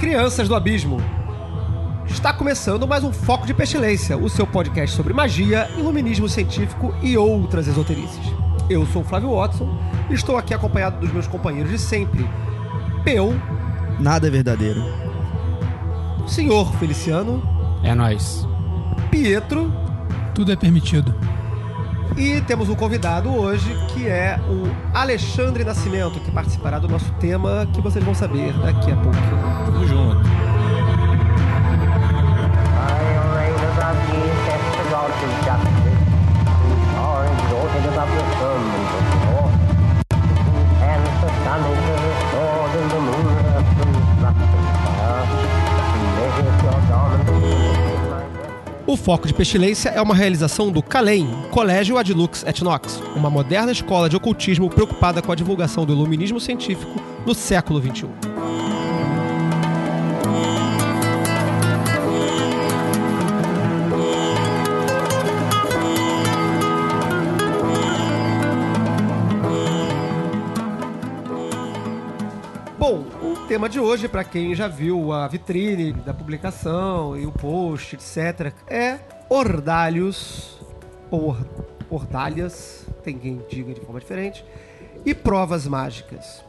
Crianças do abismo! Está começando mais um Foco de Pestilência, o seu podcast sobre magia, iluminismo científico e outras esoterices. Eu sou o Flávio Watson e estou aqui acompanhado dos meus companheiros de sempre, Peu, Nada é verdadeiro. Senhor Feliciano, É nóis. Pietro Tudo é permitido. e temos um convidado hoje que é o Alexandre Nascimento, que participará do nosso tema que vocês vão saber daqui a pouco. Tamo junto. O Foco de Pestilência é uma realização do CALEM, Colégio Adlux et Nox, uma moderna escola de ocultismo preocupada com a divulgação do iluminismo científico no século. XXI. Tema de hoje, para quem já viu a vitrine da publicação e o post, etc., é ordalhos, ou or- ordalhas, tem quem diga de forma diferente, e provas mágicas.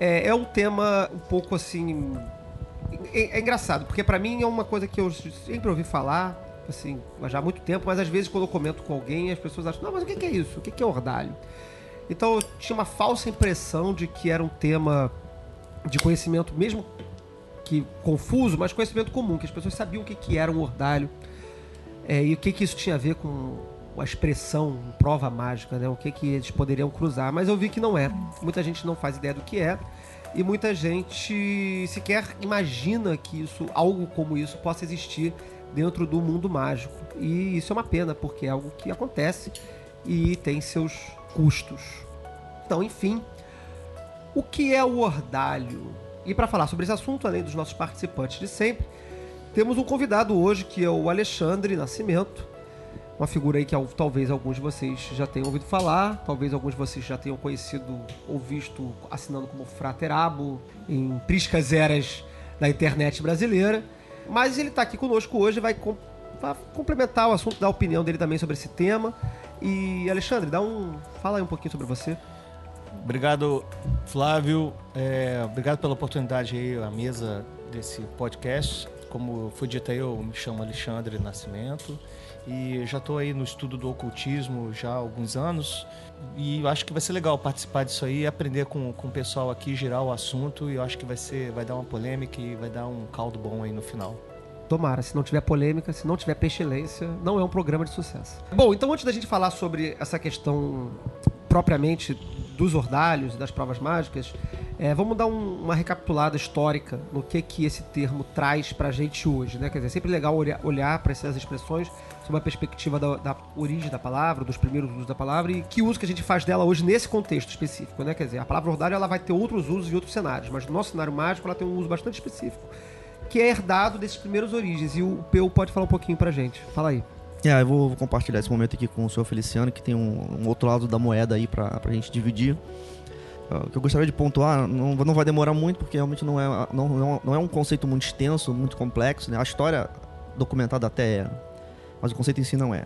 É, é um tema um pouco assim. É, é engraçado, porque para mim é uma coisa que eu sempre ouvi falar, assim, já há muito tempo, mas às vezes quando eu comento com alguém, as pessoas acham, não, mas o que é isso? O que é ordalho? Então eu tinha uma falsa impressão de que era um tema de conhecimento, mesmo que confuso, mas conhecimento comum, que as pessoas sabiam o que, que era um ordalho é, e o que, que isso tinha a ver com a expressão prova mágica, né? o que, que eles poderiam cruzar, mas eu vi que não é. Muita gente não faz ideia do que é e muita gente sequer imagina que isso, algo como isso possa existir dentro do mundo mágico. E isso é uma pena, porque é algo que acontece e tem seus custos. Então, enfim, o que é o ordalho? E para falar sobre esse assunto, além dos nossos participantes de sempre, temos um convidado hoje que é o Alexandre Nascimento, uma figura aí que al- talvez alguns de vocês já tenham ouvido falar, talvez alguns de vocês já tenham conhecido ou visto assinando como Fraterabo em priscas eras da internet brasileira. Mas ele está aqui conosco hoje vai, com- vai complementar o assunto, dar a opinião dele também sobre esse tema. E Alexandre, dá um, fala aí um pouquinho sobre você. Obrigado, Flávio. É, obrigado pela oportunidade aí, a mesa desse podcast. Como foi dito aí, eu me chamo Alexandre Nascimento e já estou aí no estudo do ocultismo já há alguns anos. E eu acho que vai ser legal participar disso aí, aprender com, com o pessoal aqui, girar o assunto. E eu acho que vai ser, vai dar uma polêmica e vai dar um caldo bom aí no final. Tomara, se não tiver polêmica, se não tiver pestilência, não é um programa de sucesso. Bom, então antes da gente falar sobre essa questão propriamente dos ordalhos e das provas mágicas, é, vamos dar um- uma recapitulada histórica no que que esse termo traz pra gente hoje, né? Quer dizer, é sempre legal olhar, olhar para essas expressões sob a perspectiva da, da origem da palavra, dos primeiros usos da palavra e que uso que a gente faz dela hoje nesse contexto específico, né? Quer dizer, a palavra ordalho ela vai ter outros usos em outros cenários, mas no nosso cenário mágico ela tem um uso bastante específico que é herdado desses primeiros origens. E o Peu pode falar um pouquinho pra gente. Fala aí. É, eu vou, compartilhar esse momento aqui com o senhor Feliciano, que tem um, um outro lado da moeda aí pra, pra gente dividir. Ah, O que eu gostaria de pontuar, não, não vai demorar muito, porque realmente não é, não, não, é um conceito muito extenso, muito complexo. Né? A história documentada até é, mas o conceito em si não é.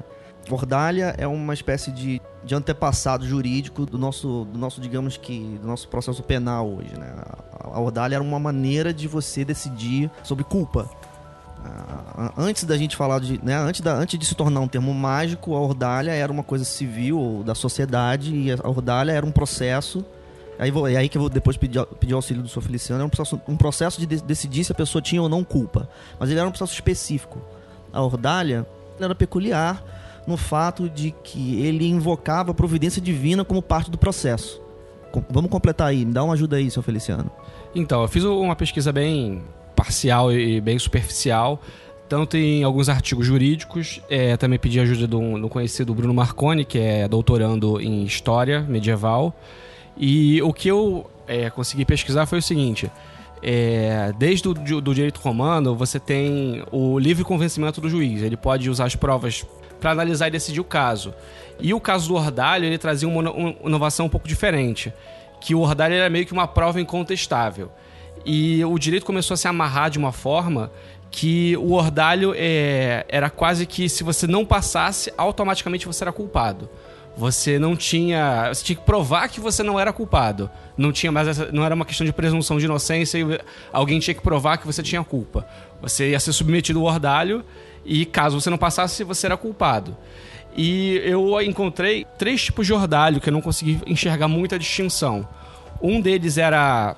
Ordalha é uma espécie de, de antepassado jurídico do nosso, do nosso, digamos que, do nosso processo penal hoje, né? A, a ordalha era uma maneira de você decidir sobre culpa. Ah, antes da gente falar de, né, antes, da, antes de se tornar um termo mágico, a ordalha era uma coisa civil da sociedade e a ordalha era um processo. Aí vou, é aí que eu vou depois pedir, pedir auxílio do Sr. Feliciano. Era um processo, um processo de, de- decidir se a pessoa tinha ou não culpa. Mas ele era um processo específico. A ordalha era peculiar no fato de que ele invocava a providência divina como parte do processo. Com- Vamos completar aí, me dá uma ajuda aí, seu Feliciano. Então, eu fiz uma pesquisa bem parcial e bem superficial, tanto em alguns artigos jurídicos. É, também pedi ajuda do, do conhecido Bruno Marconi, que é doutorando em História Medieval. E o que eu é, consegui pesquisar foi o seguinte. É, desde o do direito romano, você tem o livre convencimento do juiz. Ele pode usar as provas para analisar e decidir o caso. E o caso do Ordalho, ele trazia uma, inovação um pouco diferente. Que o Ordalho era meio que uma prova incontestável. E o direito começou a se amarrar de uma forma que o Ordalho é, era quase que se você não passasse, automaticamente você era culpado. Você não tinha. Você tinha que provar que você não era culpado. Não tinha mais essa, Não era uma questão de presunção de inocência e alguém tinha que provar que você tinha culpa. Você ia ser submetido ao ordalho e caso você não passasse, você era culpado. E eu encontrei três tipos de ordalho que eu não consegui enxergar muita distinção. Um deles era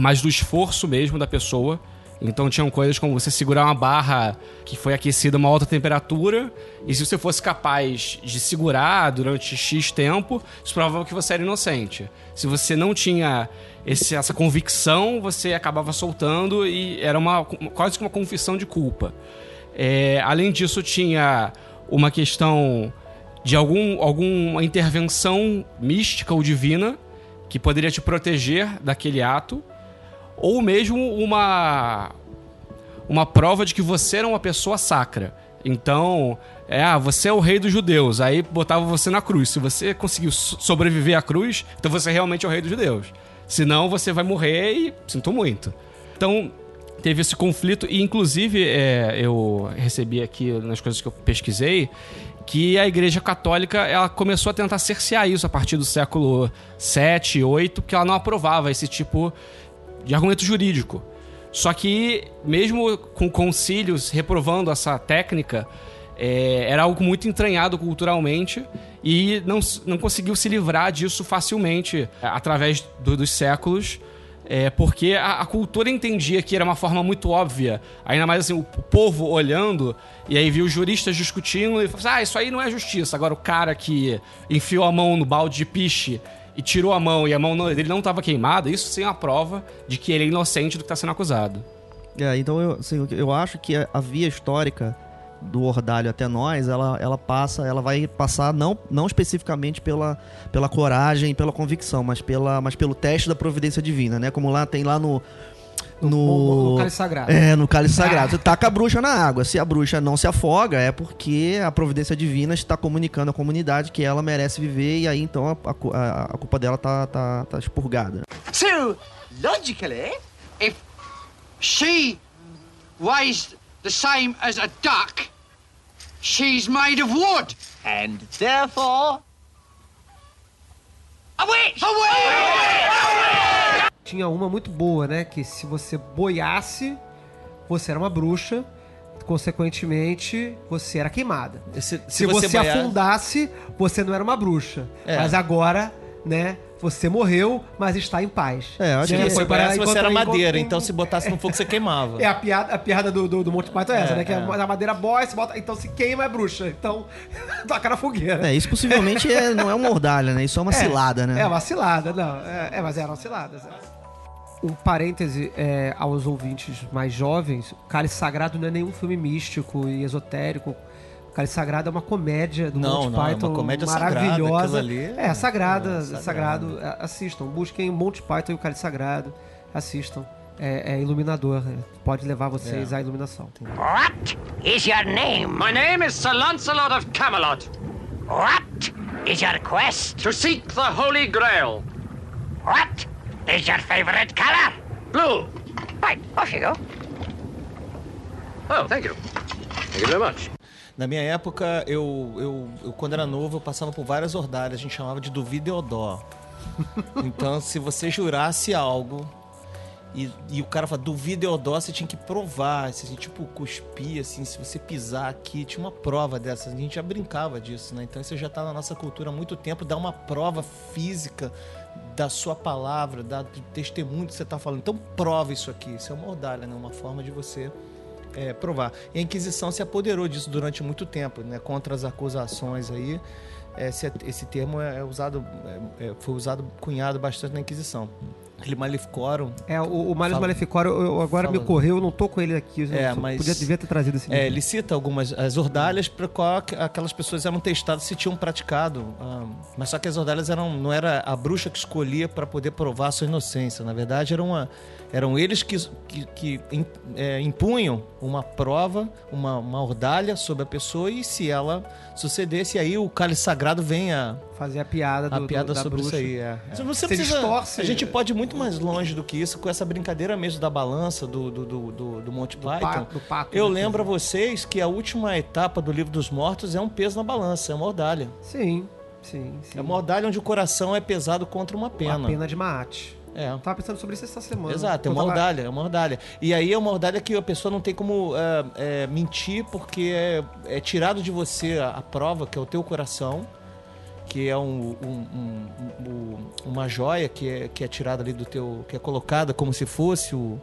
mais do esforço mesmo da pessoa. Então tinham coisas como você segurar uma barra que foi aquecida a uma alta temperatura, e se você fosse capaz de segurar durante X tempo, isso provava que você era inocente. Se você não tinha esse, essa convicção, você acabava soltando e era uma, quase que uma confissão de culpa. É, além disso, tinha uma questão de algum, alguma intervenção mística ou divina que poderia te proteger daquele ato ou mesmo uma uma prova de que você era uma pessoa sacra. Então, é, ah, você é o rei dos judeus. Aí botava você na cruz. Se você conseguiu sobreviver à cruz, então você realmente é o rei dos judeus. Senão você vai morrer e sinto muito. Então, teve esse conflito e inclusive é, eu recebi aqui nas coisas que eu pesquisei que a Igreja Católica ela começou a tentar cercear isso a partir do século 7, 8, porque ela não aprovava esse tipo de argumento jurídico. Só que, mesmo com concílios reprovando essa técnica, é, era algo muito entranhado culturalmente e não, não conseguiu se livrar disso facilmente é, através do, dos séculos. É, porque a, a, cultura entendia que era uma forma muito óbvia. Ainda mais assim, o, o povo olhando, e aí viu os juristas discutindo e falou assim, ah, isso aí não é justiça. Agora o cara que enfiou a mão no balde de piche e tirou a mão e a mão dele não estava queimada, isso é uma prova de que ele é inocente do que está sendo acusado. É, então eu, assim, eu acho que a via histórica do Ordalho até nós, ela, ela passa, ela vai passar não, não especificamente pela, pela coragem, pela convicção, mas, pela, mas pelo teste da providência divina, né? Como lá tem lá no no, no, no cálice sagrado. É, no cálice sagrado. Você taca a bruxa na água. Se a bruxa não se afoga, é porque a providência divina está comunicando à comunidade que ela merece viver e aí então a, a, a culpa dela tá, tá, tá expurgada. So, logically, if she weighs the same as a duck, she's made of wood. And therefore, a witch! A witch! A witch! Tinha uma muito boa, né? Que se você boiasse, você era uma bruxa. Consequentemente, você era queimada. Se, Se, se você, você afundasse, você não era uma bruxa. É. Mas agora, né? Você morreu, mas está em paz. É, acho Né? que Se você boiasse, você era madeira, então se botasse no fogo você queimava. É a piada, a piada do, do, do Monty Python é essa, É, né? Que é. a madeira boia, se bota. Então se queima é bruxa. Então, toca na fogueira. É, isso possivelmente é, não é uma mordalha, né? Isso é uma cilada, né? É uma cilada, não. É, é, mas eram ciladas. é. Um parêntese é, aos ouvintes mais jovens: o Cálice Sagrado não é nenhum filme místico e esotérico. O Cálice Sagrado é uma comédia do Não, Monty não, é uma Python comédia sagrada, maravilhosa. aquilo ali é, é- sagrada, é, sagrado. sagrado. Assistam, busquem Monty Python e o Cálice Sagrado. Assistam. É, é iluminador, é, pode levar vocês É. à iluminação. What is your name? My name is Sir Lancelot of Camelot, What is your quest? to seek the Holy Grail. What is your favorite color? Blue. Right, off you go. Oh, thank you. Thank you very much. Na minha época, eu, eu, eu, quando era novo, eu passava por várias ordalhas, a gente chamava de duvido e odó. Então, se você jurasse algo e, e o cara fala duvido e odó, você tinha que provar, você tipo, cuspir, assim, se você pisar aqui, tinha uma prova dessas, a gente já brincava disso, né? Então, isso já tá na nossa cultura há muito tempo, dá uma prova física da sua palavra, da, do testemunho que você tá falando. Então, prova isso aqui, isso é uma ordalha, né? Uma forma de você é, provar. E a Inquisição se apoderou disso durante muito tempo, né? Contra as acusações aí. Esse, esse termo é usado, é, é, foi usado, cunhado bastante na Inquisição. Aquele Maleficorum. É, o, o Fala. Maleficore, eu, eu agora Fala. me ocorreu, eu não tô com ele aqui. É, mas- Podia, devia ter trazido esse É, livro. ele cita algumas as ordalhas para qual aqu- aquelas pessoas eram testadas se tinham praticado. ah, mas só que as ordalhas eram não era a bruxa que escolhia para poder provar a sua inocência. Na verdade, eram, uma, eram eles que, que, que é, impunham uma prova, uma, uma ordalha sobre a pessoa e se ela sucedesse, aí o cálice sagrado vem a, Fazer a piada do, a piada do, da sobre bruxa. isso aí. É. Você Você precisa, distorce- a gente pode ir muito mais longe do que isso com essa brincadeira mesmo da balança do, do, do, do, do Monty Python. pa, do pato. Eu né? lembro a vocês que a última etapa do Livro dos Mortos é um peso na balança, é uma ordalha. Sim, sim, sim. É uma ordalha onde o coração é pesado contra uma pena. Uma pena de mate. É. Tava pensando sobre isso essa semana. Exato, é uma ordalha, é uma ordalha. E aí é uma ordalha que a pessoa não tem como é, é, mentir porque é, é tirado de você a, a prova, que é o teu coração, que é um, um- um- um- uma joia que é, que é tirada ali do teu. que é colocada como se fosse o.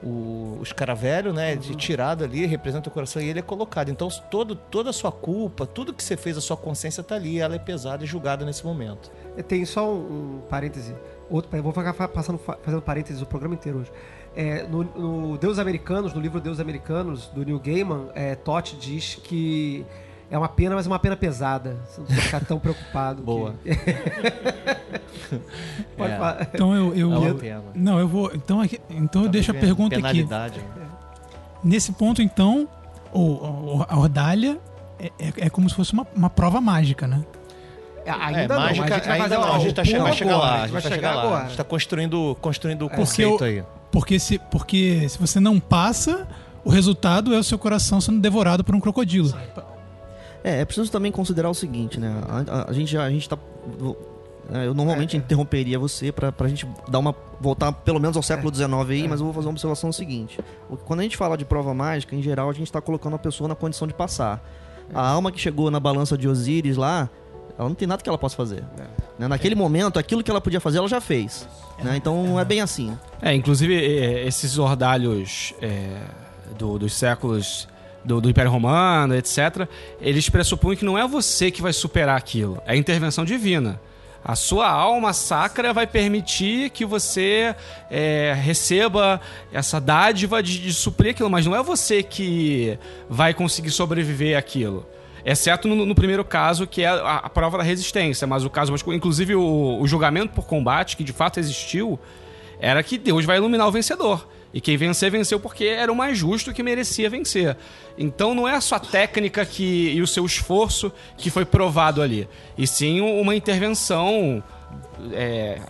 O, o escaravelho, né? De tirado ali, representa o coração e ele é colocado. Então, todo, toda a sua culpa, tudo que você fez, a sua consciência tá ali, ela é pesada e julgada nesse momento. Tem só um, um parêntese. Outro, eu vou ficar passando, fa- fazendo parênteses o programa inteiro hoje. É, no, no Deus Americanos, no livro Deus Americanos, do Neil Gaiman, é, Totti diz que é uma pena, mas é uma pena pesada. Você não precisa ficar tão preocupado. Boa. que- Pode É. falar. Então eu. eu É pena. não, eu vou. Então, aqui- então eu deixo a pergunta aqui. penalidade, né? Nesse ponto, então, o, o- a ordalha é, é- é como se fosse uma, uma prova mágica, né? É, Ainda É, não, mágica, a gente vai fazer não, a gente tá vai chegar agora, lá, a a gente vai vai chegar chegar lá. A gente tá construindo, construindo o Porque conceito aí. Porque se, porque se você não passa, o resultado é o seu coração sendo devorado por um crocodilo. É, é preciso também considerar o seguinte, né? A, a- a gente já a gente tá é, eu normalmente interromperia você pra, pra gente dar uma voltar pelo menos ao século XIX aí, mas eu vou fazer uma observação seguinte. Quando a gente fala de prova mágica, em geral a gente tá colocando a pessoa na condição de passar. A alma que chegou na balança de Osíris lá, ela não tem nada que ela possa fazer. Né? Naquele momento, aquilo que ela podia fazer, ela já fez. Né? Então não é bem assim. É, inclusive é, esses ordalhos é, do- dos séculos do, do Império Romano, etc., eles pressupõem que não é você que vai superar aquilo, é a intervenção divina. A sua alma sacra vai permitir que você é, receba essa dádiva de, de suprir aquilo, mas não é você que vai conseguir sobreviver àquilo. Exceto no, no primeiro caso, que é a, a prova da resistência. Mas o caso, inclusive, o, o julgamento por combate, que de fato existiu, era que Deus vai iluminar o vencedor. E quem vencer, venceu porque era o mais justo que merecia vencer. Então não é a sua técnica que, e o seu esforço que foi provado ali. E sim uma intervenção é,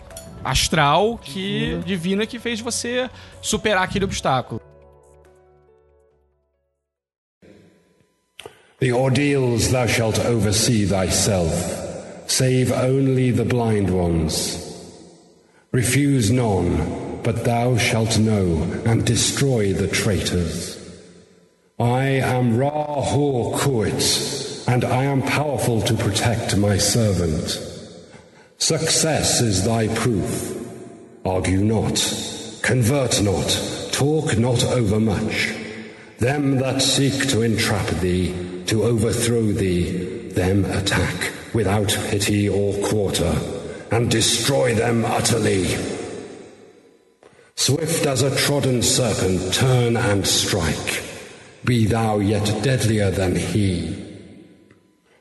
astral que divina que fez você superar aquele obstáculo. The ordeals thou shalt oversee thyself, save only the blind ones. Refuse none, but thou shalt know and destroy the traitors. I am Ra Hor Kuit, and I am powerful to protect my servant. Success is thy proof. Argue not, convert not, talk not overmuch. Them that seek to entrap thee, to overthrow thee, them attack without pity or quarter, and destroy them utterly. Swift as a trodden serpent, turn and strike. Be thou yet deadlier than he.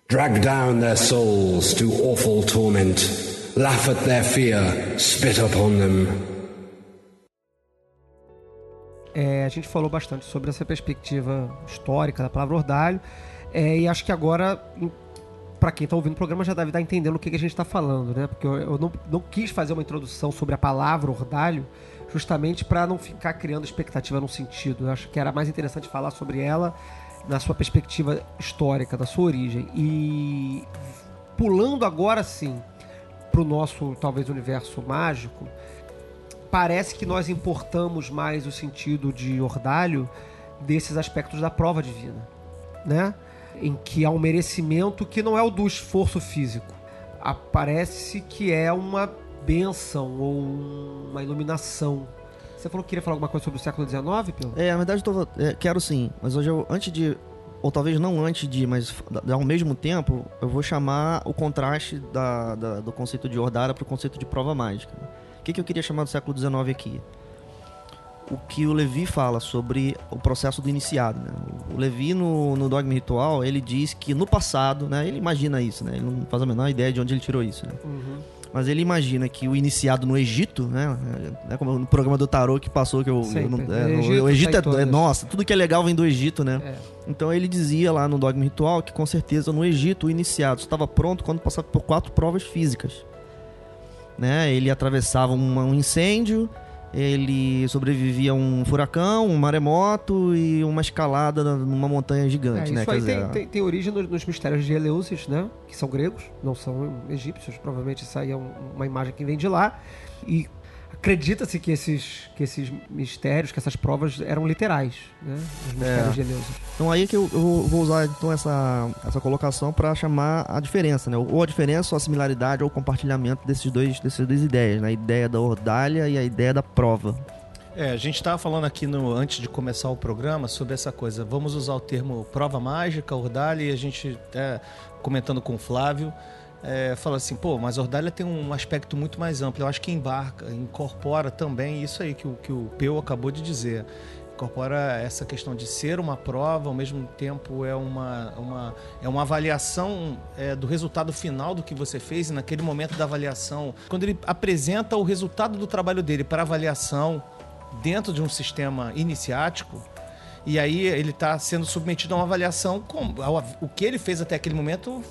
Drag down their souls to awful torment, laugh at their fear, spit upon them. É, a gente falou bastante sobre essa perspectiva histórica da palavra ordalho. É, e acho que agora, para quem está ouvindo o programa, já deve estar entendendo o que, que a gente está falando, né? Porque eu, eu não, não quis fazer uma introdução sobre a palavra ordalho, justamente para não ficar criando expectativa num sentido. Eu acho que era mais interessante falar sobre ela na sua perspectiva histórica, da sua origem. E pulando agora sim para o nosso, talvez, universo mágico, parece que nós importamos mais o sentido de ordalho desses aspectos da prova divina, né? Em que há um merecimento que não é o do esforço físico. Ah, Parece que é uma bênção ou uma iluminação. Você falou que queria falar alguma coisa sobre o século XIX, Pelo? É, na verdade, eu tô, é, quero sim, mas hoje eu, antes de. Ou talvez não antes de, mas ao mesmo tempo, eu vou chamar o contraste da, da- do conceito de ordalha para o conceito de prova mágica. O que, que eu queria chamar do século XIX aqui? O que o Levi fala sobre o processo do iniciado. Né? O Levi, no, no Dogma Ritual, ele diz que no passado, né, ele imagina isso, né? ele não faz a menor ideia de onde ele tirou isso. Né? Mas ele imagina que o iniciado no Egito, né? né, Como no programa do Tarô que passou, que eu, eu não- é, no- Egito, o Egito é, é. Nossa, tudo que é legal vem do Egito, né? É. Então ele dizia lá no Dogma Ritual que com certeza no Egito o iniciado estava pronto quando passava por quatro provas físicas. Né? Ele atravessava uma- um incêndio, ele sobrevivia a um furacão, um maremoto e uma escalada numa montanha É, gigante, né? isso aí dizer, tem, tem, tem origem nos, nos mistérios de Eleusis, né? Que são gregos, não são egípcios. Provavelmente isso aí é um- uma imagem que vem de lá. E acredita-se que esses, que esses mistérios, que essas provas eram literais, né? Os mistérios É. de Eleusis. Então aí que eu, eu vou usar então essa, essa colocação para chamar a diferença, né? Ou a diferença, ou a similaridade, ou o compartilhamento desses dois, dessas duas ideias, né? A ideia da ordalha e a ideia da prova. É, a gente estava falando aqui no, antes de começar o programa sobre essa coisa. Vamos usar o termo prova mágica, ordalha, e a gente, é, comentando com o Flávio, é, fala assim, pô, mas ordalha tem um aspecto muito mais amplo. Eu acho que embarca, incorpora também isso aí que o, que o Peu acabou de dizer. Incorpora essa questão de ser uma prova, ao mesmo tempo é uma, uma, é uma avaliação é, do resultado final do que você fez, e naquele momento da avaliação, quando ele apresenta o resultado do trabalho dele para avaliação dentro de um sistema iniciático, e aí ele está sendo submetido a uma avaliação. Com, ao- o que ele fez até aquele momento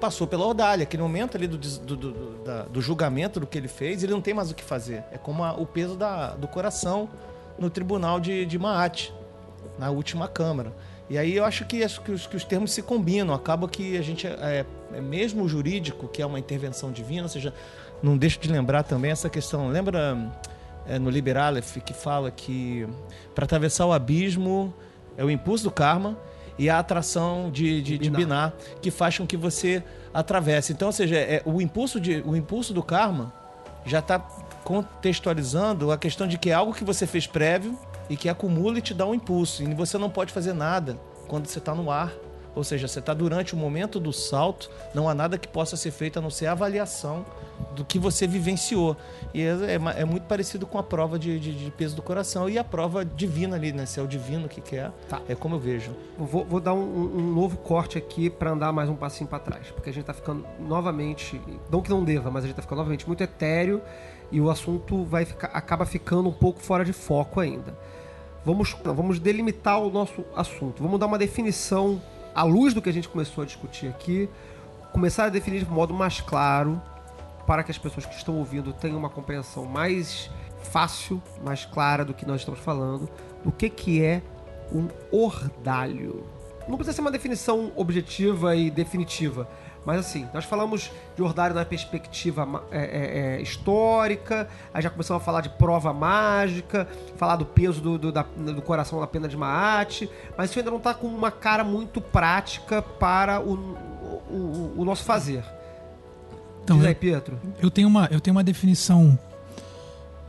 passou pela ordalha. Aquele momento ali do, do, do- do- do julgamento do que ele fez, ele não tem mais o que fazer. É como a- o peso da- do coração no tribunal de, de Maat, na última Câmara. E aí eu acho que, acho que, os, que os termos se combinam. Acaba que a gente, é, é mesmo o jurídico, que é uma intervenção divina, ou seja, não deixo de lembrar também essa questão. Lembra é, no Liber Aleph que fala que para atravessar o abismo é o impulso do karma e a atração de, de, de Binar que faz com que você atravesse. Então, ou seja, é, o, impulso de, o impulso do karma já está contextualizando a questão de que é algo que você fez prévio e que acumula e te dá um impulso. E você não pode fazer nada quando você está no ar. Ou seja, você está durante o momento do salto, não há nada que possa ser feito a não ser a avaliação do que você vivenciou. E é, é é muito parecido com a prova de, de- de peso do coração e a prova divina ali, né? Se é o divino que quer, Tá. é como eu vejo. Vou, vou dar um, um novo corte aqui pra andar mais um passinho pra trás, porque a gente tá ficando novamente, não que não deva, mas a gente tá ficando novamente muito etéreo e o assunto vai ficar, acaba ficando um pouco fora de foco ainda. Vamos, vamos delimitar o nosso assunto. Vamos dar uma definição à luz do que a gente começou a discutir aqui, começar a definir de modo mais claro para que as pessoas que estão ouvindo tenham uma compreensão mais fácil, mais clara do que nós estamos falando, do que que é um ordalho. Não precisa ser uma definição objetiva e definitiva, mas assim, nós falamos de ordalho na perspectiva é, é, é, histórica, aí já começamos a falar de prova mágica, falar do peso do, do, da- do coração da pena de Maate, mas isso ainda não está com uma cara muito prática para o, o, o- nosso fazer. Então, Diz eu- aí, Pietro. Eu tenho uma, eu tenho uma definição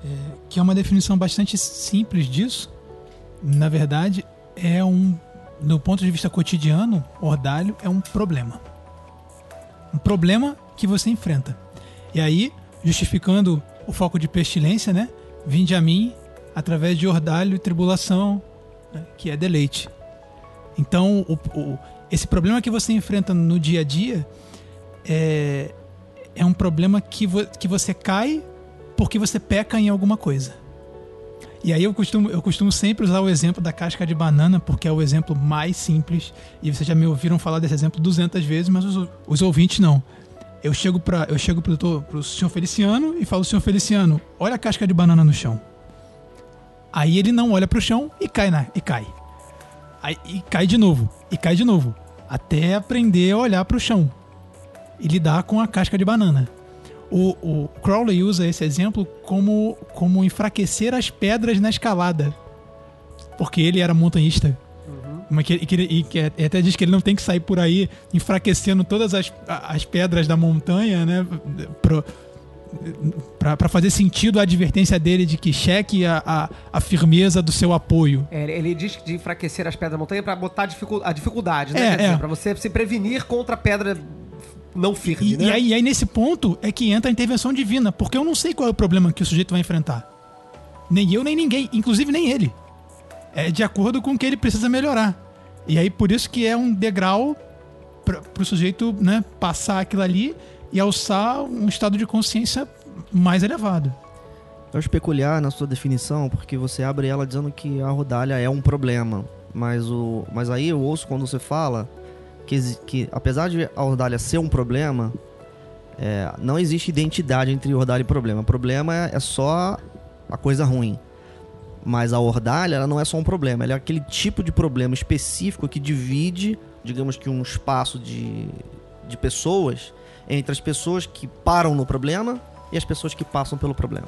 é, que é uma definição bastante simples disso. Na verdade, é um, do ponto de vista cotidiano, ordalho é um problema. Um problema que você enfrenta. E aí, justificando o foco de pestilência, né? Vinde a mim através de ordalho e tribulação, né, que é deleite. Então, o- o- esse problema que você enfrenta no dia a dia é, é um problema que, vo- que você cai porque você peca em alguma coisa. E aí eu costumo, eu costumo sempre usar o exemplo da casca de banana, porque é o exemplo mais simples. E vocês já me ouviram falar desse exemplo 200 vezes, mas os, os ouvintes não. Eu chego para eu chego pro, pro senhor Feliciano e falo, senhor Feliciano, olha a casca de banana no chão. Aí ele não olha pro chão e cai na, e cai. Aí, e cai de novo, e cai de novo, até aprender a olhar pro chão e lidar com a casca de banana. O, o Crowley usa esse exemplo como, como enfraquecer as pedras na escalada. Porque ele era montanhista. Mas que, e que, que até diz que ele não tem que sair por aí enfraquecendo todas as, as pedras da montanha, né? Pro, pra, pra fazer sentido a advertência dele de que cheque a, a, a firmeza do seu apoio. É, ele diz que de enfraquecer as pedras da montanha para botar dificu- a dificuldade, né? É, é. pra você se prevenir contra a pedra não firme, E, né? e aí, e aí, nesse ponto, é que entra a intervenção divina, porque eu não sei qual é o problema que o sujeito vai enfrentar. Nem eu, nem ninguém, inclusive nem ele. É de acordo com o que ele precisa melhorar. E aí, por isso que é um degrau para o sujeito né, passar aquilo ali e alçar um estado de consciência mais elevado. Eu acho peculiar na sua definição, porque você abre ela dizendo que a rodalha é um problema. Mas, o, mas aí eu ouço quando você fala que, que apesar de a rodalha ser um problema, é, não existe identidade entre rodalha e problema. Problema é, é só a coisa ruim. Mas a ordalha, ela não é só um problema, ela é aquele tipo de problema específico que divide, digamos que um espaço de, de pessoas entre as pessoas que param no problema e as pessoas que passam pelo problema.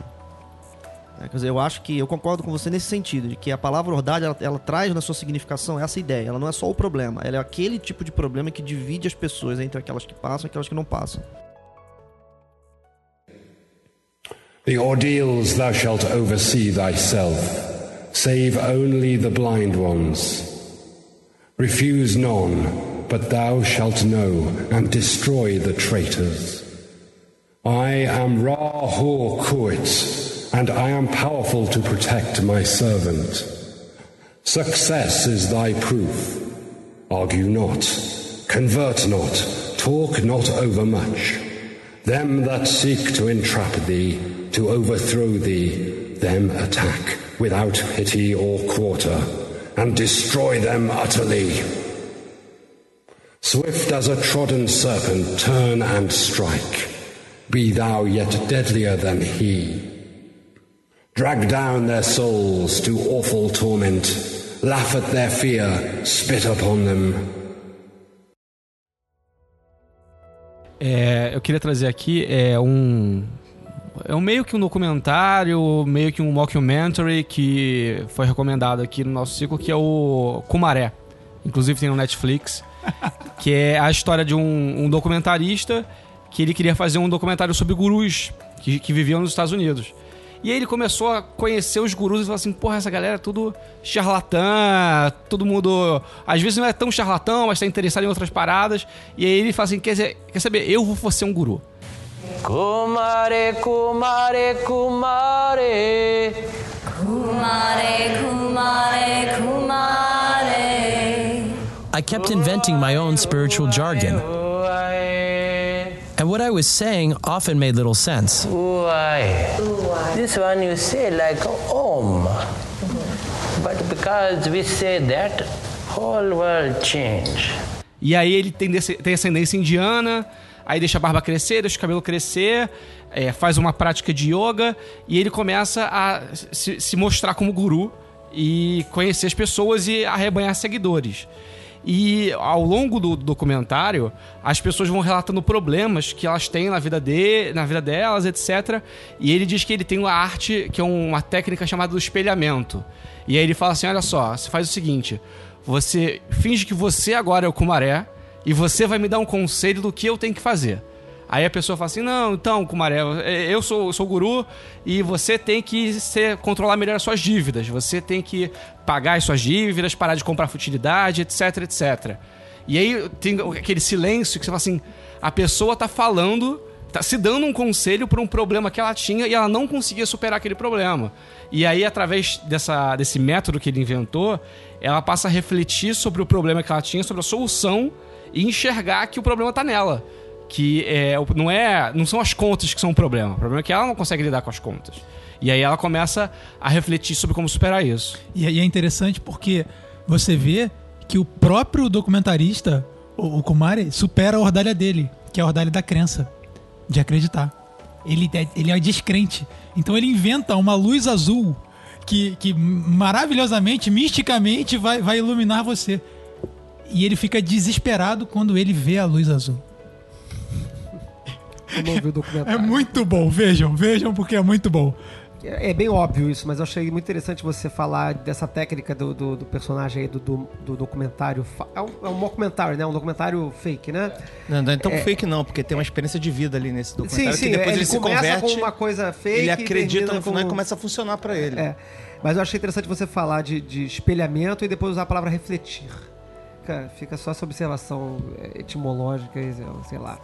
É, quer dizer, eu acho que eu concordo com você nesse sentido, de que a palavra ordalha, ela, ela traz na sua significação essa ideia. Ela não é só o problema, ela é aquele tipo de problema que divide as pessoas entre aquelas que passam e aquelas que não passam. The ordeals thou shalt oversee thyself, save only the blind ones. Refuse none, but thou shalt know, and destroy the traitors. I am Ra Hor Kuit, and I am powerful to protect my servant. Success is thy proof. Argue not, convert not, talk not overmuch. Them that seek to entrap thee, to overthrow thee, them attack without pity or quarter, and destroy them utterly. Swift as a trodden serpent, turn and strike. Be thou yet deadlier than he. Drag down their souls to awful torment, laugh at their fear, spit upon them. É, eu queria trazer aqui é um é um meio que um documentário, meio que um mockumentary que foi recomendado aqui no nosso ciclo, que é o Kumaré. Inclusive tem no Netflix, que é a história de um, um documentarista que ele queria fazer um documentário sobre gurus que, que viviam nos Estados Unidos. E aí ele começou a conhecer os gurus e falou assim: porra, essa galera é tudo charlatã, todo mundo. Às vezes não é tão charlatão, mas tá interessado em outras paradas. E aí ele fala assim: quer, dizer, quer saber, eu vou ser um guru. Kumare, kumare, kumare. Kumare, kumare, kumare. I kept inventing my own spiritual jargon. And what I was saying often made little sense. Why? This one you say like Om. But because we say that, whole world change. E aí ele tem, tem ascendência indiana, aí deixa a barba crescer, deixa o cabelo crescer, é, faz uma prática de yoga e ele começa a se, se mostrar como guru e conhecer as pessoas e arrebanhar seguidores. E ao longo do documentário, as pessoas vão relatando problemas que elas têm na vida, de, na vida delas, etc. E ele diz que ele tem uma arte, que é uma técnica chamada do espelhamento. E aí ele fala assim: olha só, você faz o seguinte: você finge que você agora é o Kumaré e você vai me dar um conselho do que eu tenho que fazer. Aí a pessoa fala assim: não, então, Kumaré, eu sou, eu sou o guru e você tem que ser, controlar melhor as suas dívidas. Você tem que pagar as suas dívidas, parar de comprar futilidade, etc, etc. E aí tem aquele silêncio que você fala assim: a pessoa tá falando, tá se dando um conselho por um problema que ela tinha e ela não conseguia superar aquele problema. E aí, através dessa, desse método que ele inventou, ela passa a refletir sobre o problema que ela tinha, sobre a solução e enxergar que o problema tá nela. Que é, não, é, não são as contas que são o problema. O problema é que ela não consegue lidar com as contas. E aí ela começa a refletir sobre como superar isso. E aí é interessante porque você vê que o próprio documentarista, o, o Kumari, supera a ordalha dele, que é a ordalha da crença, de acreditar. Ele é, ele é descrente. Então ele inventa uma luz azul que, que maravilhosamente, misticamente, vai, vai iluminar você. E ele fica desesperado quando ele vê a luz azul. É muito bom, vejam, vejam porque é muito bom. É é bem óbvio isso, mas eu achei muito interessante você falar dessa técnica do, do, do personagem aí do, do, do documentário. É um, é um mockumentary, né? Um documentário fake, né? Não, não é tão É. fake não, porque tem uma experiência de vida ali nesse Sim, documentário sim, que depois ele, ele, se começa converte, com uma coisa fake. ele e acredita no final com- e começa a funcionar pra ele. É. Mas eu achei interessante você falar de, de espelhamento e depois usar a palavra refletir. fica, fica só essa observação é, etimológica, e, sei lá.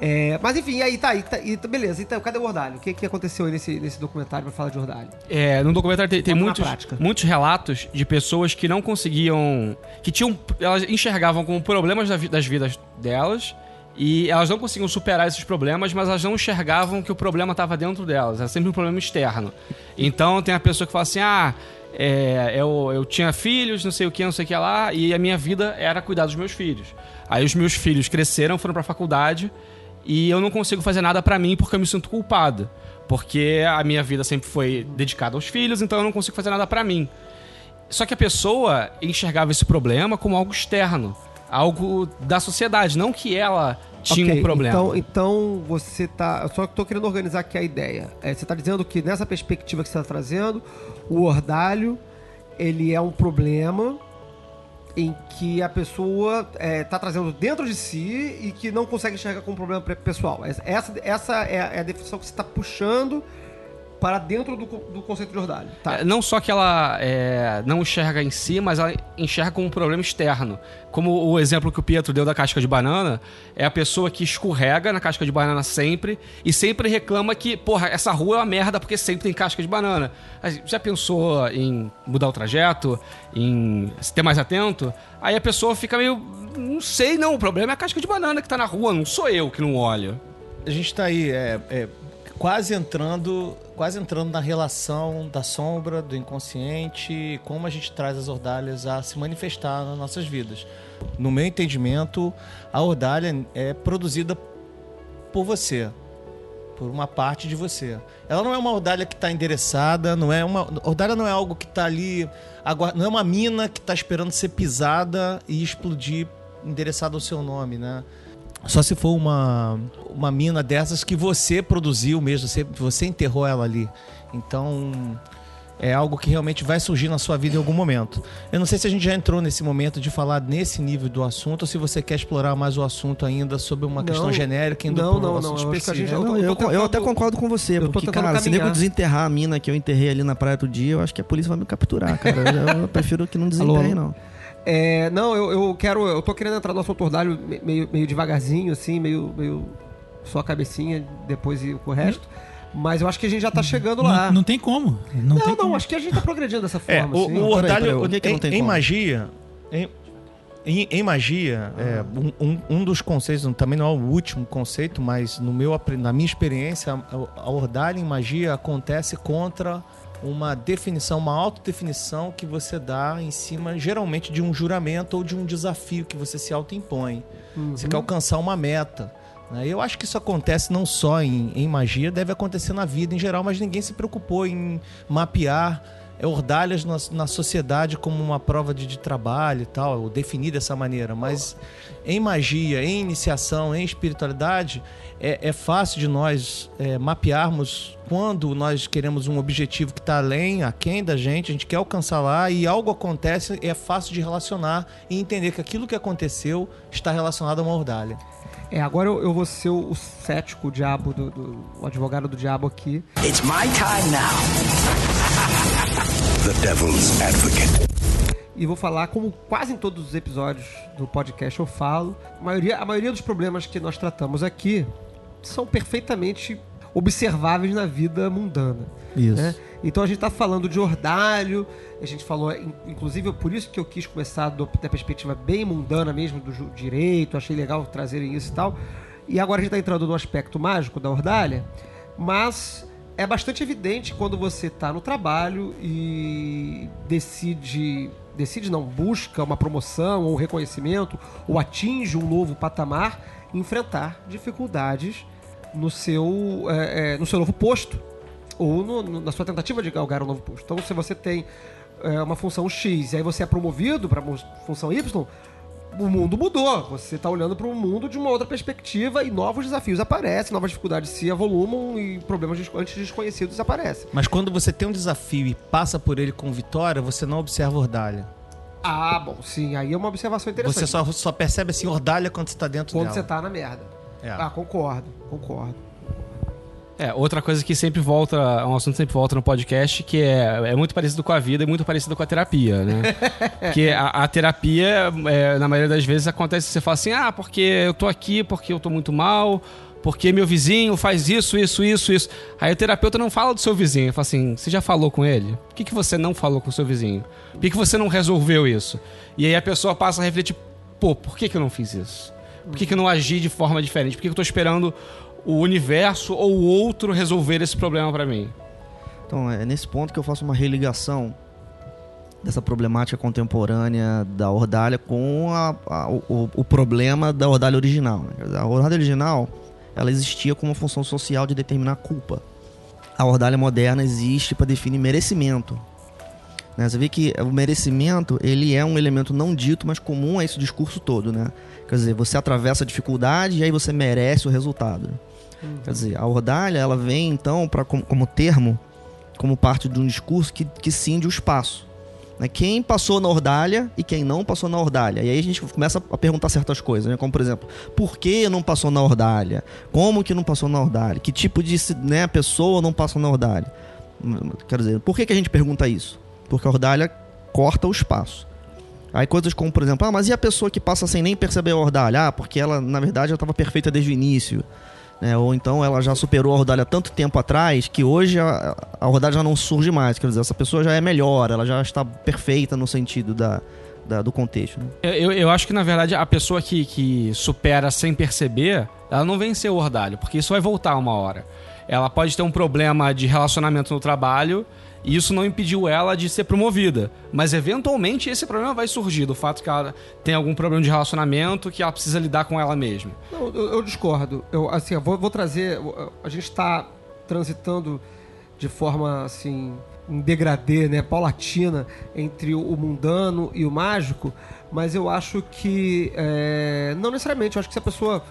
É, mas enfim, aí tá, aí tá, e tá- beleza. Então, cadê o Ordalho? O que, que aconteceu aí nesse, nesse documentário pra falar de Ordalho? É, no documentário tem, tem muitos, muitos relatos de pessoas que não conseguiam. que tinham. elas enxergavam como problemas das vidas delas. E elas não conseguiam superar esses problemas, mas elas não enxergavam que o problema estava dentro delas. Era sempre um problema externo. Então tem a pessoa que fala assim: ah, é, eu, eu tinha filhos, não sei o que, não sei o que lá, e a minha vida era cuidar dos meus filhos. Aí os meus filhos cresceram, foram pra faculdade, e eu não consigo fazer nada pra mim porque eu me sinto culpado. Porque a minha vida sempre foi dedicada aos filhos, então eu não consigo fazer nada pra mim. Só que a pessoa enxergava esse problema como algo externo, algo da sociedade, não que ela tinha Ok, um problema. Então, então você tá. Só que tô querendo organizar aqui a ideia. É, você tá dizendo que nessa perspectiva que você tá trazendo, o ordalho ele é um problema em que a pessoa é, tá trazendo dentro de si e que não consegue enxergar como problema pessoal. Essa, essa é a- é definição que você está puxando para dentro do, do conceito de ordalho. Tá. É, Não só que ela é, não enxerga em si, mas ela enxerga como um problema externo. Como o exemplo que o Pietro deu da casca de banana, é a pessoa que escorrega na casca de banana sempre e sempre reclama que, porra, essa rua é uma merda porque sempre tem casca de banana. Já pensou em mudar o trajeto, em ter mais atento? Aí a pessoa fica meio. Não sei, não. O problema é a casca de banana que tá na rua, não sou eu que não olho. A gente tá aí é, é, quase entrando quase entrando na relação da sombra, do inconsciente, como a gente traz as ordalhas a se manifestar nas nossas vidas. No meu entendimento, a ordalha é produzida por você, por uma parte de você. Ela não é uma ordalha que está endereçada, não é uma ordalha não é algo que está ali, não é uma mina que está esperando ser pisada e explodir endereçada ao seu nome, né? Só se for uma, uma mina dessas que você produziu mesmo, você, você enterrou ela ali. Então, é algo que realmente vai surgir na sua vida em algum momento. Eu não sei se a gente já entrou nesse momento de falar nesse nível do assunto ou se você quer explorar mais o assunto ainda sobre uma Não. questão genérica indo Não, para um não, assunto não, eu específico. eu Não, eu, tô eu até tentando- concordo com você, eu porque, tentando cara, se nego caminhar. desenterrar a mina que eu enterrei ali na praia outro dia, eu acho que a polícia vai me capturar, cara. Eu, eu prefiro que não desenterre, não. É, não, eu, eu quero. Eu tô querendo entrar no assunto ordalho me- meio, meio devagarzinho, assim, meio, meio só a cabecinha, depois o resto. Mas eu acho que a gente já tá chegando lá. Não, não tem como. Não, Não, tem não, como. acho que a gente tá progredindo dessa É, forma. o, assim. o ordalho peraí, o que em, não tem em como? magia. Em, em- em magia, é, um, um- um dos conceitos, também não é o último conceito, mas no meu, na minha experiência, a, a ordalha em magia acontece contra uma definição, uma autodefinição que você dá em cima, geralmente, de um juramento ou de um desafio que você se autoimpõe. Você quer alcançar uma meta. né? Eu acho que isso acontece não só em, em magia, deve acontecer na vida em geral, mas ninguém se preocupou em mapear ordalhas na, na sociedade como uma prova de, de trabalho e tal, ou definir dessa maneira. Mas em magia, em iniciação, em espiritualidade, é, é fácil de nós é, mapearmos quando nós queremos um objetivo que está além, aquém da gente, a gente quer alcançar lá e algo acontece, é fácil de relacionar e entender que aquilo que aconteceu está relacionado a uma ordalha. É, agora eu, eu vou ser o, o cético, o diabo, do, do- o advogado do diabo aqui. It's my time now. The Devil's Advocate. E vou falar, como quase em todos os episódios do podcast eu falo, a maioria, a maioria dos problemas que nós tratamos aqui são perfeitamente observáveis na vida mundana. Isso. né? Então a gente está falando de ordalho, a gente falou, in- inclusive por isso que eu quis começar do- da perspectiva bem mundana mesmo do direito, achei legal trazerem isso e tal. E agora a gente está entrando no aspecto mágico da ordalha, mas é bastante evidente quando você está no trabalho e decide, decide não, busca uma promoção ou reconhecimento ou atinge um novo patamar, enfrentar dificuldades no seu, é, é, no seu novo posto ou no- no- na sua tentativa de galgar um novo posto. Então, se você tem é, uma função X e aí você é promovido para função Y, o mundo mudou. Você está olhando para o mundo de uma outra perspectiva e novos desafios aparecem, novas dificuldades se avolumam e problemas antes desconhecidos aparecem. Mas quando você tem um desafio e passa por ele com vitória, você não observa ordalha. Ah, bom, sim, aí é uma observação interessante. Você só, só percebe assim ordalha quando você está dentro Quando dela. você tá na merda. É. Ah, concordo, concordo. É, outra coisa que sempre volta, é um assunto que sempre volta no podcast, que é, é muito parecido com a vida e muito parecido com a terapia, né? Porque a, a terapia, é, na maioria das vezes, acontece você fala assim, ah, porque eu tô aqui, porque eu tô muito mal, porque meu vizinho faz isso, isso, isso, isso. Aí o terapeuta não fala do seu vizinho, fala assim, você já falou com ele? Por que, que você não falou com o seu vizinho? Por que, que você não resolveu isso? E aí a pessoa passa a refletir, pô, por que, que eu não fiz isso? Por que, que eu não agi de forma diferente? Por que, que eu tô esperando o universo ou o outro resolver esse problema pra mim? Então, é nesse ponto que eu faço uma religação dessa problemática contemporânea da ordalha com a- a- o, o problema da ordalha original. né? A ordalha original ela existia com uma função social de determinar culpa. A ordalha moderna existe para definir merecimento. Né? Você vê que o merecimento ele é um elemento não dito, mas comum a esse discurso todo. Né? Quer dizer, você atravessa a dificuldade e aí você merece o resultado. Quer dizer, a ordalha ela vem então para como, como termo, como parte de um discurso que, que cinde o espaço. Né? Quem passou na ordalha e quem não passou na ordalha. E aí a gente começa a perguntar certas coisas, né? como por exemplo, por que não passou na ordalha? Como que não passou na ordalha? Que tipo de né, pessoa não passou na ordalha? Quer dizer, por que, que a gente pergunta isso? Porque a ordalha corta o espaço. Aí coisas como, por exemplo, ah, mas e a pessoa que passa sem nem perceber a ordalha? Ah, porque ela, na verdade, já estava perfeita desde o início. Né? Ou então ela já superou a há tanto tempo atrás que hoje a, a ordalha já não surge mais. Quer dizer, essa pessoa já é melhor, ela já está perfeita no sentido da, da- do contexto. né? Eu, eu acho que, na verdade, a pessoa que, que supera sem perceber, ela não venceu o ordalho, porque isso vai voltar uma hora. Ela pode ter um problema de relacionamento no trabalho e isso não impediu ela de ser promovida. Mas, eventualmente, esse problema vai surgir do fato que ela tem algum problema de relacionamento que ela precisa lidar com ela mesma. Não, eu, eu discordo. Eu, assim, eu vou, vou trazer. A gente está transitando de forma assim um degradê, né, paulatina entre o mundano e o mágico, mas eu acho que é, não necessariamente. Eu acho que se a pessoa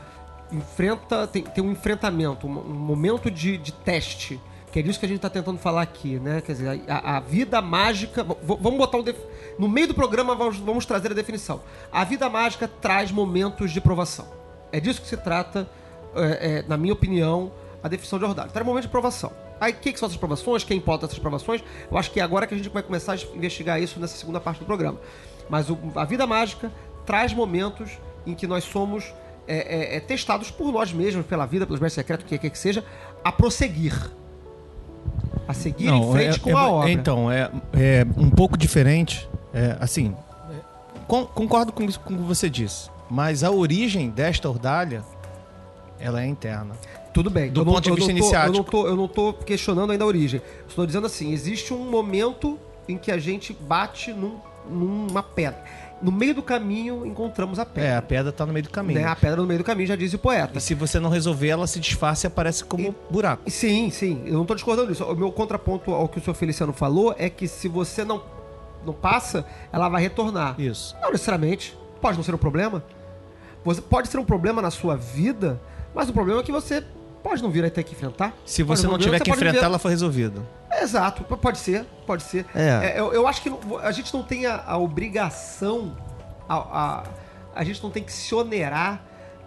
enfrenta tem, tem um enfrentamento, um, um momento de, de teste, que é disso que a gente está tentando falar aqui, né? Quer dizer, a, a vida mágica. vamos botar um def- no meio do programa vamos, vamos trazer a definição. A vida mágica traz momentos de provação. É disso que se trata, é, é, na minha opinião, a definição de ordalho. Traz momentos de provação. Aí, o que, que são essas provações? Quem importa essas provações? Eu acho que é agora que a gente vai começar a investigar isso nessa segunda parte do programa. Mas o- a vida mágica traz momentos em que nós somos é, é, é, testados por nós mesmos, pela vida, pelos mestres secretos, o que quer que seja, a prosseguir. A seguir em frente é- com é- a obra. Então, é, é um pouco diferente. É, assim, con- concordo com com o que você disse. Mas a origem desta ordalha, ela é interna. Tudo bem. Do eu não- ponto de vista não iniciático. Eu não, tô, eu não tô questionando ainda a origem. Estou dizendo assim, existe um momento em que a gente bate num- numa pedra. No meio do caminho encontramos a É, pedra. a pedra tá no meio do caminho. Né? A pedra no meio do caminho, já diz o poeta. E se você não resolver, ela se disfarça e aparece como buraco. Sim, sim. Eu não estou discordando disso. O meu contraponto ao que o senhor Feliciano falou é que se você não, não passa, ela vai retornar. Isso. Não necessariamente. Pode não ser um problema. Você pode ser um problema na sua vida, mas o problema é que você pode não vir a ter que enfrentar. Se você não vir- tiver que enfrentar, ela foi resolvida. Exato, pode ser, pode ser. É. É, eu, eu acho que a gente não tem a, a obrigação, a, a, a gente não tem que se onerar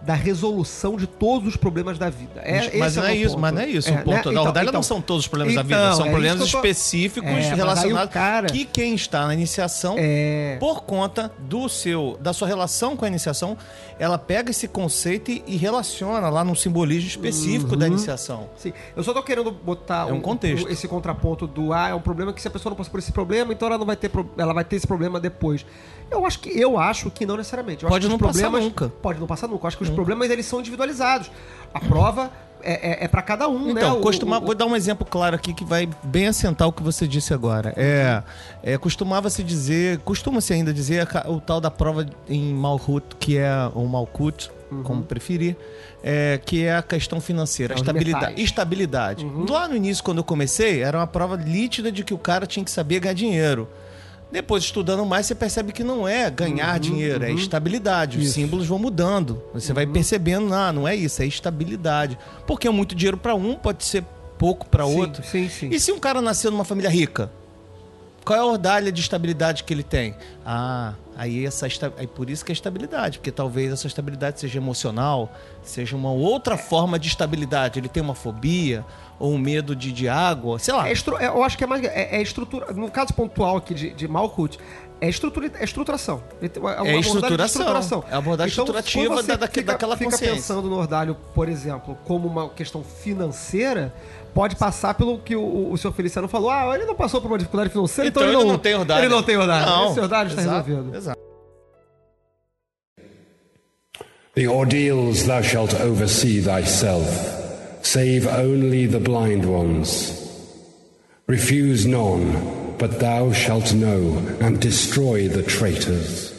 da resolução de todos os problemas da vida. É, mas, esse não é meu isso, ponto. mas não é isso. É, o ponto né? da Então- ordalha então- não são todos os problemas da então, vida, são é problemas tô- específicos É, relacionados cara- que quem está na iniciação, É. por conta do seu, da sua relação com a iniciação, ela pega esse conceito e, e relaciona lá num simbolismo específico da Uhum. iniciação. Sim, eu só tô querendo botar É um contexto. esse contraponto do ah, é um problema que se a pessoa não passa por esse problema, então ela não vai ter ela vai ter esse problema depois. Eu acho que eu acho que não necessariamente. Eu Pode não passar nunca. Pode não passar nunca. Eu acho que os problemas eles são individualizados. A prova é, é, para cada um, né? Então, O- costuma- o- vou dar um exemplo claro aqui que vai bem assentar o que você disse agora. É, é costumava-se dizer, costuma-se ainda dizer o tal da prova em Malhut, que é o Malkut, como preferir, é, que é a questão financeira, a Uhum. É, estabilidade. metais. Uhum. estabilidade. Lá no início, quando eu comecei, era uma prova nítida de que o cara tinha que saber ganhar dinheiro. Depois, estudando mais, você percebe que não é ganhar dinheiro, é estabilidade. Os Uhum. Isso. símbolos vão mudando. Você vai percebendo, ah, não é isso, é estabilidade. Porque é muito dinheiro para um, pode ser pouco para outro. Sim, sim. E se um cara nasceu numa família rica? Qual é a ordalha de estabilidade que ele tem? Ah, Aí, essa, aí por isso que é estabilidade, porque talvez essa estabilidade seja emocional, seja uma outra forma de estabilidade. Ele tem uma fobia ou um medo de, de água, sei lá. É estru- é, eu acho que é mais. É, é estrutura. No caso pontual aqui de, de Malkuth, é, estrutura, é estruturação. É abordagem de estruturação. É a abordagem estruturativa quando você da- daque- fica, daquela fica consciência. pensando no Ordalho, por exemplo, como uma questão financeira, pode passar pelo que o, o senhor Feliciano falou. Ah, ele não passou por uma dificuldade financeira, então, Então ele, ele não tem Ordalho. Ele não tem Ordalho. Não, Esse Ordalho está resolvido. Exato. The ordeals thou shalt oversee thyself, save only the blind ones. Refuse none, but thou shalt know, and destroy the traitors.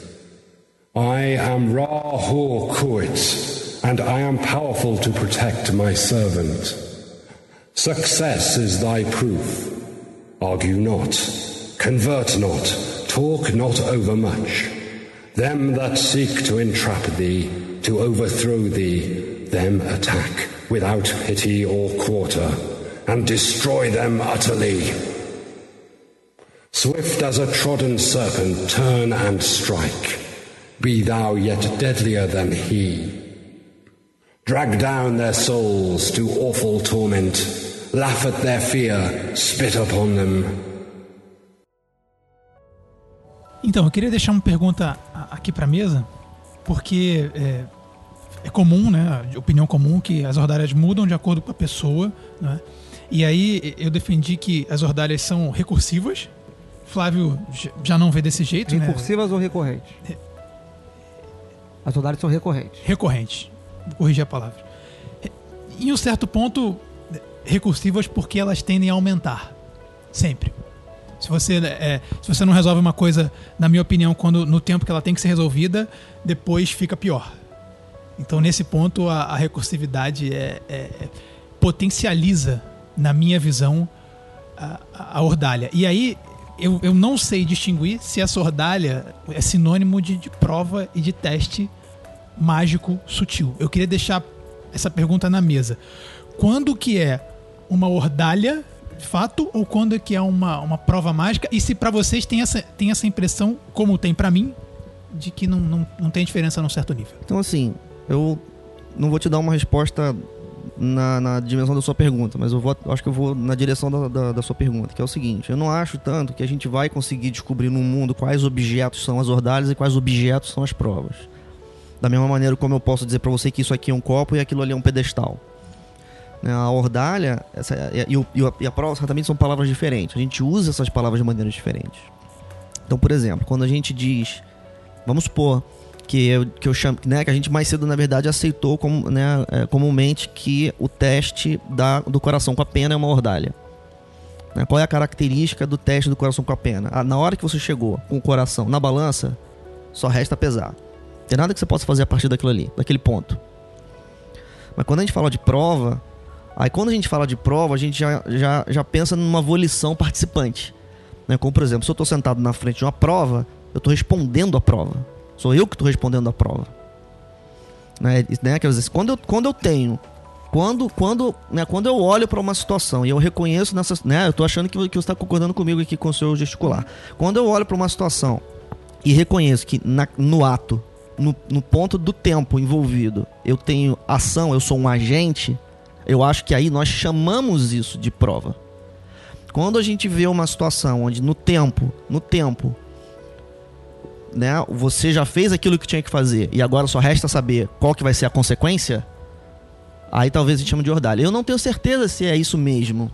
I am Ra Hor Kuit, and I am powerful to protect my servant. Success is thy proof. Argue not, convert not, talk not overmuch. Them that seek to entrap thee, to overthrow thee, them attack without pity or quarter, and destroy them utterly. Swift as a trodden serpent, turn and strike. Be thou yet deadlier than he. Drag down their souls to awful torment, laugh at their fear, spit upon them. Então, eu queria deixar uma pergunta a- aqui pra mesa, porque é, é comum, né, de opinião comum, que as ordálias mudam de acordo com a pessoa, né? E aí eu defendi que as ordálias são recursivas. Flávio já não vê desse jeito, né? Recursivas ou recorrentes? As Ordalhos são recorrentes. Recorrentes. Vou corrigir a palavra. Em um certo ponto, recursivas porque elas tendem a aumentar. Sempre. Se você, é, se você não resolve uma coisa, na minha opinião, quando no tempo que ela tem que ser resolvida, depois fica pior. Então, nesse ponto, a, a recursividade é- é- é- potencializa, na minha visão, a, a- ordalha. E aí, eu, eu não sei distinguir se essa ordalha é sinônimo de, de prova e de teste mágico sutil. Eu queria deixar essa pergunta na mesa. Quando que é uma ordalha, de fato, ou quando é que é uma, uma prova mágica? E se pra vocês tem essa, tem essa impressão, como tem pra mim, de que não, não, não tem diferença num certo nível? Então, assim, eu não vou te dar uma resposta na, na dimensão da sua pergunta, mas eu vou, acho que eu vou na direção da, da, da sua pergunta, que é o seguinte: eu não acho tanto que a gente vai conseguir descobrir no mundo quais objetos são as ordalhas e quais objetos são as provas. Da mesma maneira como eu posso dizer pra você que isso aqui é um copo e aquilo ali é um pedestal. Né, A ordalha essa, e, o- e o- e a prova certamente são palavras diferentes. A gente usa essas palavras de maneiras diferentes. Então, por exemplo, quando a gente diz, vamos supor que eu, que eu chamo, né, que a gente mais cedo na verdade aceitou como, né, é, comumente que o teste da, do coração com a pena é uma ordalha. Né, Qual é a característica do teste do coração com a pena? Ah, na hora que você chegou com o coração na balança, só resta pesar. Não tem nada que você possa fazer a partir daquilo ali, daquele ponto. Mas quando a gente fala de prova, aí quando a gente fala de prova, a gente já, já, já pensa numa volição participante. Né? Como, por exemplo, se eu estou sentado na frente de uma prova, eu estou respondendo a prova. Sou eu que estou respondendo a prova. Né? Né? Quer dizer, quando eu, quando eu tenho. Quando, quando, né, quando eu olho para uma situação e eu reconheço nessa. Né, eu estou achando que, que você está concordando comigo aqui com o seu gesticular. Quando eu olho para uma situação e reconheço que na- no ato, no, no ponto do tempo envolvido, eu tenho ação, eu sou um agente, eu acho que aí nós chamamos isso de prova. Quando a gente vê uma situação onde no tempo, no tempo, né, você já fez aquilo que tinha que fazer e agora só resta saber qual que vai ser a consequência, aí talvez a gente chame de ordalha. Eu não tenho certeza se é isso mesmo,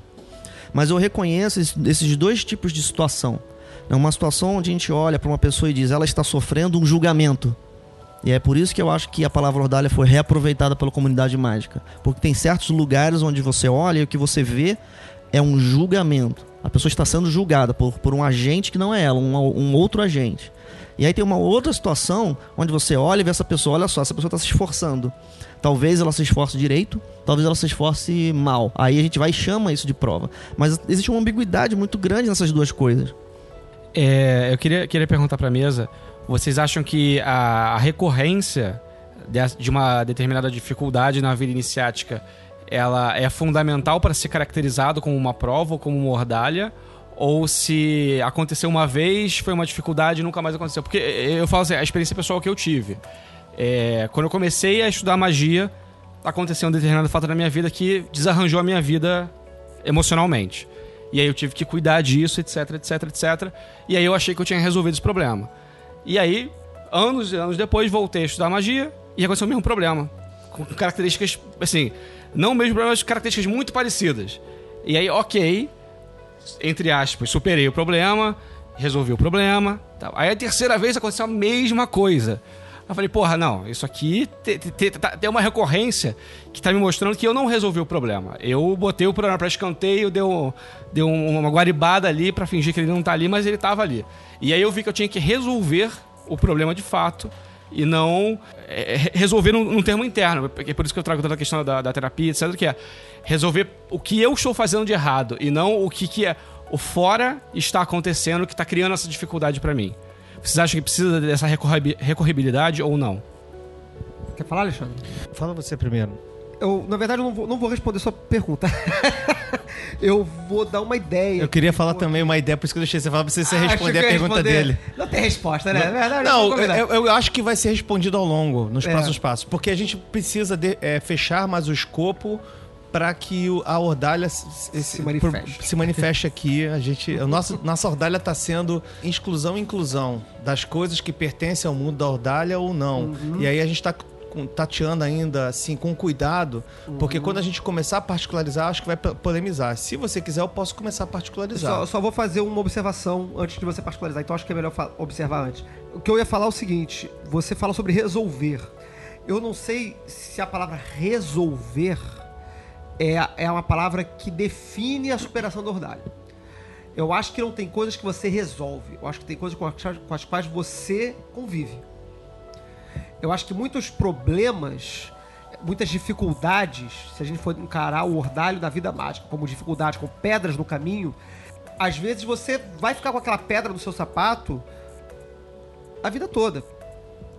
mas eu reconheço es- esses dois tipos de situação. É uma situação onde a gente olha para uma pessoa e diz, ela está sofrendo um julgamento. E é por isso que eu acho que a palavra ordalha foi reaproveitada pela comunidade mágica. Porque tem certos lugares onde você olha e o que você vê é um julgamento. A pessoa está sendo julgada por, por um agente que não é ela, um, um outro agente. E aí tem uma outra situação onde você olha e vê essa pessoa, olha só, essa pessoa está se esforçando. Talvez ela se esforce direito, talvez ela se esforce mal. Aí a gente vai e chama isso de prova. Mas existe uma ambiguidade muito grande nessas duas coisas. É, eu queria, queria perguntar pra mesa: vocês acham que a, a recorrência de, de uma determinada dificuldade na vida iniciática ela é fundamental para ser caracterizado como uma prova ou como uma ordalha? ou se aconteceu uma vez, foi uma dificuldade e nunca mais aconteceu. Porque eh, eu falo assim, a experiência pessoal que eu tive. É, quando eu comecei a estudar magia, aconteceu um determinado fato na minha vida que desarranjou a minha vida emocionalmente. E aí eu tive que cuidar disso, etc, etc, etc. E aí eu achei que eu tinha resolvido esse problema. E aí, anos e anos depois, voltei a estudar magia e aconteceu o mesmo problema. Com características, assim, não o mesmo problema, mas características muito parecidas. E aí, ok, entre aspas, superei o problema, resolvi o problema. Tal. Aí a terceira vez aconteceu a mesma coisa. Eu falei, porra, não, isso aqui te- te- te- tá- tem uma recorrência que tá me mostrando que eu não resolvi o problema. Eu botei o problema pra escanteio, deu, deu um- uma guaribada ali pra fingir que ele não tá ali, mas ele tava ali. E aí eu vi que eu tinha que resolver o problema de fato e não é, re- resolver num, num termo interno. É por isso que eu trago toda a questão da, da terapia, etc. Que é resolver o que eu estou fazendo de errado e não o que, que é o fora está acontecendo que está criando essa dificuldade para mim. Vocês acham que precisa dessa recorribi- recorribilidade ou não? Quer falar, Alexandre? Fala você primeiro. Eu, na verdade, eu não vou, não vou responder sua pergunta. eu vou dar uma ideia. Eu queria falar também uma ideia, por isso que eu deixei você falar pra você, você Ah, responder a pergunta responder. dele. Não tem resposta, né? É verdade, Não, vamos combinar. eu, eu acho que vai ser respondido ao longo, nos É. próximos passos. Porque a gente precisa de- é, fechar mais o escopo para que a ordalha se, se- manifeste. se manifeste aqui. A gente, a nossa, nossa ordalha está sendo exclusão e inclusão das coisas que pertencem ao mundo da ordalha ou não. Uhum. E aí a gente está tateando ainda assim com cuidado, porque Uhum. quando a gente começar a particularizar, acho que vai po- polemizar. Se você quiser, eu posso começar a particularizar. Só, só vou fazer uma observação antes de você particularizar, então acho que é melhor observar antes. O que eu ia falar é o seguinte: você fala sobre resolver. Eu não sei se a palavra resolver é, é uma palavra que define a superação do ordalho. Eu acho que não tem coisas que você resolve. Eu acho que tem coisas com as, com as quais você convive. Eu acho que muitos problemas, muitas dificuldades, se a gente for encarar o ordalho da vida mágica como dificuldade, como pedras no caminho, às vezes você vai ficar com aquela pedra no seu sapato a vida toda.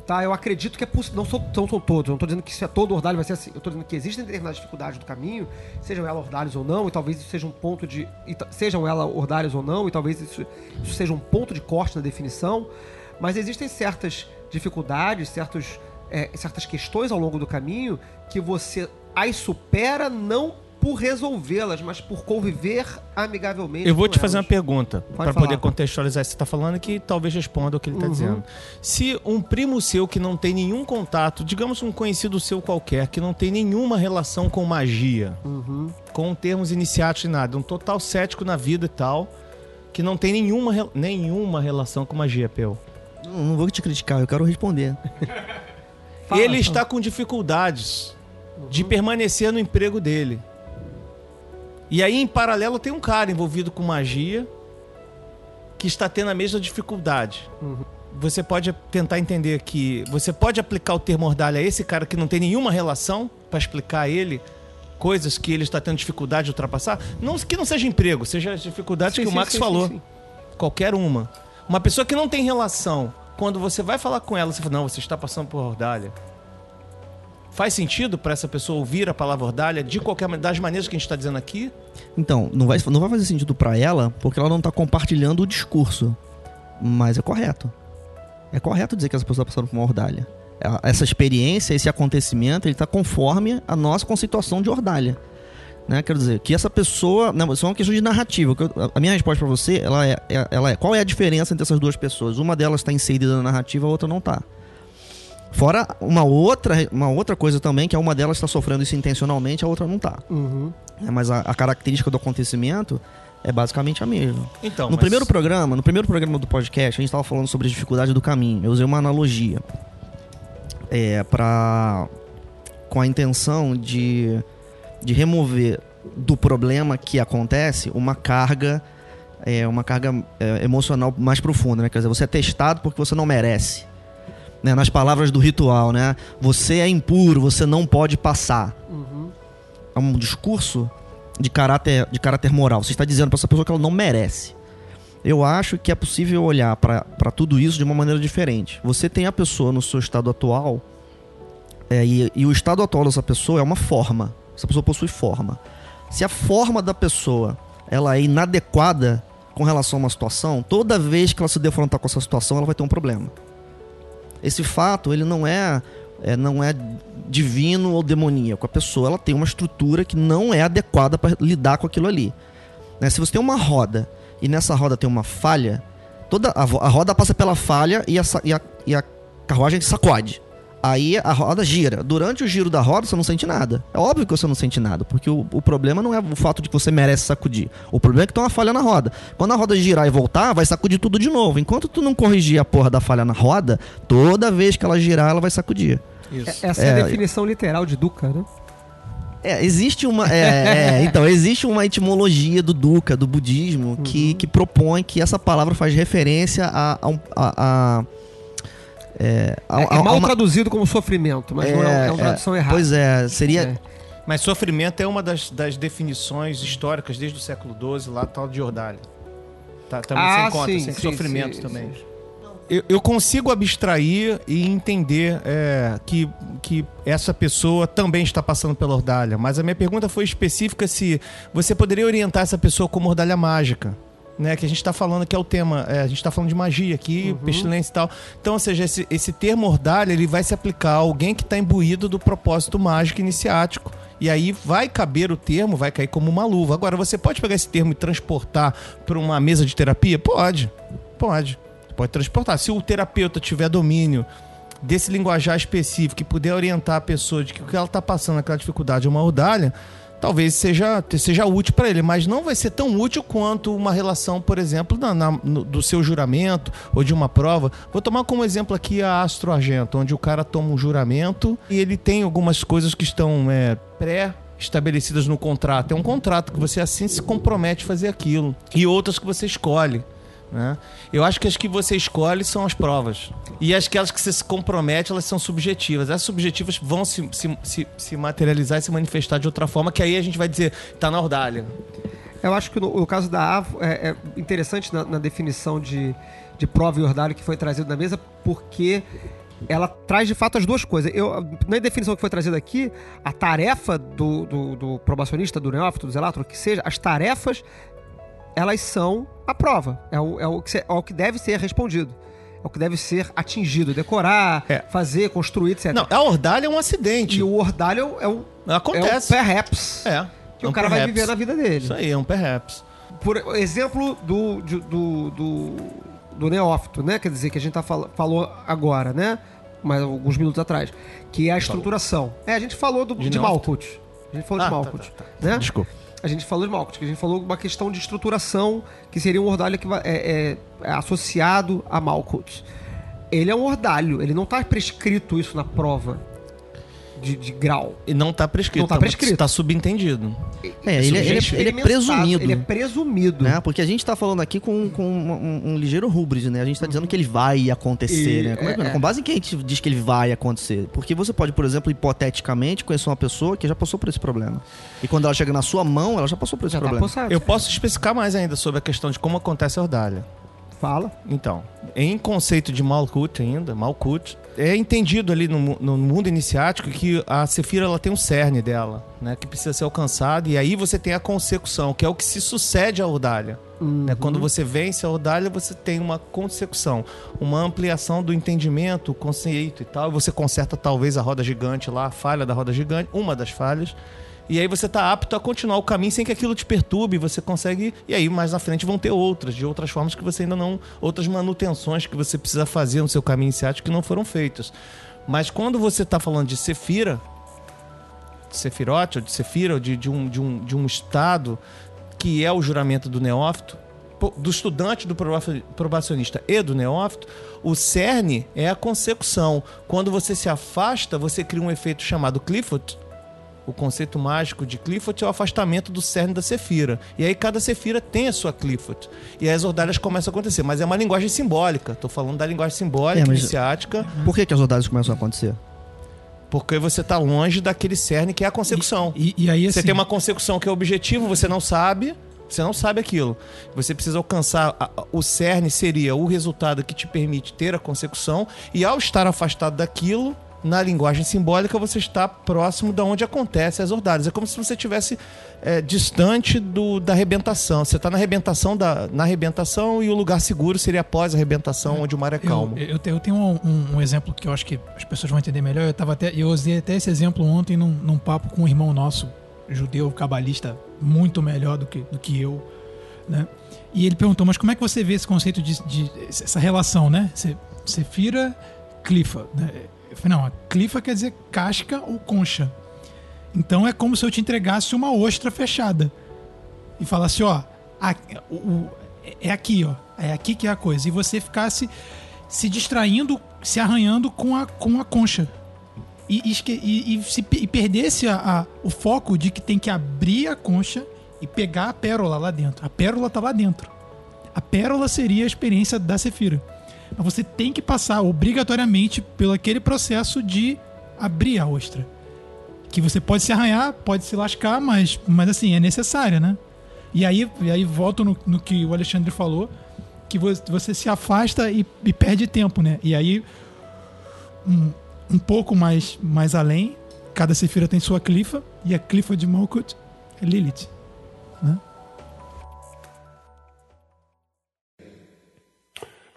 Tá? Eu acredito que é possível. Não, sou, não são todos, não tô dizendo que isso é todo ordalho vai ser assim. Eu tô dizendo que existem determinadas dificuldades do caminho, sejam elas ordalhos ou não, e talvez isso seja um ponto de. sejam elas ordalhos ou não, e talvez isso, isso seja um ponto de corte na definição. Mas existem certas dificuldades, certos, é, certas questões ao longo do caminho que você as supera não por resolvê-las, mas por conviver amigavelmente. Eu vou com te fazer uma elas. pergunta para poder contextualizar isso que você está falando que talvez responda o que ele está Uhum. dizendo. Se um primo seu que não tem nenhum contato, digamos um conhecido seu qualquer, que não tem nenhuma relação com magia, Uhum. com termos iniciados e nada, um total cético na vida e tal, que não tem nenhuma, nenhuma relação com magia, Peu. Não, não vou te criticar, eu quero responder. Fala, ele fala. está com dificuldades de permanecer no emprego dele. E aí, em paralelo, tem um cara envolvido com magia que está tendo a mesma dificuldade. Você pode tentar entender que você pode aplicar o termo ordalha a esse cara que não tem nenhuma relação para explicar a ele coisas que ele está tendo dificuldade de ultrapassar? Não que não seja emprego, seja as dificuldades Sim, que o sim, Max sim, falou. Qualquer uma. Uma pessoa que não tem relação, quando você vai falar com ela, você fala, não, você está passando por ordalha. Faz sentido para essa pessoa ouvir a palavra ordalha de qualquer das maneiras que a gente está dizendo aqui? Então, não vai, não vai fazer sentido pra ela, porque ela não tá compartilhando o discurso. Mas é correto. É correto dizer que essa pessoa tá passando por uma ordalha. É- Essa experiência, esse acontecimento, ele tá conforme a nossa conceituação de ordalha. Né? Quero dizer, que essa pessoa. Não, isso é uma questão de narrativa. A minha resposta pra você, ela é, é- ela é: qual é a diferença entre essas duas pessoas? Uma delas está inserida na narrativa, a outra não tá. Fora uma outra, uma outra coisa também, que é uma delas está sofrendo isso intencionalmente, a outra não tá. Uhum. É, mas a, a característica do acontecimento é basicamente a mesma. Então, no mas- primeiro programa, no primeiro programa do podcast, a gente estava falando sobre a dificuldade do caminho. Eu usei uma analogia é, para com a intenção de, de remover do problema que acontece uma carga é, uma carga é, emocional mais profunda, né? Quer dizer, você é testado porque você não merece. Né? Nas palavras do ritual, né? Você é impuro, você não pode passar Uhum. é um discurso de caráter, de caráter moral. Você está dizendo para essa pessoa que ela não merece. Eu acho que é possível olhar para tudo isso de uma maneira diferente. Você tem a pessoa no seu estado atual, é, e, e o estado atual dessa pessoa é uma forma. Essa pessoa possui forma. Se a forma da pessoa ela é inadequada com relação a uma situação, toda vez que ela se defrontar com essa situação, ela vai ter um problema. Esse fato, ele não é, é não é divino ou demoníaco. A pessoa, ela tem uma estrutura que não é adequada para lidar com aquilo ali. Né? Se você tem uma roda e nessa roda tem uma falha, toda a, a roda passa pela falha e a, e a, e a carruagem sacode. Aí a roda gira. Durante o giro da roda, você não sente nada. É óbvio que você não sente nada, porque o, o problema não é o fato de que você merece sacudir. O problema é que tem uma falha na roda. Quando a roda girar e voltar, vai sacudir tudo de novo. Enquanto tu não corrigir a porra da falha na roda, toda vez que ela girar, ela vai sacudir. É- Essa é, a É, definição literal de Duca, né? É, existe uma. é, é, então, existe uma etimologia do Duca, do budismo, que, que propõe que essa palavra faz referência a. a, um- a- a- é, a- É, a- é mal uma- traduzido como sofrimento, mas não é, é uma tradução errada. Pois é, seria. É. Mas sofrimento é uma das, das definições históricas desde o século XII, lá tal de Jordália. Tá, também Ah, se encontra, sim, sem sim, sofrimento sim, também. Eu, eu consigo abstrair e entender é, que, que essa pessoa também está passando pela ordalha, mas a minha pergunta foi específica se você poderia orientar essa pessoa como ordalha mágica. Né, que a gente está falando que é o tema, é, a gente está falando de magia aqui, Uhum. pestilência e tal. Então, ou seja, esse, esse termo ordalha ele vai se aplicar a alguém que está imbuído do propósito mágico iniciático. E aí vai caber o termo, vai cair como uma luva. Agora, você pode pegar esse termo e transportar para uma mesa de terapia? Pode, pode. Pode transportar. Se o terapeuta tiver domínio desse linguajar específico e puder orientar a pessoa de que o que ela está passando, aquela dificuldade é uma ordalha, talvez seja, seja útil para ele, mas não vai ser tão útil quanto uma relação, por exemplo, na- na- no- do seu juramento ou de uma prova. Vou tomar como exemplo aqui a Astro Argento, onde o cara toma um juramento e ele tem algumas coisas que estão é, pré estabelecidas no contrato. É um contrato que você assim se compromete a fazer aquilo. E outras que você escolhe. Né? Eu acho que as que você escolhe são as provas. E as que, você se compromete, elas são subjetivas. As subjetivas vão se, se, se, se materializar e se manifestar de outra forma, que aí a gente vai dizer, tá na ordalha. Eu acho que no, no caso da AVO é, é interessante na, na definição de, de prova e ordalho que foi trazido na mesa, porque ela traz de fato as duas coisas. Eu, na definição que foi trazida aqui, a tarefa do, do, do probacionista, do neófito, do zelato, que seja, as tarefas, elas são a prova. É o, é o, que, é o que deve ser respondido. É o que deve ser atingido, decorar, fazer, construir, etc. Não, a ordalha é um acidente. E o ordalho é o, Acontece. é o perhaps É. que é o um cara vai perhaps. viver na vida dele. Isso aí, é um perhaps. Por exemplo do, do, do, do neófito, né? Quer dizer, que a gente tá fal falou agora, né? Mas alguns minutos atrás. Que é a estruturação. É, a gente falou do, De de? Malkuth. A gente falou Ah, de tá, Malkuth. tá, Né? Desculpa. A gente falou de Malkuth, a gente falou uma questão de estruturação, que seria um ordalho que é, é- é associado a Malkuth. Ele é um ordalho, ele não está prescrito isso na prova de, de grau. E não tá prescrito. Não tá prescrito. Tá subentendido. É, ele, é- ele, é- ele é experimentado, presumido. Ele é presumido. Né? Porque a gente tá falando aqui com, com um, um- um ligeiro rubris, né? A gente tá dizendo que ele vai acontecer, E- né? Como é que- é, é. Com base em que a gente diz que ele vai acontecer? Porque você pode, por exemplo, hipoteticamente, conhecer uma pessoa que já passou por esse problema. E quando ela chega na sua mão, ela já passou por esse Já tá problema. possado. Eu posso especificar mais ainda sobre a questão de como acontece a ordalha. Fala. Então, em conceito de Malkuth ainda, Malkuth, é entendido ali no, no mundo iniciático que a Sefira ela tem um cerne dela, né, que precisa ser alcançado, e aí você tem a consecução, que é o que se sucede à ordalha. né? Quando você vence a ordalha, você tem uma consecução, uma ampliação do entendimento, o conceito e tal, e você conserta talvez a roda gigante lá, a falha da roda gigante, uma das falhas, e aí você tá apto a continuar o caminho sem que aquilo te perturbe, você consegue. E aí mais na frente vão ter outras, de outras formas que você ainda não. outras manutenções que você precisa fazer no seu caminho iniciático que não foram feitas. Mas quando você tá falando de Sefira, de Sefirote, ou de Sefira, ou de, de, um, de, um, de um estado que é o juramento do neófito, do estudante, do proba- probacionista e do neófito, o cerne é a consecução. Quando você se afasta, você cria um efeito chamado Clifford, o conceito mágico de Clifford é o afastamento do cerne da Sefira. E aí cada Sefira tem a sua Clifford. E aí as ordalhas começam a acontecer. Mas é uma linguagem simbólica. Estou falando da linguagem simbólica, É, mas- iniciática, Por que, que as rodadas começam a acontecer? porque você está longe daquele cerne que é a consecução. E, e aí, Você assim, tem uma consecução que é objetivo, você não sabe, você não sabe aquilo. Você precisa alcançar. a- o cerne seria o resultado que te permite ter a consecução, e ao estar afastado daquilo, na linguagem simbólica, você está próximo da onde acontecem as ordalhas. É como se você estivesse é, distante do, da arrebentação. Você está na arrebentação, da, na arrebentação e o lugar seguro seria após a arrebentação, onde o mar é calmo. Eu, eu, te- eu tenho um, um- um exemplo que eu acho que as pessoas vão entender melhor. Eu, tava até, eu usei até esse exemplo ontem num, num papo com um irmão nosso, judeu, cabalista, muito melhor do que, do que eu. Né? E ele perguntou, mas como é que você vê esse conceito de, de- essa relação, né? Você- Sefira, clifa. Né? Não, a clifa quer dizer casca ou concha. Então é como se eu te entregasse uma ostra fechada e falasse, ó, é aqui, ó, é aqui que é a coisa. E você ficasse se distraindo, se arranhando com a, com a concha. E, e e- se, e perdesse a- a- o foco de que tem que abrir a concha e pegar a pérola lá dentro. A pérola tá lá dentro. A pérola seria a experiência da Sefira. Você tem que passar obrigatoriamente pelo aquele processo de abrir a ostra. Que você pode se arranhar, pode se lascar, mas, mas assim, é necessário, né? E aí, e aí volto no, no que o Alexandre falou, que vo- você se afasta e, e perde tempo, né? E aí, um, um pouco mais, mais além, cada Sefira tem sua clifa, e a clifa de Malkut é Lilith.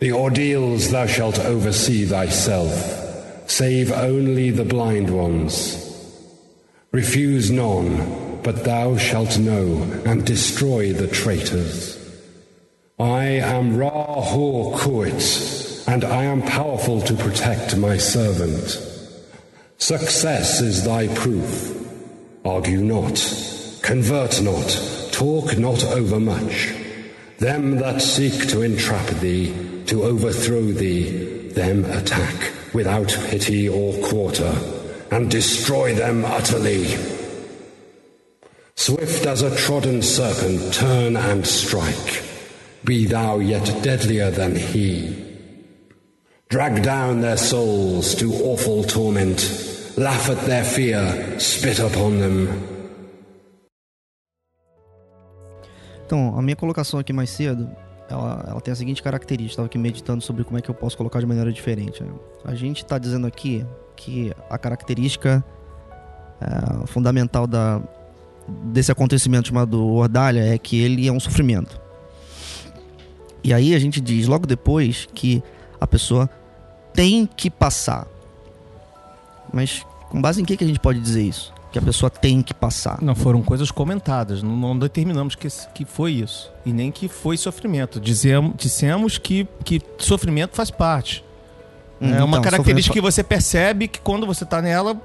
The ordeals thou shalt oversee thyself, save only the blind ones. Refuse none, but thou shalt know, and destroy the traitors. I am Ra Hor Kuit, and I am powerful to protect my servant. Success is thy proof. Argue not, convert not, talk not overmuch. Them that seek to entrap thee, to overthrow thee, them attack without pity or quarter, and destroy them utterly. Swift as a trodden serpent, turn and strike. Be thou yet deadlier than he. Drag down their souls to awful torment, laugh at their fear, spit upon them. Então, a minha colocação aqui mais cedo, ela, ela tem a seguinte característica. Estava aqui meditando sobre como é que eu posso colocar de maneira diferente. né? A gente está dizendo aqui que a característica é, fundamental da, desse acontecimento chamado Ordalha é que ele é um sofrimento. E aí a gente diz logo depois que a pessoa tem que passar. Mas com base em que, que a gente pode dizer isso? Que a pessoa tem que passar. Não foram coisas comentadas, não, não determinamos que, que foi isso. E nem que foi sofrimento. Dizemos, dissemos que, que sofrimento faz parte. Hum, é uma então, característica que você percebe que quando você tá nela,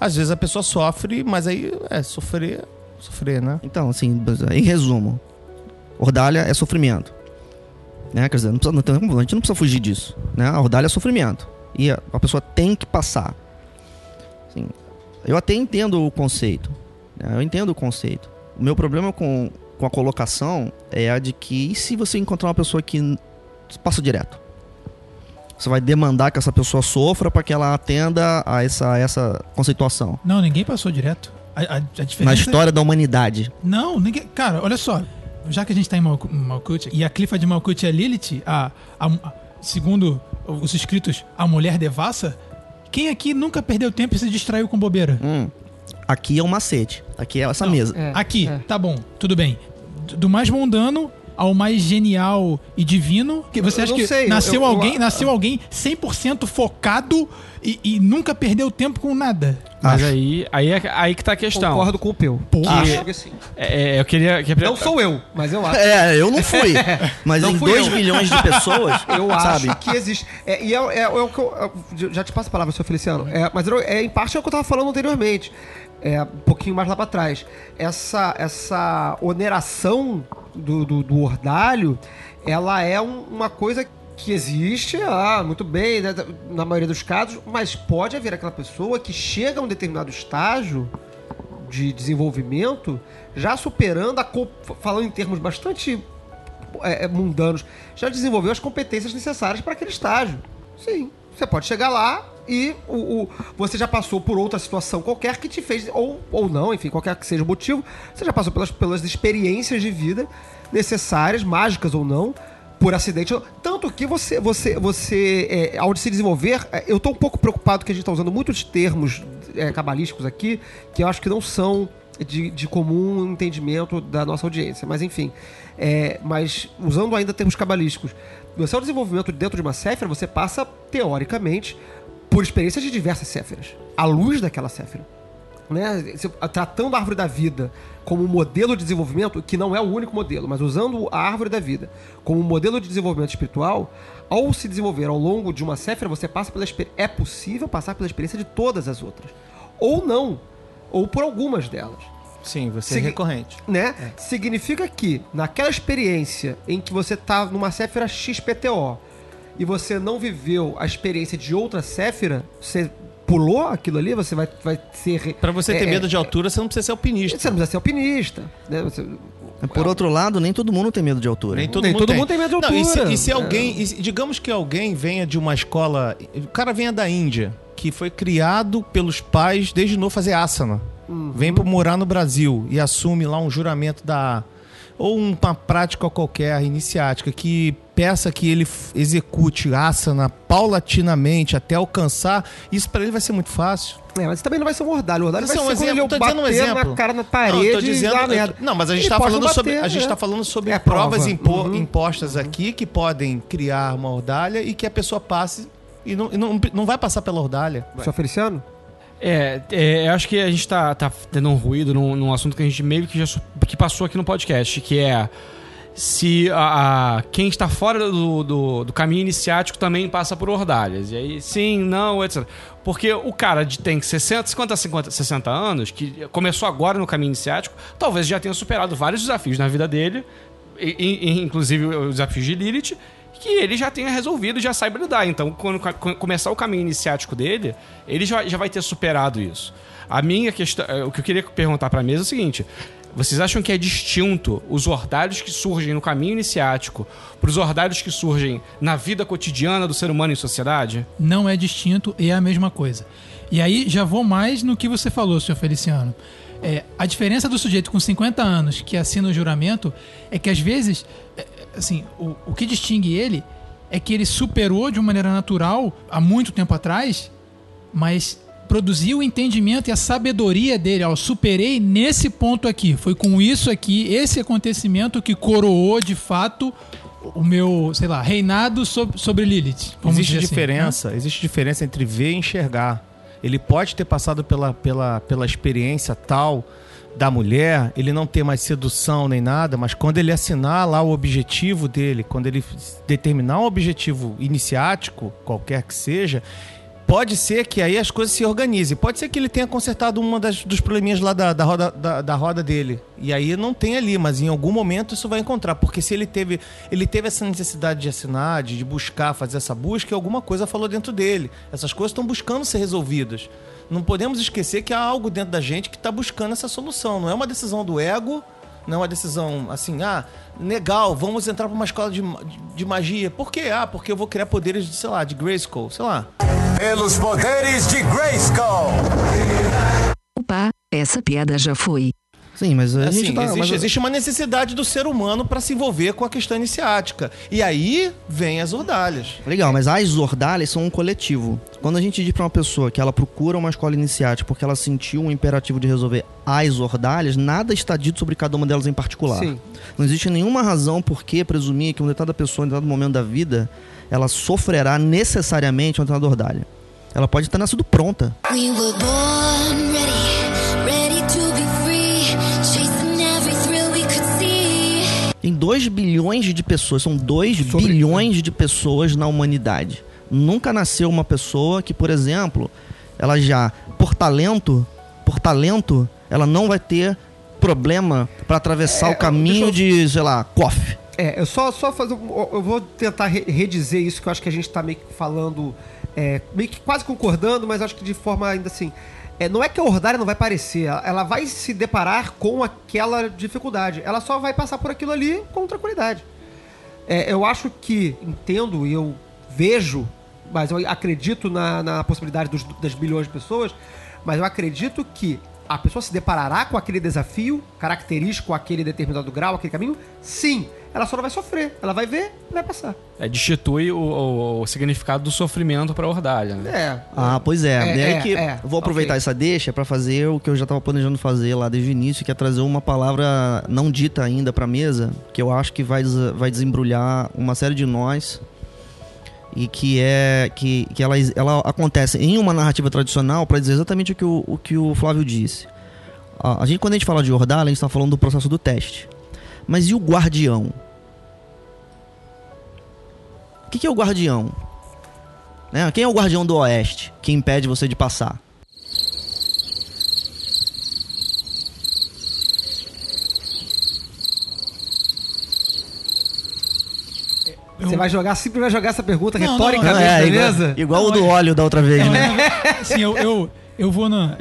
às vezes a pessoa sofre, mas aí é sofrer, sofrer, né? Então, assim, em resumo, ordalha é sofrimento. Né? Quer dizer, não precisa- não a gente não precisa fugir disso. Né? A ordalha é sofrimento. E a, a pessoa tem que passar. Assim, eu até entendo o conceito. né? Eu entendo o conceito. O meu problema com, com a colocação é a de que e se você encontrar uma pessoa que passa direto? Você vai demandar que essa pessoa sofra para que ela atenda a essa, essa conceituação. Não, ninguém passou direto. A, a- a diferença Na história da humanidade. Não, ninguém. Cara, olha só. Já que a gente tá em Malku- Malkuth e a clifa de Malkuth é Lilith, a, a- a- segundo os escritos, a mulher devassa, quem aqui nunca perdeu tempo e se distraiu com bobeira? Hum, aqui é um macete. Aqui é essa mesa. aqui, tá bom, tudo bem. Do- Do mais mundano ao mais genial e divino, que você Eu acha não que sei, eu- nasceu eu- alguém, eu- nasceu alguém 100% focado e, e nunca perdeu tempo com nada. Mas aí, aí, é- aí que tá a questão. Concordo com o Peu. Acho que sim. É, é, eu queria. que- Não sou eu, mas eu acho. É, eu não fui. Mas Não em fui 2 eu. milhões de pessoas, Eu sabe? acho que existe. É, e é, é- é o que eu, eu- Já te passo a palavra, seu Feliciano. É, mas é, em parte é o que eu tava falando anteriormente. É, um pouquinho mais lá pra trás. Essa, essa oneração do, do, do ordalho, ela é um- uma coisa que existe, ah, muito bem, né, na maioria dos casos, mas pode haver aquela pessoa que chega a um determinado estágio de desenvolvimento, já superando a. falando em termos bastante é, é, mundanos, já desenvolveu as competências necessárias para aquele estágio. Sim, você pode chegar lá e o, o- você já passou por outra situação qualquer que te fez, ou, ou não, enfim, qualquer que seja o motivo, você já passou pelas, pelas experiências de vida necessárias, mágicas ou não, por acidente. Tanto que você, você, você é, ao se desenvolver, é, eu tô um pouco preocupado que a gente tá usando muitos termos é, cabalísticos aqui, que eu acho que não são de, de comum entendimento da nossa audiência. Mas enfim, é, mas usando ainda termos cabalísticos, no seu desenvolvimento dentro de uma Séfira, você passa, teoricamente, por experiências de diversas Séfiras. À luz daquela Séfira né, tratando a árvore da vida como um modelo de desenvolvimento, que não é o único modelo, mas usando a árvore da vida como um modelo de desenvolvimento espiritual, ao se desenvolver ao longo de uma séfira, você passa pela experiência. É possível passar pela experiência de todas as outras. Ou não. Ou por algumas delas. Sim, você é recorrente. Né? Significa que, naquela experiência em que você tá numa Séfira XPTO e você não viveu a experiência de outra Séfira, você pulou aquilo ali, você vai, vai ser. Pra você ter é, medo de altura, você não precisa ser alpinista. Você não precisa ser alpinista. Né? Você- Por outro lado, nem todo mundo tem medo de altura. Nem todo, Nem mundo, todo tem. mundo tem medo de Não, e se, altura. e se É. alguém, e se- digamos que alguém venha de uma escola, o cara venha da Índia, que foi criado pelos pais desde novo fazer asana. Uhum. Vem para morar no Brasil e assume lá um juramento da ou uma prática qualquer iniciática que peça que ele execute asana paulatinamente até alcançar, isso para ele vai ser muito fácil. É, mas também não vai ser um ordalho. O ordalho vai é um ser quando exemplo, ele tô dizendo um exemplo. na cara na Não, parede eu tô dizendo, eu- não, mas a gente tá pode falando não sobre a gente é. tá falando sobre É provas prova. impo- Uhum. impostas aqui que podem criar uma ordalha e que a pessoa passe e não, e não, não vai passar pela ordalha. Só Feliciano? É, é, eu acho que a gente tá, tá tendo um ruído num, num assunto que a gente meio que já que passou aqui no podcast, que é se a, a- quem está fora do, do, do caminho iniciático também passa por ordalhas. E aí, sim, não, etc. Porque o cara de tem 60, 50, 50, 60 anos, que começou agora no caminho iniciático, talvez já tenha superado vários desafios na vida dele, inclusive os desafios de Lilith, que ele já tenha resolvido já saiba lidar. Então, quando começar o caminho iniciático dele, ele já, já vai ter superado isso. A minha questão, eh, o que eu queria perguntar pra mesa é o seguinte: vocês acham que é distinto os ordalhos que surgem no caminho iniciático pros ordalhos que surgem na vida cotidiana do ser humano em sociedade? não é distinto e é a mesma coisa. E aí já vou mais no que você falou, senhor Feliciano. É, a diferença do sujeito com 50 anos que assina o juramento é que às vezes, é, assim, o, o que distingue ele é que ele superou de uma maneira natural há muito tempo atrás, mas produziu o entendimento e a sabedoria dele. Ó, superei nesse ponto aqui. Foi com isso aqui, esse acontecimento que coroou de fato o meu, sei lá, reinado sobre, sobre Lilith. existe dizer assim, diferença, existe diferença entre ver e enxergar. Ele pode ter passado pela, pela, pela experiência tal da mulher, ele não ter mais sedução nem nada, mas quando ele assinar lá o objetivo dele, quando ele determinar um objetivo iniciático, qualquer que seja, pode ser que aí as coisas se organizem. Pode ser que ele tenha consertado uma das, dos probleminhas lá da, da, roda, da, da roda dele. E aí não tem ali, mas em algum momento isso vai encontrar. Porque se ele teve, ele teve essa necessidade de assinar, de, buscar, fazer essa busca, e alguma coisa falou dentro dele. Essas coisas estão buscando ser resolvidas. Não podemos esquecer que há algo dentro da gente que está buscando essa solução. Não é uma decisão do ego, não é uma decisão assim, ah, legal, vamos entrar para uma escola de, de magia. Por quê? Ah, porque eu vou criar poderes, de, sei lá, de Grayskull, sei lá. Pelos poderes de Grayskull. Opa, essa piada já foi. Sim, mas a Assim, gente tá... existe, mas- existe uma necessidade do ser humano para se envolver com a questão iniciática. E aí vem as ordalhas. Legal, mas as ordalhas são um coletivo. Quando a gente diz pra uma pessoa que ela procura uma escola iniciática porque ela sentiu um imperativo de resolver as ordalhas, nada está dito sobre cada uma delas em particular. Sim. Não existe nenhuma razão por que presumir que uma determinada pessoa, em determinado momento da vida, ela sofrerá necessariamente uma determinada ordalha. Ela pode ter nascido pronta. We Tem 2 bilhões de pessoas, são 2 bilhões de pessoas na humanidade. Nunca nasceu uma pessoa que, por exemplo, ela já, por talento, por talento, ela não vai ter problema para atravessar o caminho de, sei lá, coffee. É, eu só, só fazer. Eu vou tentar re- redizer isso, que eu acho que a gente tá meio que falando. é, meio que quase concordando, mas acho que de forma ainda assim. É, não é que a Ordária não vai aparecer, ela- vai se deparar com aquela dificuldade. Ela só vai passar por aquilo ali com tranquilidade. É, eu acho que, entendo e eu vejo, mas eu acredito na, na possibilidade dos- das bilhões de pessoas, mas eu acredito que a pessoa se deparará com aquele desafio característico, aquele determinado grau, aquele caminho, sim. Ela só não vai sofrer. Ela vai ver e vai passar. É, destitui o, o- o significado do sofrimento pra Ordalha, né? É. Ah, pois é. É, e aí é, que é. vou aproveitar Ok. essa deixa pra fazer o que eu já tava planejando fazer lá desde o início, que é trazer uma palavra não dita ainda pra mesa, que eu acho que vai, vai desembrulhar uma série de nós e que é que, que ela, ela acontece em uma narrativa tradicional pra dizer exatamente o que o, o que o Flávio disse. A, a gente quando a gente fala de Ordalha, a gente tá falando do processo do teste. Mas e o guardião? O que, que é o guardião? Né? Quem é o guardião do oeste que impede você de passar? Você vai jogar, sempre vai jogar essa pergunta Não, não, retoricamente não, é, na igual, mesa? igual o do óleo da outra vez, né? Assim, eu, eu, eu vou na.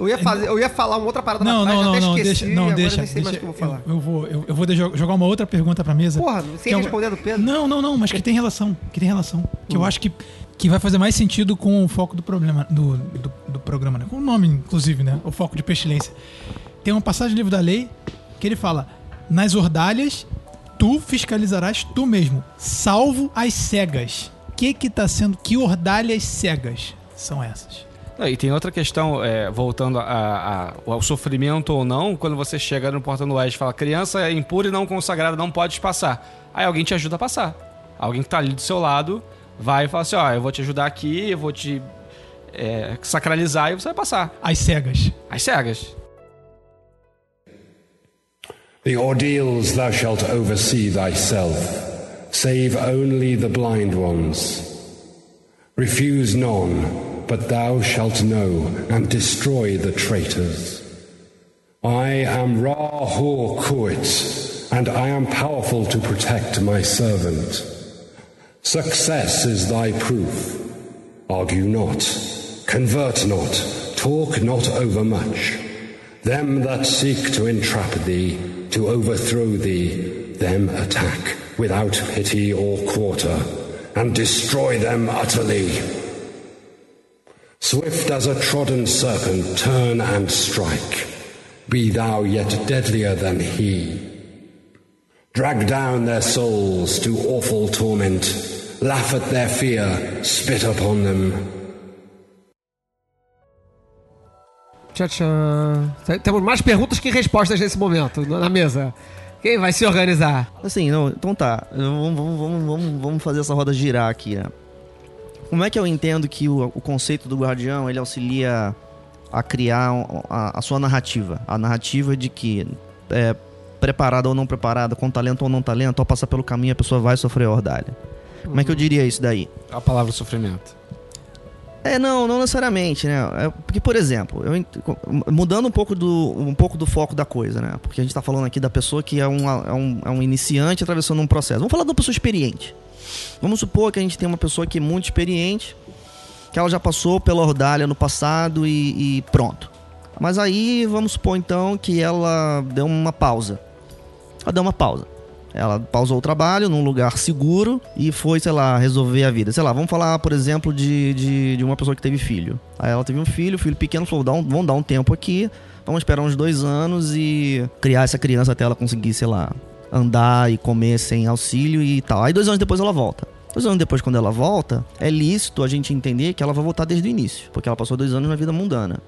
Eu ia, fazer, eu ia falar uma outra parada Não, lá não, atrás, não, até não, esqueci, deixa, não, deixa, deixa. que eu. Eu, eu vou, eu, eu vou jogar uma outra pergunta pra mesa. Porra, sem é responder do Pedro. Não, não, não, mas que tem relação, que tem relação, que Hum. eu acho que que vai fazer mais sentido com o foco do problema do, do, do programa, né? Com o nome, inclusive, né? O foco de pestilência. Tem uma passagem do livro da lei que ele fala: nas ordalhas tu fiscalizarás tu mesmo, salvo as cegas. O que que tá sendo? Que ordalhas cegas são essas? E tem outra questão, é, voltando a- a- ao sofrimento ou não, quando você chega no Portão do Oeste e fala, criança é impura e não consagrada, não pode passar. Aí alguém te ajuda a passar. Alguém que tá ali do seu lado vai e fala assim, ó, eu vou te ajudar aqui, eu vou te é, sacralizar e você vai passar. As cegas. As cegas. The ordeals thou shalt oversee thyself, save only the blind ones. Refuse none, but thou shalt know and destroy the traitors. I am Ra Hor Kuit, and I am powerful to protect my servant. Success is thy proof. Argue not, convert not, talk not overmuch. Them that seek to entrap thee, to overthrow thee, them attack without pity or quarter, and destroy them utterly. Swift as a trodden serpent, turn and strike. Be thou yet deadlier than he. Drag down their souls to awful torment, laugh at their fear, spit upon them. Tchau, tchau. Temos mais perguntas que respostas nesse momento, na mesa. Quem vai se organizar? Assim, não, então tá. Vamos, vamos, vamos, vamos, vamos fazer essa roda girar aqui, né? Como é que eu entendo que o, o conceito do guardião ele auxilia a criar a, a sua narrativa? A narrativa de que é, preparada ou não preparada, com talento ou não talento, ao passar pelo caminho a pessoa vai sofrer ordalha. Como é que eu diria isso daí? A palavra sofrimento. É, não, não necessariamente, né? É, porque, por exemplo, eu, mudando um pouco, do, um pouco do foco da coisa, né? Porque a gente tá falando aqui da pessoa que é um, é um, é um iniciante atravessando um processo. Vamos falar de uma pessoa experiente. Vamos supor que a gente tem uma pessoa que é muito experiente, que ela já passou pela ordalha no passado e, e pronto. Mas aí, vamos supor então que ela deu uma pausa. Ela deu uma pausa. Ela pausou o trabalho num lugar seguro e foi, sei lá, resolver a vida. Sei lá, vamos falar, por exemplo, de, de, de uma pessoa que teve filho. Aí ela teve um filho, o filho pequeno falou: dá um, vamos dar um tempo aqui, vamos esperar uns dois anos e criar essa criança até ela conseguir, sei lá, andar e comer sem auxílio e tal. Aí dois anos depois ela volta. Dois anos depois, quando ela volta, é lícito a gente entender que ela vai voltar desde o início, porque ela passou dois anos na vida mundana.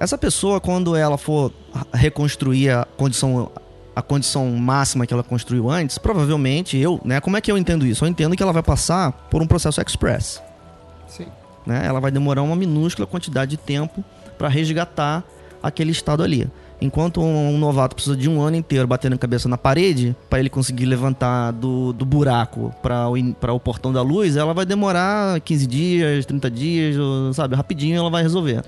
Essa pessoa, quando ela for reconstruir a condição, a condição máxima que ela construiu antes, provavelmente eu, né? Como é que eu entendo isso? Eu entendo que ela vai passar por um processo express. Sim. Né? Ela vai demorar uma minúscula quantidade de tempo para resgatar aquele estado ali. Enquanto um, um novato precisa de um ano inteiro batendo a cabeça na parede para ele conseguir levantar do, do buraco para o, pra o portão da luz, ela vai demorar 15 dias, 30 dias, sabe? Rapidinho ela vai resolver.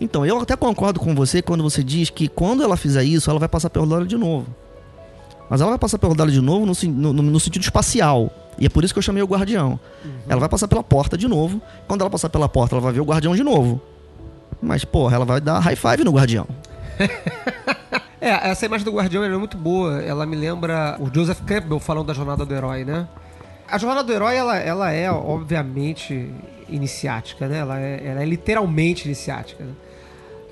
Então, eu até concordo com você quando você diz que quando ela fizer isso, ela vai passar pelo Rodalho de novo. Mas ela vai passar pelo Rodalho de novo no, no- no- sentido espacial. E é por isso que eu chamei o guardião. Ela vai passar pela porta de novo. Quando ela passar pela porta, ela vai ver o guardião de novo. Mas, porra, ela vai dar high five no guardião. É, essa imagem do Guardião é muito boa. Ela me lembra o Joseph Campbell falando da jornada do herói, né? A jornada do herói, ela, ela é, obviamente, iniciática, né? Ela é, ela é literalmente iniciática. Né?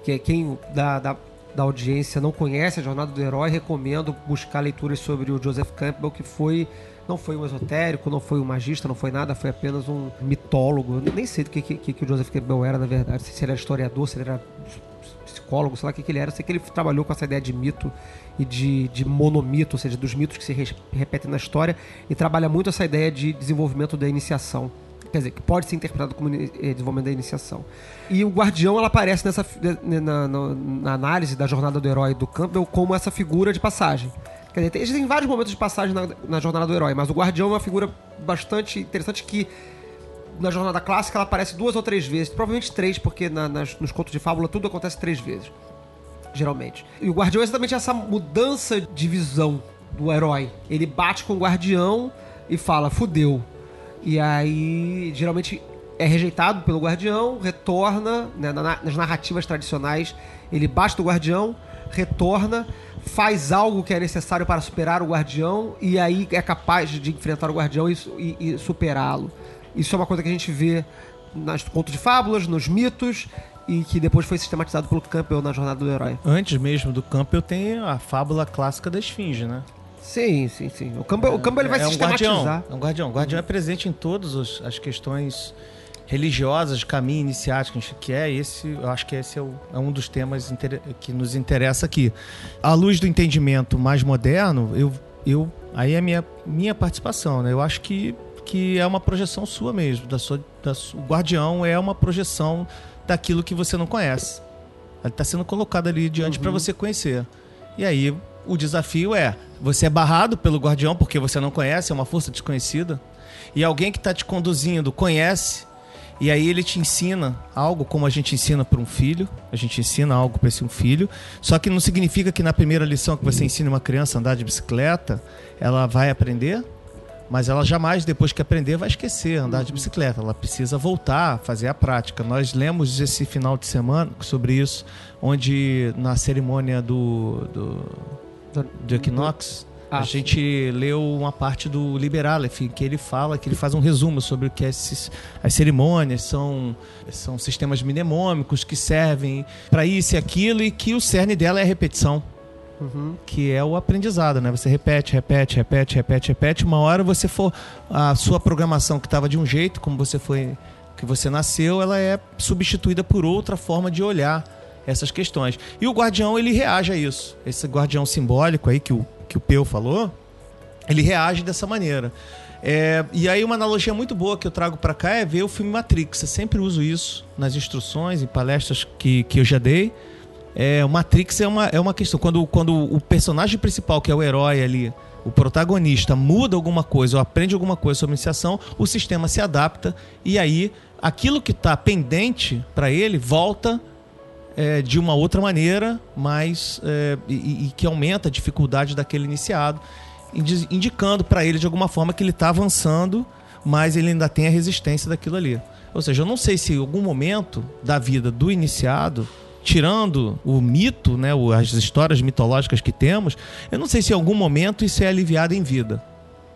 Que quem dá, dá da audiência não conhece a jornada do herói, recomendo buscar leituras sobre o Joseph Campbell, que foi não foi um esotérico, não foi um magista, não foi nada, foi apenas um mitólogo. Eu nem sei do que, que, que o Joseph Campbell era, na verdade. Se ele era historiador, se ele era psicólogo, sei lá o que, que ele era. Sei que ele trabalhou com essa ideia de mito e de, de monomito, ou seja, dos mitos que se res- repetem na história, e trabalha muito essa ideia de desenvolvimento da iniciação. Quer dizer, que pode ser interpretado como eh, desenvolvimento da iniciação. E o Guardião, ela aparece nessa, na, na- na análise da jornada do herói do Campbell como essa figura de passagem. Quer dizer, tem, existem vários momentos de passagem na, na jornada do herói, mas o Guardião é uma figura bastante interessante que na jornada clássica ela aparece duas ou três vezes, provavelmente três, porque na- nas- nos contos de fábula tudo acontece três vezes, geralmente. E o Guardião é exatamente essa mudança de visão do herói. Ele bate com o Guardião e fala, fudeu. E aí, geralmente é rejeitado pelo Guardião, retorna, né, na- nas narrativas tradicionais, ele bate do Guardião, retorna, faz algo que é necessário para superar o Guardião e aí é capaz de enfrentar o Guardião e, e- e superá-lo. Isso é uma coisa que a gente vê nos contos de fábulas, nos mitos e que depois foi sistematizado pelo Campbell na Jornada do Herói. Antes mesmo do Campbell tem a fábula clássica da esfinge, né? Sim, sim, sim. O Campbell, o Campbell ele vai é um sistematizar. guardião. É um guardião. O guardião é presente em todas as questões religiosas, caminho iniciático, que é esse, eu acho que esse é, o- é um dos temas que nos interessa aqui. À luz do entendimento mais moderno, eu, eu aí é a minha, minha participação, né? Eu acho que, que é uma projeção sua mesmo, da sua, da su- o guardião é uma projeção daquilo que você não conhece. Ele está sendo colocado ali diante para você conhecer. E aí o desafio é: você é barrado pelo guardião porque você não conhece, é uma força desconhecida. E alguém que está te conduzindo conhece. E aí ele te ensina algo como a gente ensina para um filho. A gente ensina algo para esse um filho. Só que não significa que na primeira lição que você ensina uma criança a andar de bicicleta, ela vai aprender. Mas ela jamais, depois que aprender, vai esquecer andar de bicicleta. Ela precisa voltar a fazer a prática. Nós lemos esse final de semana sobre isso, onde na cerimônia do, do, do Equinox, Ah, a gente leu uma parte do Liberalef, que ele fala, que ele faz um resumo sobre o que é esses, as cerimônias são, são sistemas mnemônicos que servem para isso e aquilo, e que o cerne dela é a repetição Uhum. que é o aprendizado, né? Você repete, repete, repete, repete, repete. Uma hora você for a sua programação que estava de um jeito, como você foi, que você nasceu, ela é substituída por outra forma de olhar essas questões. E o guardião ele reage a isso. Esse guardião simbólico aí que o que o Peu falou, ele reage dessa maneira. É, e aí uma analogia muito boa que eu trago para cá é ver o filme Matrix. Eu sempre uso isso nas instruções e palestras que, que eu já dei. É, Matrix é uma, é uma questão. Quando, quando o personagem principal, que é o herói ali, o protagonista, muda alguma coisa ou aprende alguma coisa sobre iniciação, o sistema se adapta e aí aquilo que está pendente para ele volta é, de uma outra maneira, mas é, e, e que aumenta a dificuldade daquele iniciado, indi- indicando para ele de alguma forma que ele está avançando, mas ele ainda tem a resistência daquilo ali. Ou seja, eu não sei se em algum momento da vida do iniciado, tirando o mito, né, as histórias mitológicas que temos, eu não sei se em algum momento isso é aliviado em vida.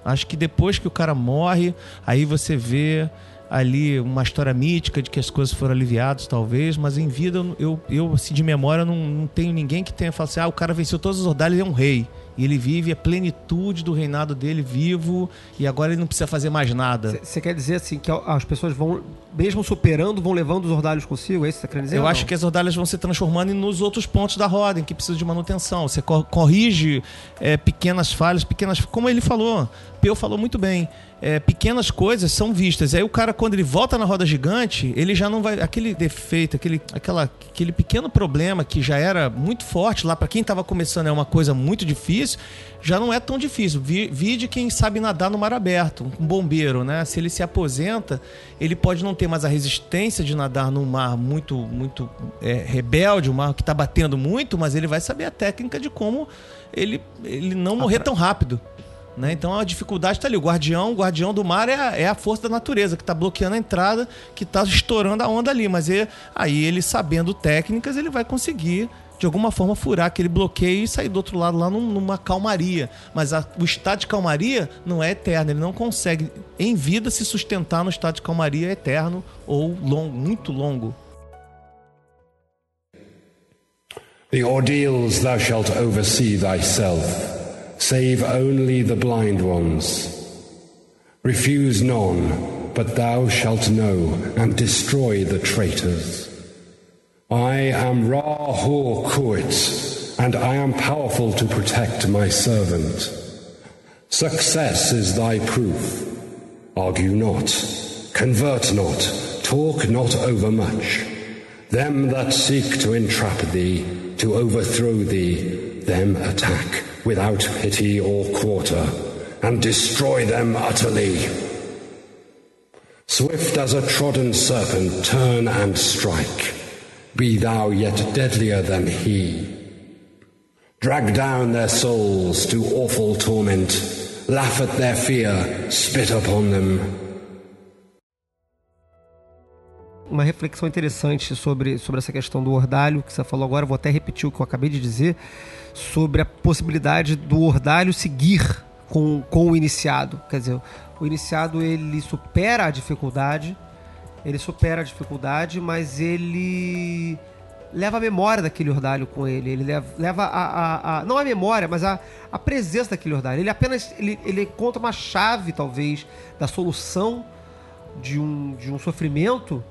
Acho que depois que o cara morre, aí você vê ali uma história mítica de que as coisas foram aliviadas, talvez, mas em vida eu, eu, assim, de memória, não, não tenho ninguém que tenha falado assim: ah, o cara venceu todos os ordalhos e é um rei. E ele vive a plenitude do reinado dele vivo e agora ele não precisa fazer mais nada. Você quer dizer assim que as pessoas vão, mesmo superando, vão levando os ordalhos consigo? É isso que você tá querendo dizer? Eu acho que as ordalhas vão se transformando nos outros pontos da roda, em que precisa de manutenção. Você co- corrige é, pequenas falhas, pequenas. Como ele falou, Peu falou muito bem. É, pequenas coisas são vistas. Aí o cara, quando ele volta na roda gigante, ele já não vai. Aquele defeito, aquele, aquela, aquele pequeno problema que já era muito forte lá, para quem estava começando, é uma coisa muito difícil, já não é tão difícil. Vi, vi de quem sabe nadar no mar aberto, um bombeiro, né? Se ele se aposenta, ele pode não ter mais a resistência de nadar num mar muito, muito é, rebelde, um mar que está batendo muito, mas ele vai saber a técnica de como ele, ele não morrer tão rápido. Né? Então a dificuldade está ali. O guardião, o guardião do mar é a, é a força da natureza que está bloqueando a entrada, que está estourando a onda ali. Mas ele- aí ele sabendo técnicas, ele vai conseguir de alguma forma furar aquele bloqueio e sair do outro lado lá num- numa calmaria. Mas a- o estado de calmaria não é eterno. Ele não consegue em vida se sustentar no estado de calmaria eterno ou longo, muito longo. The ordeals thou shalt oversee thyself. Save only the blind ones. Refuse none, but thou shalt know and destroy the traitors. I am Ra Hor Kuit, and I am powerful to protect my servant. Success is thy proof. Argue not, convert not, talk not overmuch. Them that seek to entrap thee, to overthrow thee, them attack without pity or quarter, and destroy them utterly. Swift as a trodden serpent, turn and strike. Be thou yet deadlier than he. Drag down their souls to awful torment, laugh at their fear, spit upon them. Uma reflexão interessante sobre, sobre essa questão do ordalho que você falou agora. Vou até repetir o que eu acabei de dizer sobre a possibilidade do ordalho seguir com, com o iniciado. Quer dizer, o iniciado ele supera a dificuldade, ele supera a dificuldade, mas ele leva a memória daquele ordalho com ele. Ele leva, leva a, a, a- não a memória, mas a, a presença daquele ordalho. Ele apenas ele, ele conta uma chave, talvez, da solução de um, de um sofrimento,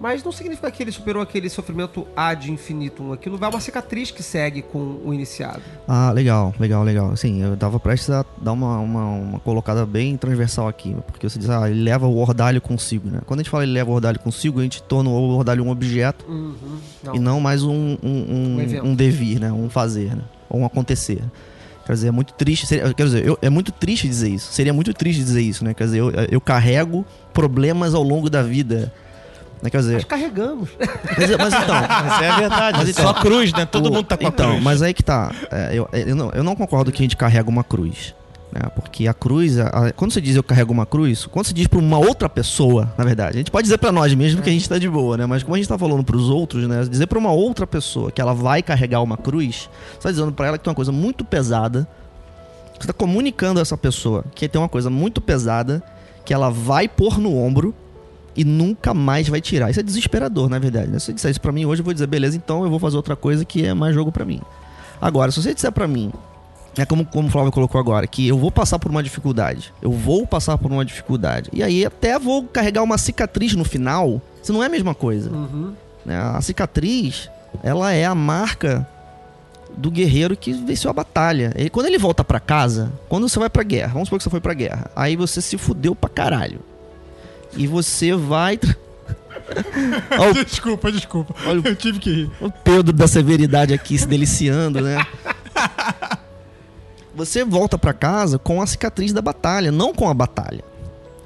mas não significa que ele superou aquele sofrimento ad infinitum. Aquilo vai uma cicatriz que segue com o iniciado. Ah, legal, legal, legal. Sim, eu tava prestes a dar uma, uma, uma colocada bem transversal aqui, porque você diz, ah, ele leva o ordalho consigo, né? Quando a gente fala ele leva o ordalho consigo, a gente torna o ordalho um objeto Não. e não mais um, um, um, um devir, né? Um fazer, né? Ou um acontecer. Quer dizer, é muito triste. seria- quer dizer, eu- é muito triste dizer isso. Seria muito triste dizer isso, né? Quer dizer, eu, eu carrego problemas ao longo da vida. Né? Quer dizer, Nós carregamos. Dizer, mas então. Mas é a verdade, Mas só cruz, né? Todo mundo tá com a então, cruz. mas aí que tá. É, eu, eu, não, eu não concordo que a gente carrega uma cruz. Né? Porque a cruz, a- a- quando você diz eu carrego uma cruz, quando você diz pra uma outra pessoa, na verdade, a gente pode dizer pra nós mesmo que a gente tá de boa, né? Mas como a gente tá falando pros outros, né? Dizer pra uma outra pessoa que ela vai carregar uma cruz, você tá dizendo pra ela que tem uma coisa muito pesada. Você tá comunicando a essa pessoa que tem uma coisa muito pesada que ela vai pôr no ombro e nunca mais vai tirar. Isso é desesperador, na verdade. né? Se você disser isso pra mim hoje, eu vou dizer, beleza, então eu vou fazer outra coisa que é mais jogo pra mim. Agora, se você disser pra mim, é como, como o Flávio colocou agora, que eu vou passar por uma dificuldade, eu vou passar por uma dificuldade, e aí até vou carregar uma cicatriz no final, isso não é a mesma coisa. né? A cicatriz, ela é a marca do guerreiro que venceu a batalha. Ele, quando ele volta pra casa, quando você vai pra guerra, vamos supor que você foi pra guerra, aí você se fudeu pra caralho. E você vai. Desculpa, desculpa. Olha Eu tive que rir. o Pedro da severidade aqui se deliciando, né? Você volta pra casa com a cicatriz da batalha, não com a batalha.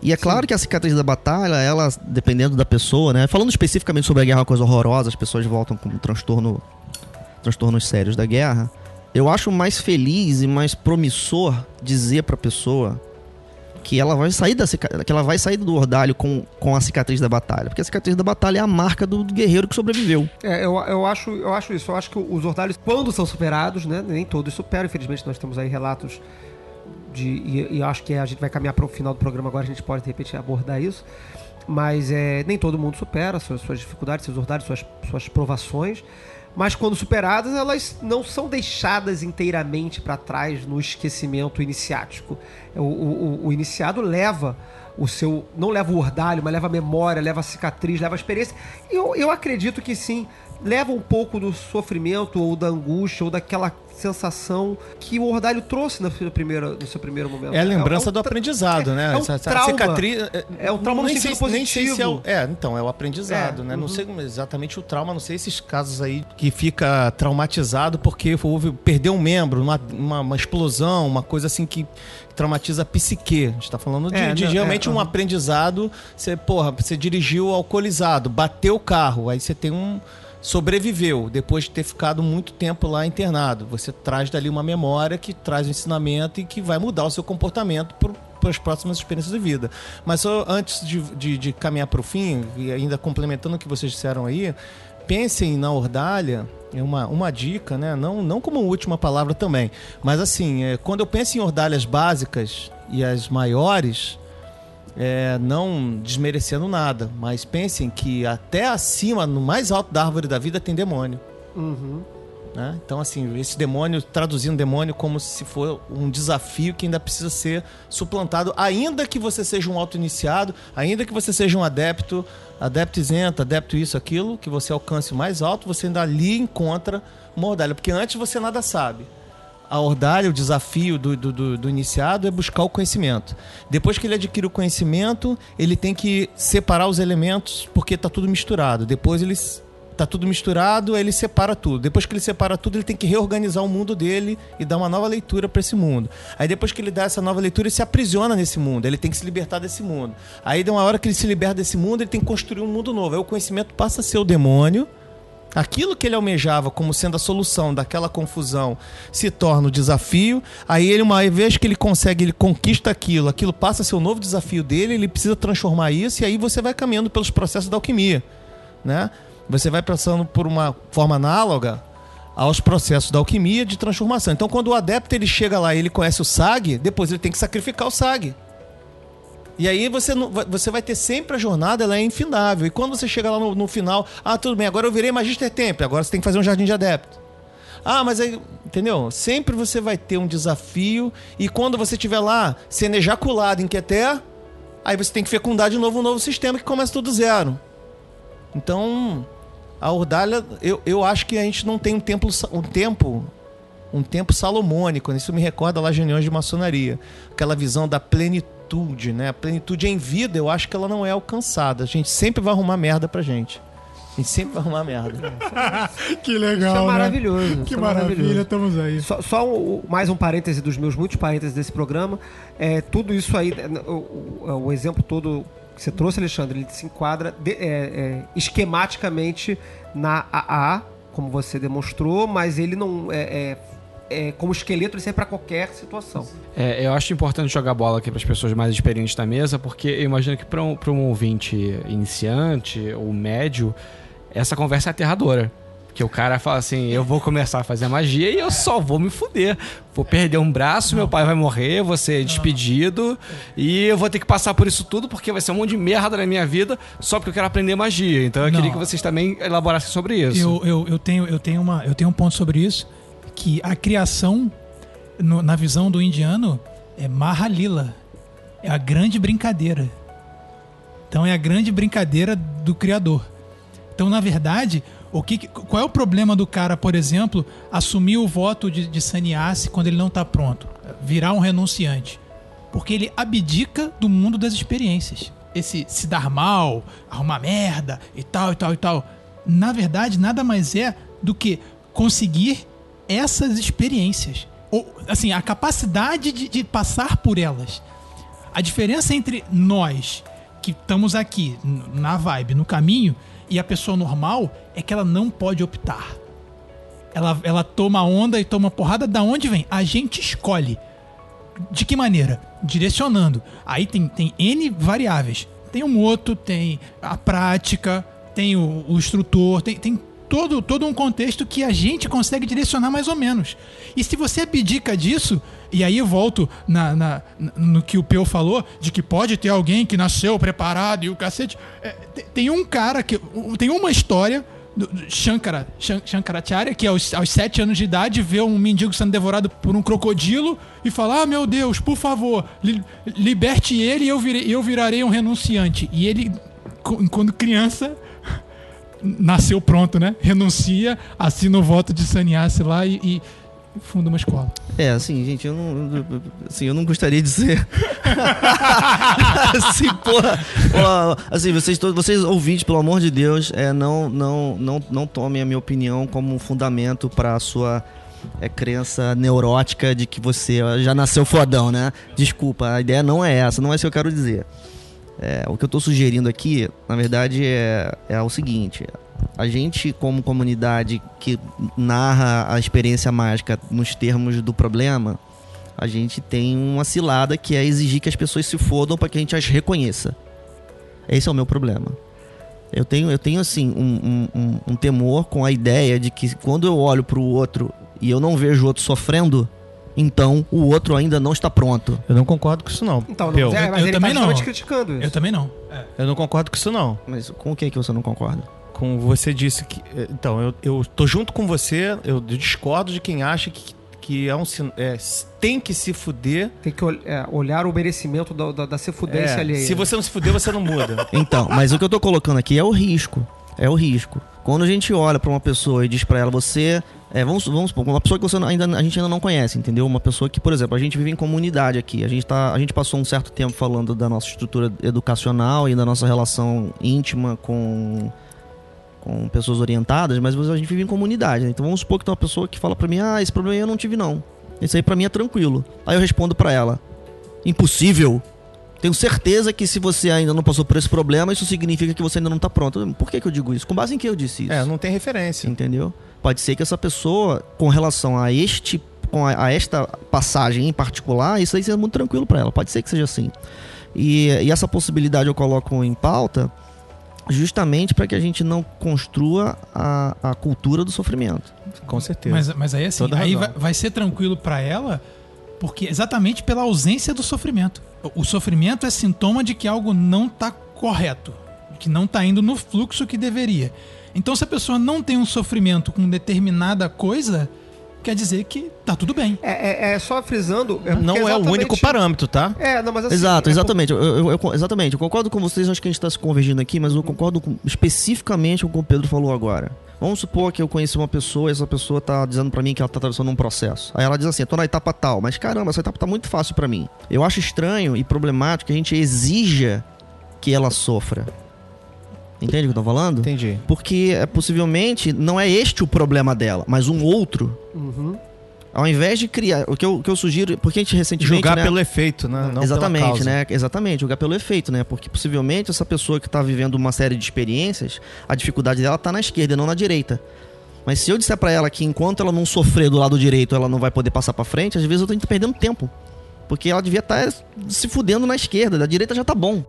E é claro que a cicatriz da batalha, ela, dependendo da pessoa, né? Falando especificamente sobre a guerra, uma coisa horrorosa, as pessoas voltam com um transtorno, transtornos sérios da guerra. Eu acho mais feliz e mais promissor dizer pra pessoa que ela vai sair da que ela vai sair do ordalho com, com a cicatriz da batalha, porque a cicatriz da batalha é a marca do, do guerreiro que sobreviveu. É, eu, eu, acho, eu acho isso. Eu acho que os ordalhos, quando são superados, né? Nem todos superam, infelizmente, nós temos aí relatos de. E, e acho que a gente vai caminhar para o final do programa agora, a gente pode de repente abordar isso. Mas é, nem todo mundo supera suas, suas dificuldades, seus ordalhos, suas, suas provações. Mas quando superadas, elas não são deixadas inteiramente para trás no esquecimento iniciático. O, o, o- iniciado leva o seu. Não leva o ordalho, mas leva a memória, leva a cicatriz, leva a experiência. E eu, eu acredito que sim, leva um pouco do sofrimento ou da angústia ou daquela sensação que o ordalho trouxe no seu primeiro, no seu primeiro momento. É a lembrança um do aprendizado, né? É um Essa- trauma. cicatriz. É um trauma no nem sentido sei- sei se é o- positivo. É, então, é o aprendizado, É, né? Não uhum. sei exatamente o trauma, não sei esses casos aí que fica traumatizado porque houve, perdeu um membro, uma, uma, uma explosão, uma coisa assim que traumatiza a psique. A gente tá falando de, É, de não, realmente é, um uhum. aprendizado. Você, porra, você dirigiu alcoolizado, bateu o carro, aí você tem um. Sobreviveu depois de ter ficado muito tempo lá internado. Você traz dali uma memória que traz um ensinamento e que vai mudar o seu comportamento para as próximas experiências de vida. Mas só antes de, de, de caminhar para o fim, e ainda complementando o que vocês disseram aí, pensem na ordalha, é uma, uma dica, né? Não, não como última palavra também, mas assim, é, quando eu penso em ordalhas básicas e as maiores, é, não desmerecendo nada, mas pensem que até acima, no mais alto da árvore da vida, tem demônio. Uhum. Né? Então, assim, esse demônio, traduzindo demônio como se for um desafio que ainda precisa ser suplantado, ainda que você seja um auto-iniciado, ainda que você seja um adepto, adepto isento, adepto isso, aquilo, que você alcance o mais alto, você ainda ali encontra uma ordalha. Porque antes você nada sabe. A ordalha, o desafio do, do, do- do iniciado é buscar o conhecimento. Depois que ele adquire o conhecimento, ele tem que separar os elementos, porque está tudo misturado. Depois ele s- tá tudo misturado, ele separa tudo. Depois que ele separa tudo, ele tem que reorganizar o mundo dele e dar uma nova leitura para esse mundo. Aí depois que ele dá essa nova leitura, ele se aprisiona nesse mundo, ele tem que se libertar desse mundo. Aí de uma hora que ele se liberta desse mundo, ele tem que construir um mundo novo. Aí o conhecimento passa a ser o demônio. Aquilo que ele almejava como sendo a solução daquela confusão se torna o desafio. Aí ele, uma vez que ele consegue, ele conquista aquilo, aquilo passa a ser o novo desafio dele, ele precisa transformar isso, e aí você vai caminhando pelos processos da alquimia. Né? Você vai passando por uma forma análoga aos processos da alquimia de transformação. Então, quando o adepto ele chega lá e ele conhece o SAG, depois ele tem que sacrificar o SAG. E aí você, não- você vai ter sempre a jornada, ela é infindável. E quando você chega lá no, no final, ah, tudo bem, agora eu virei Magister Temple, agora você tem que fazer um jardim de adepto. Ah, mas aí, entendeu? Sempre você vai ter um desafio e quando você estiver lá sendo ejaculado em Keter, aí você tem que fecundar de novo um novo sistema que começa tudo zero. Então, a Ordalha, eu, eu acho que a gente não tem um templo, um tempo, um tempo salomônico. Isso me recorda lá as reuniões de maçonaria, aquela visão da plenitude, né? A plenitude em vida, eu acho que ela não é alcançada. A gente sempre vai arrumar merda pra gente. A gente sempre vai arrumar merda. que legal, Isso é né? maravilhoso. Que isso é maravilha, maravilhoso. estamos aí. Só, só o- mais um parêntese dos meus muitos parênteses desse programa. É, tudo isso aí, é, o, o- o exemplo todo que você trouxe, Alexandre, ele se enquadra de- é, é, esquematicamente na AA, como você demonstrou, mas ele não é, é- como esqueleto, ele serve para qualquer situação. É, eu acho importante jogar bola aqui para as pessoas mais experientes da mesa, porque eu imagino que para um, pra um ouvinte iniciante ou médio, essa conversa é aterradora. Porque o cara fala assim: eu vou começar a fazer magia e eu só vou me fuder. Vou perder um braço, meu pai vai morrer, vou ser despedido e eu vou ter que passar por isso tudo porque vai ser um monte de merda na minha vida só porque eu quero aprender magia. Então eu Não. queria que vocês também elaborassem sobre isso. Eu, eu, eu, tenho, eu, tenho uma, eu tenho um ponto sobre isso, que a criação, no- na visão do indiano, é Mahalila. É a grande brincadeira. Então é a grande brincadeira do criador. Então, na verdade, o que, qual é o problema do cara, por exemplo, assumir o voto de, de sannyasi quando ele não está pronto? Virar um renunciante. Porque ele abdica do mundo das experiências. Esse se dar mal, arrumar merda e tal e tal e tal. Na verdade, nada mais é do que conseguir essas experiências. Ou, assim, a capacidade de, de passar por elas. A diferença entre nós, que estamos aqui na vibe, no caminho, e a pessoa normal é que ela não pode optar. Ela, ela toma onda e toma porrada da onde vem. A gente escolhe. De que maneira? Direcionando. Aí tem, tem N variáveis. Tem o moto, tem a prática, tem o, o instrutor, tem, tem todo, todo um contexto que a gente consegue direcionar mais ou menos. E se você abdica disso, e aí eu volto na, na- no que o Peu falou, de que pode ter alguém que nasceu preparado e o cacete. É, tem, um cara que. Tem uma história do, Shankara, Shan- Shankaracharya, que aos, aos sete anos de idade vê um mendigo sendo devorado por um crocodilo e fala: Ah, meu Deus, por favor, li- liberte ele e eu, virei, eu virarei um renunciante. E ele, quando criança, nasceu pronto, né? Renuncia, assina o voto de sannyasi lá e, e funda uma escola. É, assim, gente, eu não. Assim, eu não gostaria de ser. assim, porra. assim, vocês todos, vocês ouvintes, pelo amor de Deus, é, não, não, não, não tomem a minha opinião como um fundamento pra sua é, crença neurótica de que você já nasceu fodão, né? Desculpa, a ideia não é essa, não é isso que eu quero dizer. É, o que eu tô sugerindo aqui, na verdade, é, é o seguinte: a gente, como comunidade que narra a experiência mágica nos termos do problema, a gente tem uma cilada que é exigir que as pessoas se fodam para que a gente as reconheça. Esse é o meu problema. Eu tenho, eu tenho assim, um, um- um- temor com a ideia de que quando eu olho pro outro e eu não vejo o outro sofrendo, então o outro ainda não está pronto. Eu não concordo com isso, não. Então, não, Peu. é, mas ele tá justamente criticando isso. Eu também não. Eu não concordo com isso, não. Mas com o que, que você não concorda? com você disse que. eh, Então, eu, eu tô junto com você, eu discordo de quem acha que, que é um. É, tem que se fuder. Tem que ol- é, olhar o merecimento da, da, da sefudência É, alheia. se você não se fuder, você não muda. Então, mas o que eu tô colocando aqui é o risco. É o risco. Quando a gente olha pra uma pessoa e diz pra ela, você. É, vamos, vamos supor, uma pessoa que você ainda, a gente ainda não conhece, entendeu? Uma pessoa que, por exemplo, a gente vive em comunidade aqui. A gente, tá, a gente passou um certo tempo falando da nossa estrutura educacional e da nossa relação íntima com, com pessoas orientadas, mas a gente vive em comunidade. né? Então vamos supor que tem uma pessoa que fala pra mim, ah, esse problema eu não tive não. Esse aí pra mim é tranquilo. Aí eu respondo pra ela, impossível. Tenho certeza que se você ainda não passou por esse problema, isso significa que você ainda não tá pronto. Por que, que eu digo isso? Com base em que eu disse isso? É, não tem referência. Entendeu? Pode ser que essa pessoa, com relação a este, com a, a esta passagem em particular, isso aí seja muito tranquilo pra ela. Pode ser que seja assim. E, e essa possibilidade eu coloco em pauta justamente para que a gente não construa a, a cultura do sofrimento. Com certeza. Mas, mas aí assim, Toda aí vai, vai ser tranquilo pra ela, porque exatamente pela ausência do sofrimento. O, sofrimento é sintoma de que algo não tá correto, que não tá indo no fluxo que deveria. Então, se a pessoa não tem um sofrimento com determinada coisa, quer dizer que tá tudo bem. É, é- é só frisando. é Não é o único parâmetro, tá? É, não, mas assim. Exato, é exatamente. Eu, eu- eu- exatamente. Eu concordo com vocês, acho que a gente está se convergindo aqui, mas eu concordo com- especificamente com o que o Pedro falou agora. Vamos supor que eu conheci uma pessoa e essa pessoa tá dizendo pra mim que ela tá atravessando um processo. Aí ela diz assim, eu tô na etapa tal, mas caramba, essa etapa tá muito fácil pra mim. Eu acho estranho e problemático que a gente exija que ela sofra. Entende o que eu tô falando? Entendi. Porque é, possivelmente não é este o problema dela, mas um outro. Uhum. Ao invés de criar. O que eu, o que eu sugiro. Porque a gente recentemente. Julgar né, pelo efeito, né? Não pela Exatamente, né? Exatamente, julgar pelo efeito, né? Porque possivelmente essa pessoa que tá vivendo uma série de experiências, a dificuldade dela tá na esquerda e não na direita. Mas se eu disser pra ela que enquanto ela não sofrer do lado direito, ela não vai poder passar pra frente, às vezes eu tô perdendo tempo. Porque ela devia estar se fudendo na esquerda, da direita já tá bom.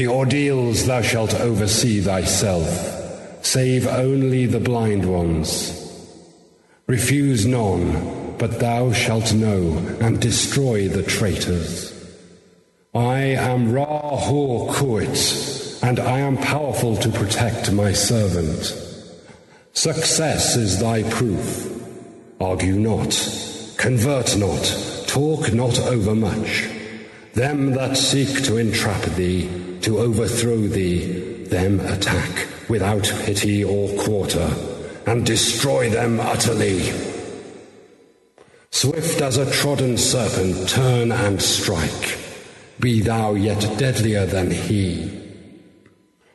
The ordeals thou shalt oversee thyself. Save only the blind ones. Refuse none, but thou shalt know, and destroy the traitors. I am Ra Hor Kuit, and I am powerful to protect my servant. Success is thy proof. Argue not, convert not, talk not overmuch. Them that seek to entrap thee, to overthrow thee, them attack without pity or quarter, and destroy them utterly. Swift as a trodden serpent, turn and strike. Be thou yet deadlier than he.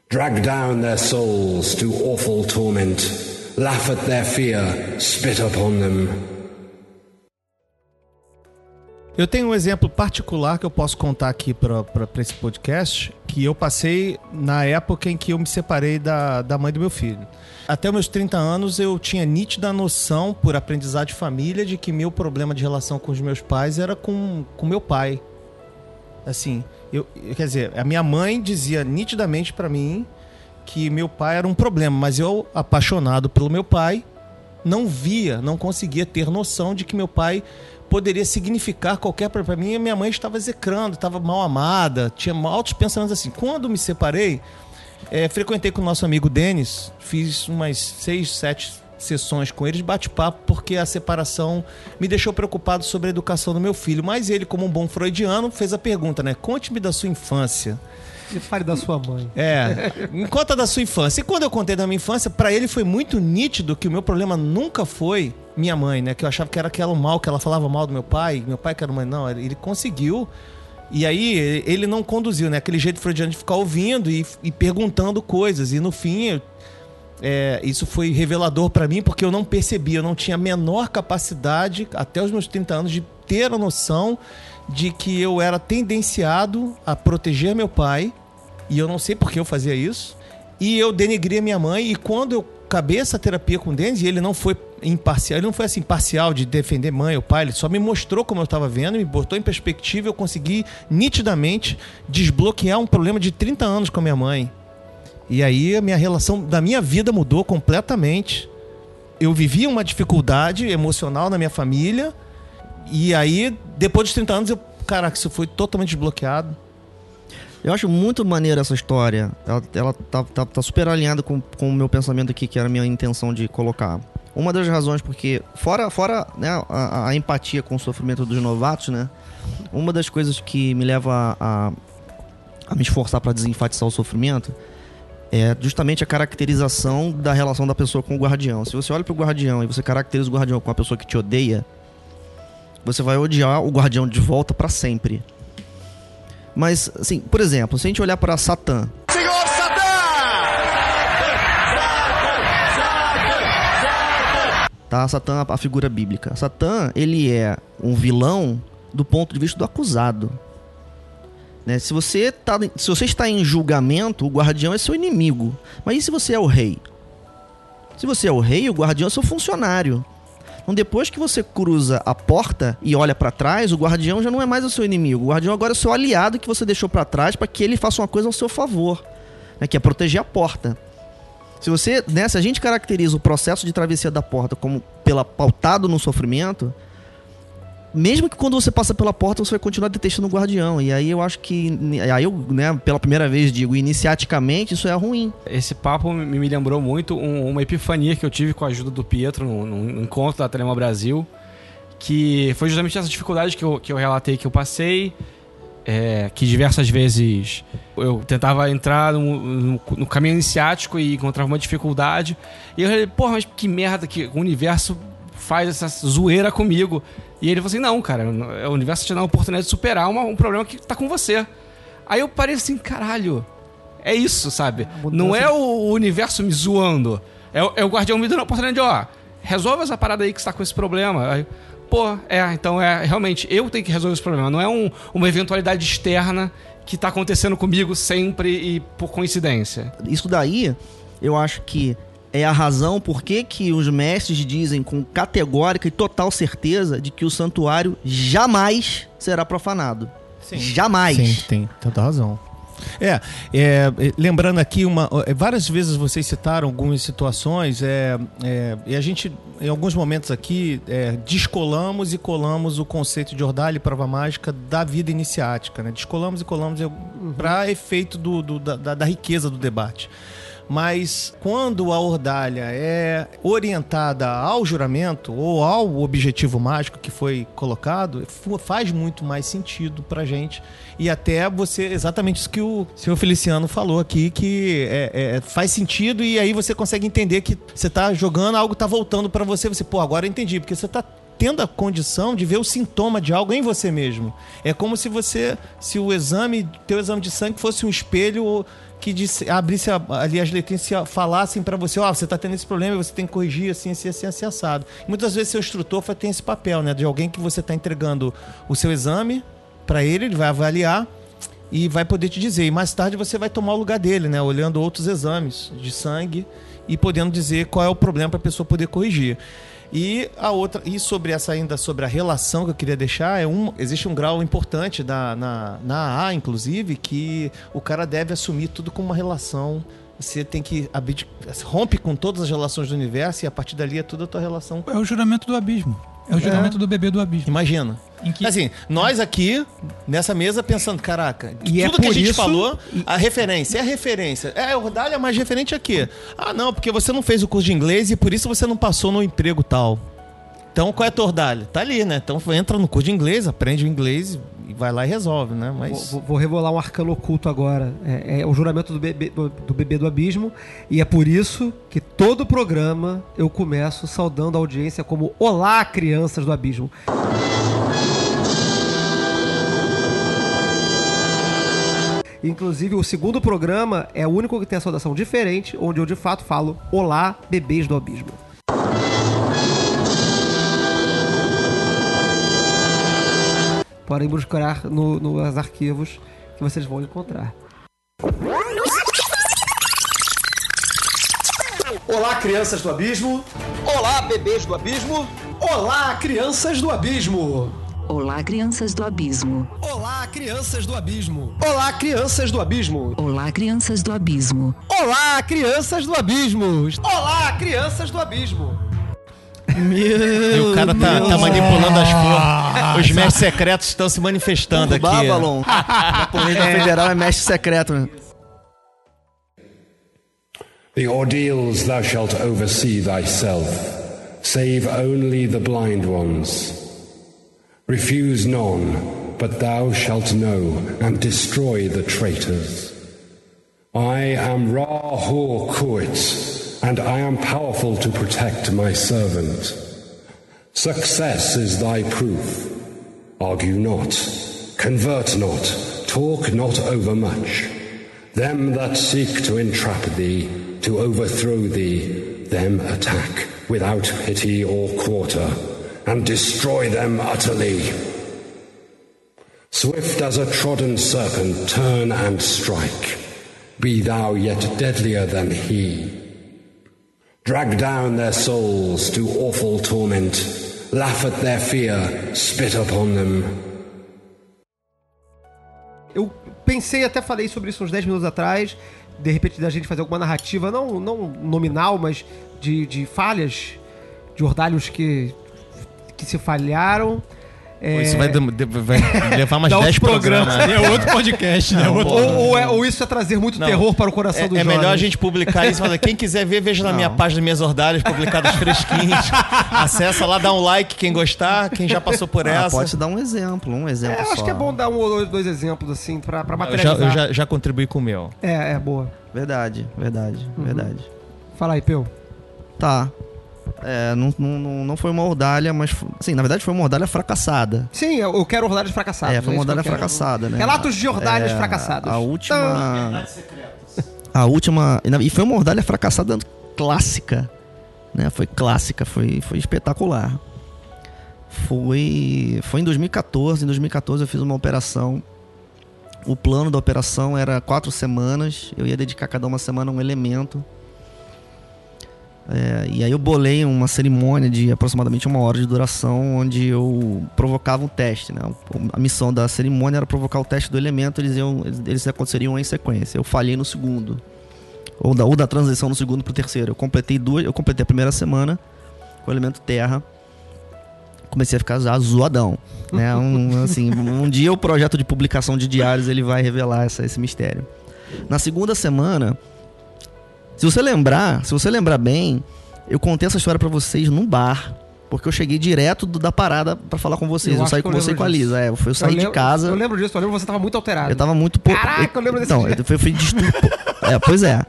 Drag down their souls to awful torment, laugh at their fear, spit upon them, Eu tenho um exemplo particular que eu posso contar aqui para esse podcast, que eu passei na época em que eu me separei da, da mãe do meu filho. Até meus 30 anos eu tinha nítida noção, por aprendizado de família, de que meu problema de relação com os meus pais era com, com meu pai. Assim, eu, quer dizer, a minha mãe dizia nitidamente para mim que meu pai era um problema, mas eu, apaixonado pelo meu pai, não via, não conseguia ter noção de que meu pai poderia significar qualquer para mim. Minha mãe estava execrando, estava mal amada, tinha altos pensamentos assim. Quando me separei, é, frequentei com o nosso amigo Denis, fiz umas seis, sete sessões com ele de bate-papo, porque a separação me deixou preocupado sobre a educação do meu filho. Mas ele, como um bom freudiano, fez a pergunta, né? Conte-me da sua infância. Fale da sua mãe. É, conta da sua infância. E quando eu contei da minha infância, pra ele foi muito nítido que o meu problema nunca foi minha mãe, né? Que eu achava que era aquela mal, que ela falava mal do meu pai, meu pai que era mãe. Não, ele conseguiu. E aí ele não conduziu, né? Aquele jeito freudiano de ficar ouvindo e, e perguntando coisas. E no fim, é, isso foi revelador pra mim, porque eu não percebi, eu não tinha a menor capacidade, até os meus 30 anos, de ter a noção de que eu era tendenciado a proteger meu pai, e eu não sei por que eu fazia isso, e eu denegria minha mãe, e quando eu acabei essa terapia com o Denis, ele não foi imparcial, ele não foi assim parcial de defender mãe ou pai, ele só me mostrou como eu estava vendo, me botou em perspectiva, eu consegui nitidamente desbloquear um problema de 30 anos com a minha mãe. E aí a minha relação da minha vida mudou completamente. Eu vivia uma dificuldade emocional na minha família. E aí, depois dos 30 anos, eu, caraca, isso foi totalmente desbloqueado. Eu acho muito maneira essa história. Ela, ela tá, tá, tá super alinhada com, com o meu pensamento aqui, que era a minha intenção de colocar. Uma das razões, porque, fora, fora né, a, a empatia com o sofrimento dos novatos, né? Uma das coisas que me leva a, a me esforçar para desenfatizar o sofrimento é justamente a caracterização da relação da pessoa com o guardião. Se você olha pro guardião e você caracteriza o guardião com uma pessoa que te odeia, você vai odiar o guardião de volta para sempre. Mas, assim, por exemplo, se a gente olhar para Satã, Senhor Satã! tá? Satã, a figura bíblica. Satã, ele é um vilão do ponto de vista do acusado. Né? Se, você tá, se você está em julgamento, o guardião é seu inimigo. Mas e se você é o rei? Se você é o rei, o guardião é seu funcionário. Então, depois que você cruza a porta e olha pra trás, o guardião já não é mais o seu inimigo. O guardião agora é o seu aliado que você deixou pra trás para que ele faça uma coisa ao seu favor, né? que é proteger a porta. Se você, né, se a gente caracteriza o processo de travessia da porta como pela pautado no sofrimento, mesmo que quando você passa pela porta você vai continuar detestando o guardião. E aí eu acho que aí eu, né, pela primeira vez digo, iniciaticamente isso é ruim. Esse papo me, lembrou muito um- uma epifania que eu tive com a ajuda do Pietro num encontro da Telema Brasil, que foi justamente essa dificuldade que eu, que eu relatei que eu passei, é, que diversas vezes eu tentava entrar no, no- no caminho iniciático e encontrava uma dificuldade. E eu falei, porra, mas que merda que o universo faz essa zoeira comigo. E ele falou assim: não, cara, o universo te dá a oportunidade de superar uma- um problema que tá com você. Aí eu parei assim, caralho. É isso, sabe? Não é o universo me zoando. É, o- é o guardião me dando a oportunidade de, ó, resolve essa parada aí que você tá com esse problema. Aí, pô, é, então é, realmente, eu tenho que resolver esse problema. Não é um- uma eventualidade externa que tá acontecendo comigo sempre e por coincidência. Isso daí, eu acho que é a razão por que que os mestres dizem com categórica e total certeza de que o santuário jamais será profanado. Jamais. Sim, tem toda razão. É, é, é, lembrando aqui, uma, é, várias vezes vocês citaram algumas situações, é, é, e a gente, em alguns momentos aqui, é, descolamos e colamos o conceito de ordalha e prova mágica da vida iniciática. Né? Descolamos e colamos para efeito do, do- da, da- da riqueza do debate. Mas quando a ordalha é orientada ao juramento ou ao objetivo mágico que foi colocado, faz muito mais sentido pra gente. E até você, exatamente isso que o senhor Feliciano falou aqui, que é- é- faz sentido e aí você consegue entender que você tá jogando, algo tá voltando pra você. Você, pô, agora eu entendi, porque você tá tendo a condição de ver o sintoma de algo em você mesmo. É como se você, se o exame, teu exame de sangue fosse um espelho que disse, abrisse a- ali as letrinhas e falassem pra você, ó, você tá tendo esse problema você tem que corrigir assim, assim, assim, assim, assado. Muitas vezes seu instrutor ter esse papel, né, de alguém que você tá entregando o seu exame pra ele, ele vai avaliar e vai poder te dizer. E mais tarde você vai tomar o lugar dele, né, olhando outros exames de sangue e podendo dizer qual é o problema para a pessoa poder corrigir. E a outra, e sobre essa ainda sobre a relação que eu queria deixar, é um, existe um grau importante da, na, na AA, inclusive, que o cara deve assumir tudo como uma relação. Você tem que rompe com todas as relações do universo e a partir dali é toda a tua relação. É o juramento do abismo. É o juramento do bebê do abismo. Imagina. Assim, nós aqui, nessa mesa, pensando, caraca, E é tudo que a gente isso- falou, a referência, é a referência. É, a Ordalha, mas referente a quê? Ah, não, porque você não fez o curso de inglês e por isso você não passou no emprego tal. Então, qual é a tua Ordalha? Tá ali, né? Então, entra no curso de inglês, aprende o inglês e vai lá e resolve, né? Mas... Vou, vou revelar um arcano oculto agora. É, é o juramento do bebê do, do bebê do abismo. E é por isso que todo programa eu começo saudando a audiência como Olá, crianças do abismo. Inclusive, o segundo programa é o único que tem a saudação diferente, onde eu de fato falo Olá, bebês do abismo. Podem buscar no, nos arquivos que vocês vão encontrar. Olá, crianças do abismo. Olá, bebês do abismo. Olá, crianças do abismo. Olá, crianças do abismo. Olá, crianças do abismo. Olá, crianças do abismo. Olá, crianças do abismo. Olá, crianças do abismo. Olá, crianças do abismo. E o cara tá, tá manipulando as flores. Os mestres secretos estão se manifestando O aqui. Babylon. Japonês da Federal é mestre secreto. né? The ordeals thou shalt oversee thyself, save only the blind ones. Refuse none, but thou shalt know, and destroy the traitors. I am Ra Hor Kuit, and I am powerful to protect my servant. Success is thy proof. Argue not, convert not, talk not overmuch. Them that seek to entrap thee, to overthrow thee, them attack without pity or quarter, and destroy them utterly. Swift as a trodden serpent, turn and strike. Be thou yet deadlier than he. Drag down their souls to awful torment, laugh at their fear, spit upon them. Eu pensei, até falei sobre isso uns 10 minutos atrás, de repente da gente fazer alguma narrativa, não, não nominal, mas de, de falhas, de ordalhos que, que se falharam. É, Isso vai, vai levar mais Dá 10 outros programas. programas. É outro podcast, né? ou, Outro... ou, é- ou isso é trazer muito Não. terror para o coração É, dos é melhor a gente publicar isso. Falar, quem quiser ver, veja na minha página Minhas Ordalhas, publicadas fresquinhas. Acessa lá, dá um like, quem gostar, quem já passou por Ah, essa. pode dar um exemplo, um exemplo É, eu acho que é bom dar um ou dois- exemplos assim pra, pra eu já, materializar. eu já, já contribuí com o meu. É, é boa. Verdade, verdade, Uhum. verdade. Fala aí, Peu. Tá. É, não, não, não foi uma ordalha, mas. Sim, na verdade foi uma ordalha fracassada. Sim, eu eu quero ordalhos fracassados. é, foi é uma isso que eu ordalha fracassada, né? Relatos de ordalhas É, fracassados. A última. A última. e E foi uma ordalha fracassada clássica. Né? Foi clássica, foi, foi espetacular. Foi. Foi em 2014. Em 2014 eu fiz uma operação. O plano da operação era quatro semanas. Eu ia dedicar cada uma semana a um elemento. É, e aí eu bolei uma cerimônia de aproximadamente uma hora de duração, onde eu provocava um teste, né? A missão da cerimônia era provocar o teste do elemento, eles, iam, eles, eles aconteceriam em sequência. Eu falhei no segundo. Ou da, ou da transição no segundo pro terceiro. Eu completei duas. Eu completei a primeira semana com o elemento terra. Comecei a ficar já zoadão. Né? Um, assim, um dia o projeto de publicação de diários ele vai revelar essa- esse mistério. Na segunda semana, se você lembrar, se você lembrar bem, eu contei essa história pra vocês num bar. Porque eu cheguei direto do- da parada pra falar com vocês. Eu Eu, saí com eu você e com a. Lisa. É, eu, fui- eu saí de casa. Eu lembro disso, eu lembro que você tava muito alterado. Eu tava muito pouco. Caraca, eu lembro desse Então, dia. eu fui, fui de estudo. é, pois é.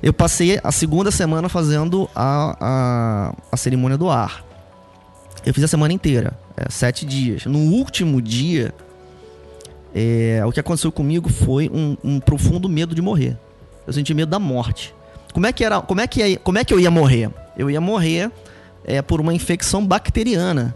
Eu passei a segunda semana fazendo a, a, a cerimônia do ar. Eu fiz a semana inteira, é, sete dias. No último dia, é, o que aconteceu comigo foi um, um profundo medo de morrer. Eu senti medo da morte. Como é que era? Como é que, ia- como é que eu ia morrer? Eu ia morrer é, por uma infecção bacteriana.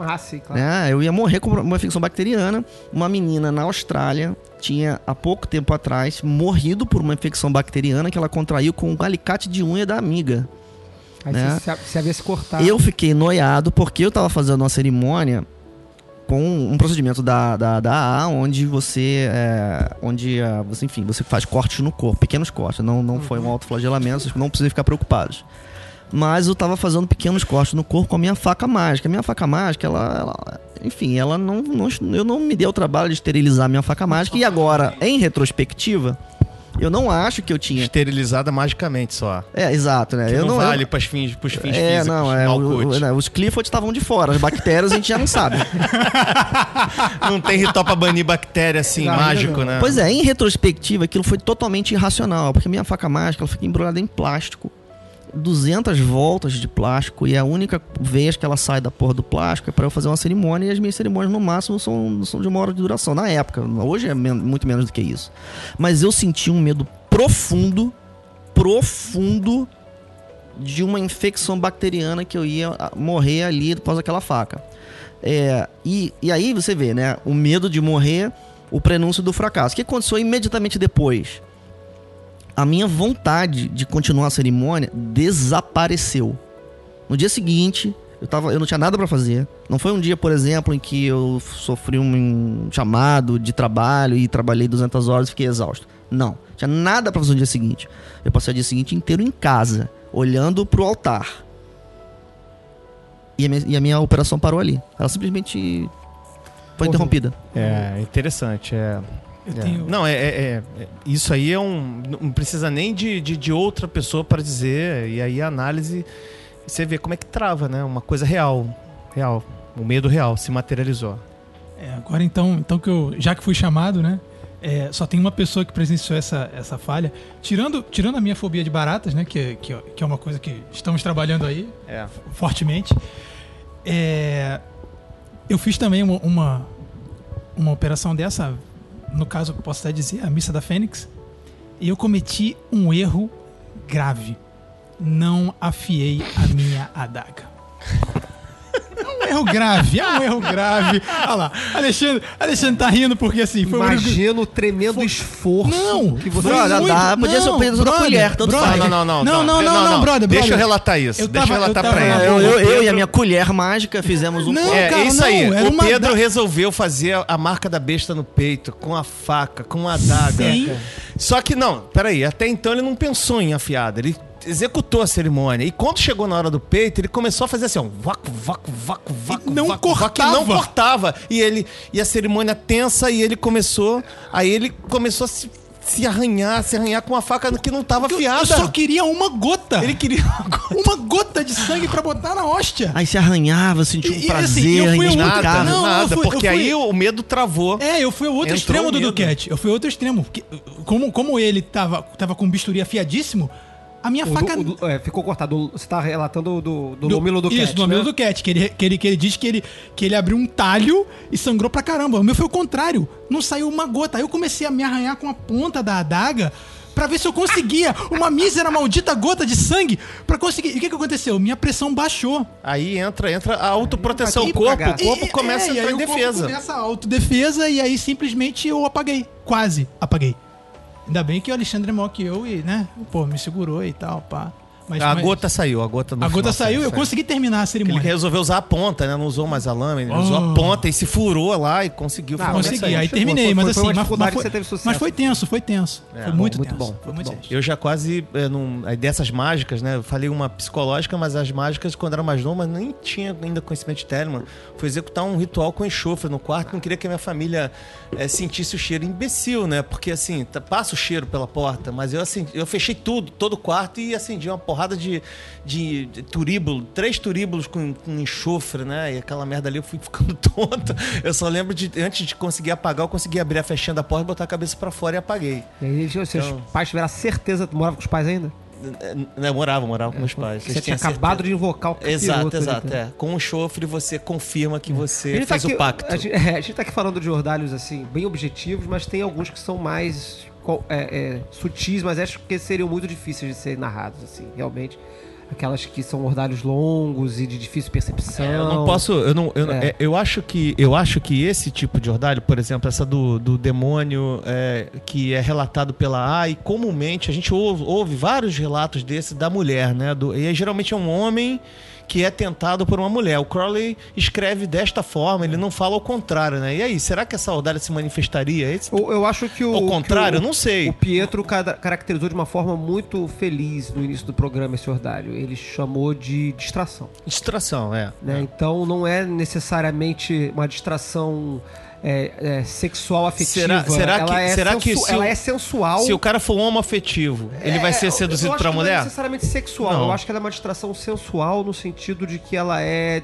Ah, sim, claro. né? Eu ia morrer com uma infecção bacteriana. Uma menina na Austrália tinha há pouco tempo atrás morrido por uma infecção bacteriana que ela contraiu com um alicate de unha da amiga. Aí né? você, você havia se cortado. Eu fiquei noiado porque eu tava fazendo uma cerimônia com um procedimento da, da, da AA, onde você. é, onde ah, você, enfim, você faz cortes no corpo, pequenos cortes. Não, não foi um autoflagelamento, vocês não precisam ficar preocupados. Mas eu tava fazendo pequenos cortes no corpo com a minha faca mágica. A minha faca mágica, ela. ela- enfim, ela não, não. Eu não me dei o trabalho de esterilizar a minha faca mágica. E agora, em retrospectiva, eu não acho que eu tinha. Esterilizada magicamente só. É, exato, né? Que eu não, não, eu- vale pros fins, pros fins é, físicos. não, é, o- o- né, os Clifford estavam de fora, as bactérias a gente já não sabe. Não tem ritual pra banir bactéria assim, Não, mágico, não. né? Pois é, em retrospectiva, aquilo foi totalmente irracional, porque a minha faca mágica ela fica embrulhada em plástico. 200 voltas de plástico e a única vez que ela sai da porra do plástico é pra eu fazer uma cerimônia e as minhas cerimônias no máximo são, são de uma hora de duração. Na época, hoje é men- muito menos do que isso. Mas eu senti um medo profundo, profundo de uma infecção bacteriana que eu ia ah, morrer ali causa daquela faca. É, e, e aí você vê, né? O medo de morrer, o prenúncio do fracasso. O que aconteceu imediatamente depois? A minha vontade de continuar a cerimônia desapareceu. No dia seguinte, eu, tava, eu não tinha nada pra fazer. Não foi um dia, por exemplo, em que eu sofri um chamado de trabalho e trabalhei 200 horas e fiquei exausto. Não, tinha nada pra fazer no dia seguinte. Eu passei o dia seguinte inteiro em casa, olhando pro altar. E a minha, e a minha operação parou ali. Ela simplesmente foi Morreu. interrompida. É, interessante. É, é. tenho- Não, é, é- é- Isso aí é um. Não precisa nem de, de, de outra pessoa para dizer. E aí a análise. Você vê como é que trava, né? Uma coisa real. Real. O medo real se materializou. É, agora então, então que eu, já que fui chamado, né? é, só tem uma pessoa que presenciou essa, essa falha. Tirando, tirando a minha fobia de baratas, né? Que, que, que é uma coisa que estamos trabalhando aí É. fortemente. É, eu fiz também uma, uma, uma operação dessa, no caso, posso até dizer, a Missa da Fênix. Eu cometi um erro grave. Não afiei a minha adaga. É um erro grave, é um erro grave. Olha lá, Alexandre, Alexandre tá rindo porque assim, foi um Imagina o tremendo esforço Não, que você foi Brother, muito- dá, podia ser o peso da colher, tanto brother. faz. Não, não, não, Não, não, não, não, não, brother, Deixa brother. eu relatar isso. Eu deixa tava- eu relatar eu pra ele. Eu, eu, eu e a minha colher mágica fizemos um. Não, É, cara, isso não, aí. O Pedro da- resolveu fazer a marca da besta no peito, com a faca, com a adaga. Sim. Só que não, peraí, até então ele não pensou em afiada. Ele executou a cerimônia. E quando chegou na hora do peito, ele começou a fazer assim, ó, vácuo, vácuo, vácuo, vácuo, não vácuo, cortava. e não cortava. E ele e a cerimônia tensa e ele começou, aí ele começou a se, se arranhar, se arranhar com uma faca que não tava afiada. Eu só queria uma gota. Ele queria uma gota de sangue pra botar na hóstia. Aí se arranhava, sentia um E- e, prazer assim, eu fui inexplicável. Não, nada, eu fui- porque eu fui- aí o medo travou. É, eu fui o outro Entrou extremo do. Duquette. Eu fui o outro extremo. Porque, como, como ele tava, tava com bisturi afiadíssimo, a minha O faca. do- é, ficou cortado. Você tá relatando do, do, do- Lomilo do Isso, Cat, do Mamilo né? do Cat. Que ele, que, ele, que ele diz que ele, que ele abriu um talho e sangrou pra caramba. O meu foi o contrário. Não saiu uma gota. Aí eu comecei a me arranhar com a ponta da adaga pra ver se eu conseguia uma mísera maldita gota de sangue pra conseguir. E o que, que aconteceu? Minha pressão baixou. Aí entra, entra a autoproteção. O corpo, o corpo E- começa é, e a aí entrar em o corpo defesa. Começa a autodefesa e aí simplesmente eu apaguei. Quase apaguei. Ainda bem que o Alexandre é maior que eu e, né, pô, me segurou e tal, pá. Mas, A mas- gota saiu, a gota no a gota final saiu, eu consegui terminar a Ele cerimônia. resolveu usar a ponta, né? Não usou mais a lâmina, ele Oh. usou a ponta e se furou lá e conseguiu Ah, finalmente Consegui, aí terminei, foi- mas foi assim, uma mas, mas foi, que você teve sucesso. mas foi tenso, foi tenso. É, foi muito muito tenso. bom, foi muito tenso. Eu já quase, é, num- aí dessas mágicas, né? Eu falei uma psicológica, mas as mágicas, quando era mais novo, mas nem tinha ainda conhecimento de Telemann, foi executar um ritual com enxofre no quarto, não queria que a minha família é, sentisse o cheiro imbecil, né? Porque assim, passa o cheiro pela porta, mas eu assim, eu fechei tudo, todo o quarto e acendi uma porrada de, de, de turíbulo, três turíbulos com, com enxofre, né? E aquela merda ali eu fui ficando tonto. Eu só lembro de, antes de conseguir apagar, eu consegui abrir a fechinha da porta, botar a cabeça pra fora e apaguei. E aí, seus Então- pais tiveram a certeza. Tu morava com os pais ainda? Né, morava, morava com meus pais. Você tinha acabado certeza. de invocar o Exato, ali, exato. né? É. Com o chofre você confirma que A você tá fez aqui, o pacto. a, gente, é, a gente tá aqui falando de ordalhos assim, bem objetivos, mas tem alguns que são mais é, é, sutis, mas acho que seriam muito difíceis de serem narrados, assim, realmente. Aquelas que são ordalhos longos e de difícil percepção. É, eu não posso, eu não, eu, É. é, eu acho que eu acho que esse tipo de ordalho, por exemplo, essa do, do demônio é, que é relatado pela A e comumente a gente ouve, ouve vários relatos desse da mulher, né? Do, e aí, geralmente é um homem que é tentado por uma mulher. O Crowley escreve desta forma, ele não fala o contrário, né? E aí, será que essa ordalha se manifestaria? Esse, Eu, eu acho que o. Ao contrário, o- não sei. O Pietro cara- caracterizou de uma forma muito feliz no início do programa esse ordalho. Ele chamou de distração. distração, é. né? Então não é necessariamente uma distração é, é, sexual afetiva. Será- será que- ela é será que se o- ela é sensual. Se o cara for homoafetivo, ele vai É, ser seduzido pra que Não é mulher? necessariamente sexual. Não. Eu acho que ela é uma distração sensual no sentido de que ela é,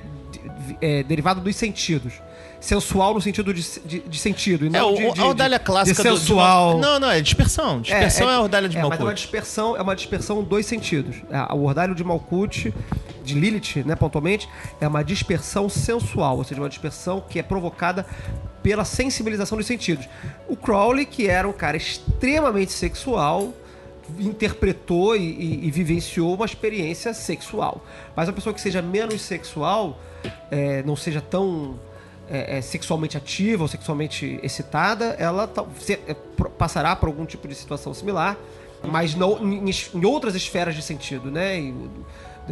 é derivada dos sentidos. Sensual no sentido de, de, de sentido. E É, não o, de, a clássica de do- de sensual. Não, não, é dispersão. Dispersão é, a ordalha de é, mas é uma Malkuth. dispersão, é uma dispersão dos sentidos. É, O ordalho de Malkuth, de Lilith, né, pontualmente, é uma dispersão sensual, ou seja, uma dispersão que é provocada pela sensibilização dos sentidos. O Crowley, que era um cara extremamente sexual, interpretou e, e- e vivenciou uma experiência sexual. Mas uma pessoa que seja menos sexual, é, não seja tão é, é, sexualmente ativa ou sexualmente excitada, ela tal- se- é, passará por algum tipo de situação similar, mas não, em, em outras esferas de sentido, né? E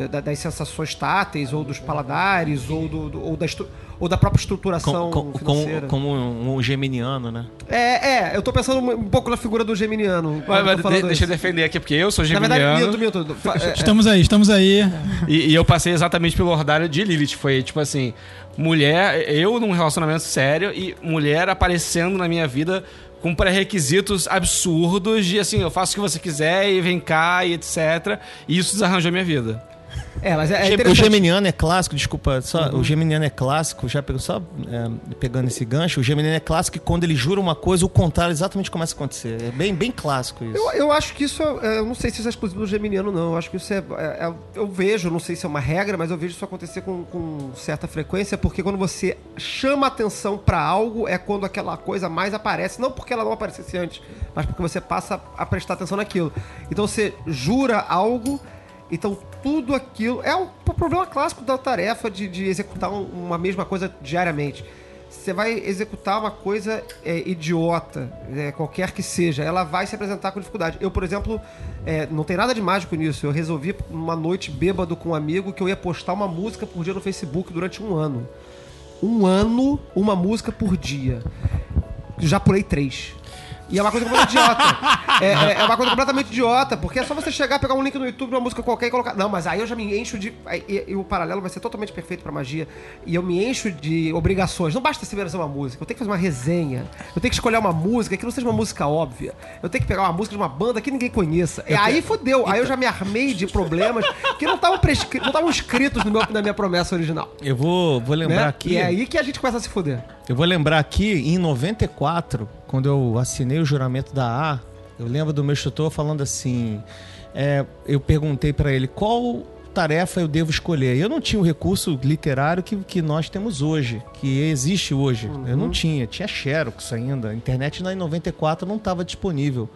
da- das sensações táteis, ou dos paladares, ou, do, do- ou, da, estru- ou da própria estruturação Com- com- financeira. como, como um, um geminiano, né? É, é, eu tô pensando um pouco na figura do geminiano. Mas, eu de- deixa eu defender aqui, porque eu sou Na geminiano. verdade, minto, minto. É, é, Estamos aí, estamos aí. E, e eu passei exatamente pelo ordário de Lilith. Foi tipo assim: mulher, eu num relacionamento sério e mulher aparecendo na minha vida com pré-requisitos absurdos de assim, eu faço o que você quiser e vem cá e etc. E isso desarranjou minha vida. É, mas é, é o geminiano é clássico, desculpa, só, Uhum. o geminiano é clássico, já pegou, só é, pegando esse gancho, o geminiano é clássico e quando ele jura uma coisa, o contrário exatamente começa a acontecer. É bem, bem clássico isso. Eu, eu acho que isso, é, eu não sei se isso é exclusivo do geminiano, não. Eu acho que isso é, é- é- Eu vejo, não sei se é uma regra, mas eu vejo isso acontecer com, com certa frequência, porque quando você chama atenção pra algo, é quando aquela coisa mais aparece. Não porque ela não aparecesse antes, mas porque você passa a prestar atenção naquilo. Então você jura algo, então tudo aquilo. É um problema clássico da tarefa de, de executar um- uma mesma coisa diariamente. Você vai executar uma coisa é, idiota, é, qualquer que seja, ela vai se apresentar com dificuldade. Eu, por exemplo, é, não tem nada de mágico nisso. Eu resolvi, numa noite bêbado com um amigo, que eu ia postar uma música por dia no Facebook durante um ano. Um ano, uma música por dia. Já pulei três. E é uma coisa completamente idiota. É, é- é uma coisa completamente idiota, porque é só você chegar, pegar um link no YouTube uma música qualquer e colocar. Não, mas aí eu já me encho de. E, e o paralelo vai ser totalmente perfeito pra magia. E eu me encho de obrigações. Não basta ser uma música, eu tenho que fazer uma resenha. Eu tenho que escolher uma música que não seja uma música óbvia. Eu tenho que pegar uma música de uma banda que ninguém conheça. E aí fodeu. Aí eu já me armei de problemas que não estavam prescri... não estavam escritos no meu- na minha promessa original. Eu vou, vou lembrar né? aqui. E é aí que a gente começa a se foder. Eu vou lembrar aqui, em 94, quando eu assinei o juramento da A, eu lembro do meu instrutor falando assim: é, eu perguntei pra ele qual tarefa eu devo escolher. Eu não tinha o recurso literário que, que nós temos hoje, que existe hoje. Eu não tinha, tinha Xerox ainda. A internet lá em 94 não estava disponível.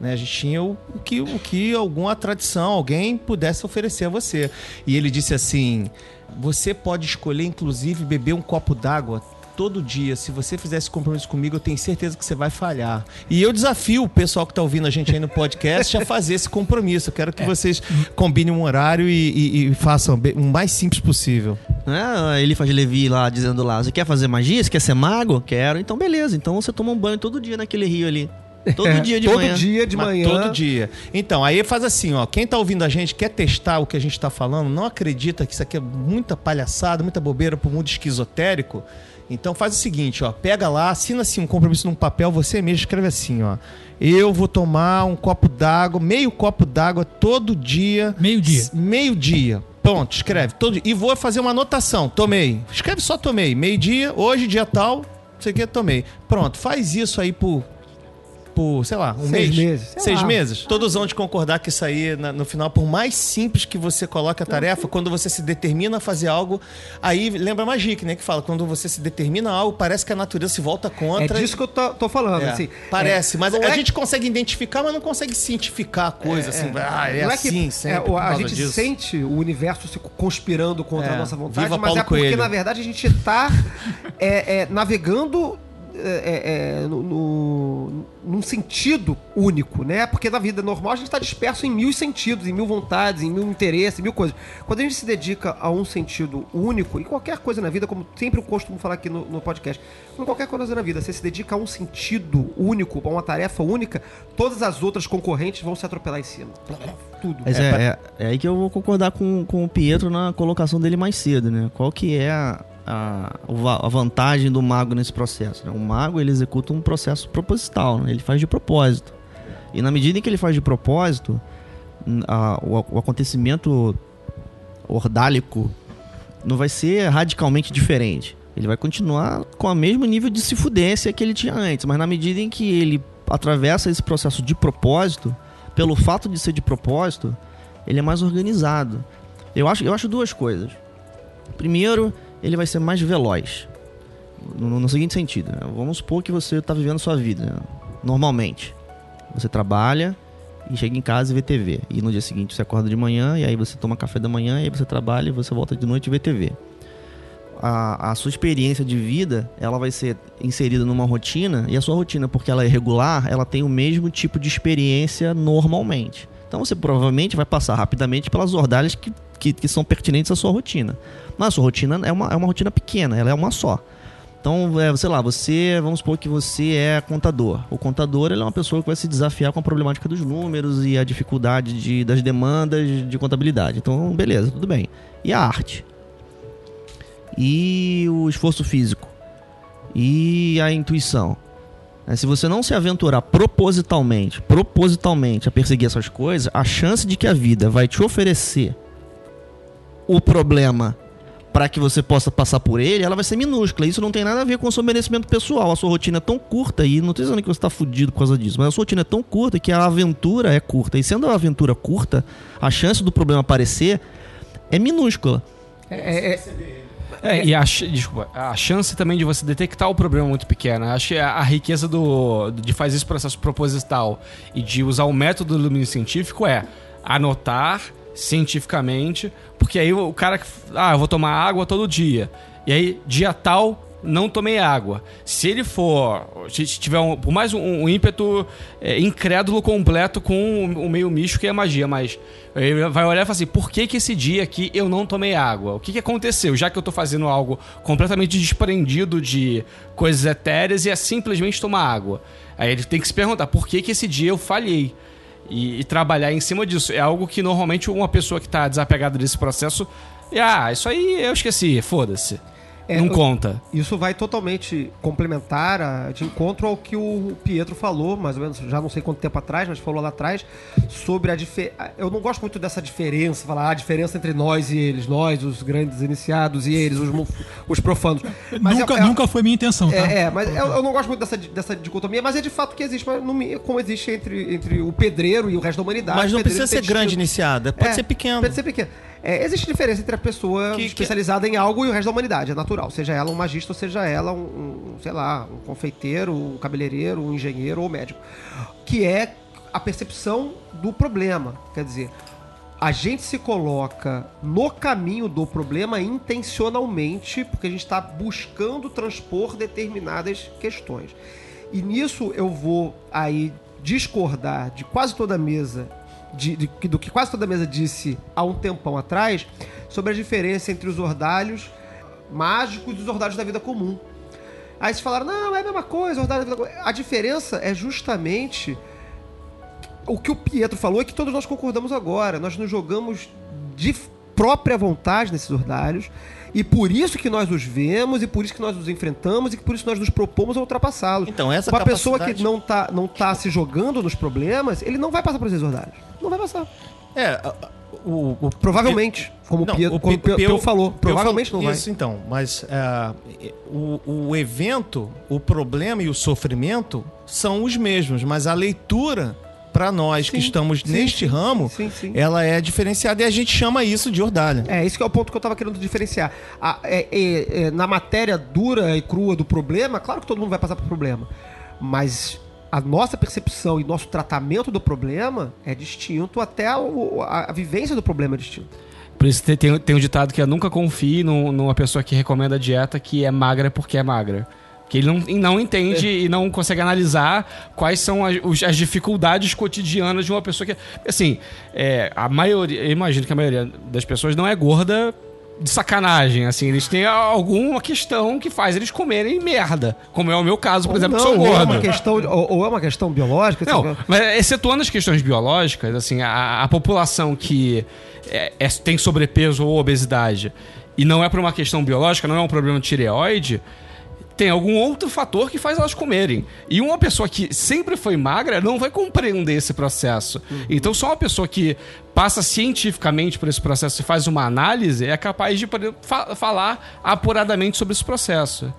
Né? A gente tinha o, o que, o que alguma tradição, alguém pudesse oferecer a você. E ele disse assim: você pode escolher, inclusive, beber um copo d'água todo dia. Se você fizer esse compromisso comigo, eu tenho certeza que você vai falhar. E eu desafio o pessoal que está ouvindo a gente aí no podcast a fazer esse compromisso. Eu quero que vocês combinem um horário e, e- e façam o mais simples possível. Né? Ele faz Levi lá dizendo lá: Você quer fazer magia? Você quer ser mago? Quero. Então, beleza. Então você toma um banho todo dia naquele rio ali. Todo dia de Todo manhã. dia de Mas manhã. Todo dia. Então, aí faz assim, ó. Quem tá ouvindo a gente, quer testar o que a gente tá falando, não acredita que isso aqui é muita palhaçada, muita bobeira pro mundo esquizotérico. Então faz o seguinte, ó. Pega lá, assina assim um compromisso num papel, você mesmo escreve assim, ó. Eu vou tomar um copo d'água, meio copo d'água todo dia. Meio dia. Meio dia. Pronto, escreve. Todo. E vou fazer uma anotação. Tomei. Escreve só tomei. Meio dia, hoje, dia tal, não sei o que, tomei. Pronto, faz isso aí por por, sei lá, um Seis mês. meses, sei Seis lá. meses. Todos vão de concordar que isso aí, na- no final, por mais simples que você coloque a tarefa, quando você se determina a fazer algo, aí lembra a Magic, né? Que fala, quando você se determina a algo, parece que a natureza se volta É contra. disso que eu tô, tô falando, É, assim. parece, É, mas a é- gente consegue identificar, mas não consegue cientificar a coisa, assim, ah, é assim, que, sempre é, por a gente disso. sente o universo se conspirando contra É, a nossa vontade, viva mas Paulo é porque, Coelho. na verdade, a gente tá é, é, navegando é, é, no, no- num sentido único, né? Porque na vida normal a gente tá disperso em mil sentidos, em mil vontades, em mil interesses, em mil coisas. Quando a gente se dedica a um sentido único, e qualquer coisa na vida, como sempre eu costumo falar aqui no, no podcast, em qualquer coisa na vida, você se dedica a um sentido único, a uma tarefa única, todas as outras concorrentes vão se atropelar em cima. Tudo. Mas é, é- é aí que eu vou concordar com, com o Pietro na colocação dele mais cedo, né? Qual que é a, a, a vantagem do mago nesse processo? né? O mago, ele executa um processo proposital, né? Ele faz de propósito. E na medida em que ele faz de propósito, a- o, o acontecimento ordálico não vai ser radicalmente diferente. Ele vai continuar com o mesmo nível de sifudência que ele tinha antes, mas na medida em que ele atravessa esse processo de propósito, pelo fato de ser de propósito, ele é mais organizado. Eu acho, eu acho duas coisas. Primeiro, ele vai ser mais veloz. No, no seguinte sentido, né? vamos supor que você está vivendo sua vida né? normalmente. Você trabalha e chega em casa e vê TV. E no dia seguinte você acorda de manhã e aí você toma café da manhã e aí você trabalha e você volta de noite e vê TV. A, a sua experiência de vida ela vai ser inserida numa rotina e a sua rotina, porque ela é regular, ela tem o mesmo tipo de experiência normalmente. Então você provavelmente vai passar rapidamente pelas ordalhas que que, que são pertinentes à sua rotina. Mas a sua rotina é uma, é uma rotina pequena, ela é uma só. Então, é, sei lá, você, vamos supor que você é contador. O contador ele é uma pessoa que vai se desafiar com a problemática dos números e a dificuldade de, das demandas de contabilidade. Então, beleza, tudo bem. E a arte? E o esforço físico? E a intuição? É, Se você não se aventurar propositalmente, propositalmente a perseguir essas coisas, a chance de que a vida vai te oferecer o problema para que você possa passar por ele, ela vai ser minúscula. Isso não tem nada a ver com o seu merecimento pessoal. A sua rotina é tão curta, e não tô dizendo que você tá fudido por causa disso, mas a sua rotina é tão curta que a aventura é curta. E sendo a aventura curta, a chance do problema aparecer é minúscula. É, é- É, e a, desculpa, a chance também de você detectar o problema é muito pequena. Acho que a, a riqueza do, de fazer esse processo proposital e de usar o método do ilumínio científico é anotar cientificamente, porque aí o cara que. Ah, eu vou tomar água todo dia. E aí, dia tal, não tomei água. Se ele for. Se tiver um, por mais um, um ímpeto é, incrédulo completo com o, o meio místico e a magia, mas ele vai olhar e falar assim: por que, que esse dia aqui eu não tomei água? O que, que aconteceu? Já que eu tô fazendo algo completamente desprendido de coisas etéreas e é simplesmente tomar água. Aí ele tem que se perguntar: por que, que esse dia eu falhei? E, e trabalhar em cima disso. É algo que normalmente uma pessoa que tá desapegada desse processo. Ah, isso aí eu esqueci, foda-se. É, não conta. Isso vai totalmente complementar, a- de encontro ao que o Pietro falou, mais ou menos, já não sei quanto tempo atrás, mas falou lá atrás, sobre a diferença. Eu não gosto muito dessa diferença, falar "Ah, a diferença entre nós e eles, nós, os grandes iniciados, e eles, os, os profanos. Mas nunca, é- é- nunca foi minha intenção, tá? É, é, mas eu, eu não gosto muito dessa, dessa dicotomia, mas é de fato que existe, mas não me- como existe entre, entre o pedreiro e o resto da humanidade. Mas não precisa ser grande iniciada, pode É, ser pequeno. Pode ser pequeno. É, existe diferença entre a pessoa especializada em algo e o resto da humanidade, é natural. Seja ela um magista seja ela um, um, sei lá, um confeiteiro, um cabeleireiro, um engenheiro ou médico. Que é a percepção do problema. Quer dizer, a gente se coloca no caminho do problema intencionalmente, porque a gente está buscando transpor determinadas questões. E nisso eu vou aí discordar de quase toda a mesa, de, de- do que quase toda a mesa disse há um tempão atrás, sobre a diferença entre os ordalhos mágicos e os ordalhos da vida comum. Aí vocês falaram, não, é a mesma coisa, ordalho da vida comum. A diferença é justamente o que o Pietro falou e que todos nós concordamos agora. Nós nos jogamos de própria vontade nesses ordalhos. E por isso que nós os vemos, e por isso que nós os enfrentamos, e por isso nós nos propomos a ultrapassá-los. Então, essa Uma pessoa que capacidade- não tá, não tá se jogando nos problemas, ele não vai passar por esses ordalhos. Não vai passar. É, o, o- Provavelmente, como o como o falou, provavelmente não vai. Isso, então, mas é, o, o evento, o problema e o sofrimento são os mesmos, mas a leitura para nós que estamos sim, neste sim, ramo, sim, sim. ela é diferenciada e a gente chama isso de ordalha. É, esse que é o ponto que eu tava querendo diferenciar. A- é- é- é, na matéria dura e crua do problema, claro que todo mundo vai passar por problema. Mas a nossa percepção e nosso tratamento do problema é distinto, até o- a, a vivência do problema é distinta. Por isso tem, tem, tem um ditado que é nunca confie num- numa pessoa que recomenda dieta que é magra porque é magra. Que ele não, não entende e não consegue analisar quais são as, as dificuldades cotidianas de uma pessoa que. Assim, é, a maioria. Eu imagino que a maioria das pessoas não é gorda de sacanagem. Assim, eles têm alguma questão que faz eles comerem merda. Como é o meu caso, por Ou exemplo, não, que sou ou é gordo. uma questão, ou, ou é uma questão biológica. Não, assim, mas excetuando as questões biológicas, assim, a, a população que é- é- tem sobrepeso ou obesidade e não é por uma questão biológica, não é um problema de tireoide, tem algum outro fator que faz elas comerem. E uma pessoa que sempre foi magra não vai compreender esse processo. Então, só uma pessoa que passa cientificamente por esse processo e faz uma análise é capaz de poder fa- falar apuradamente sobre esse processo.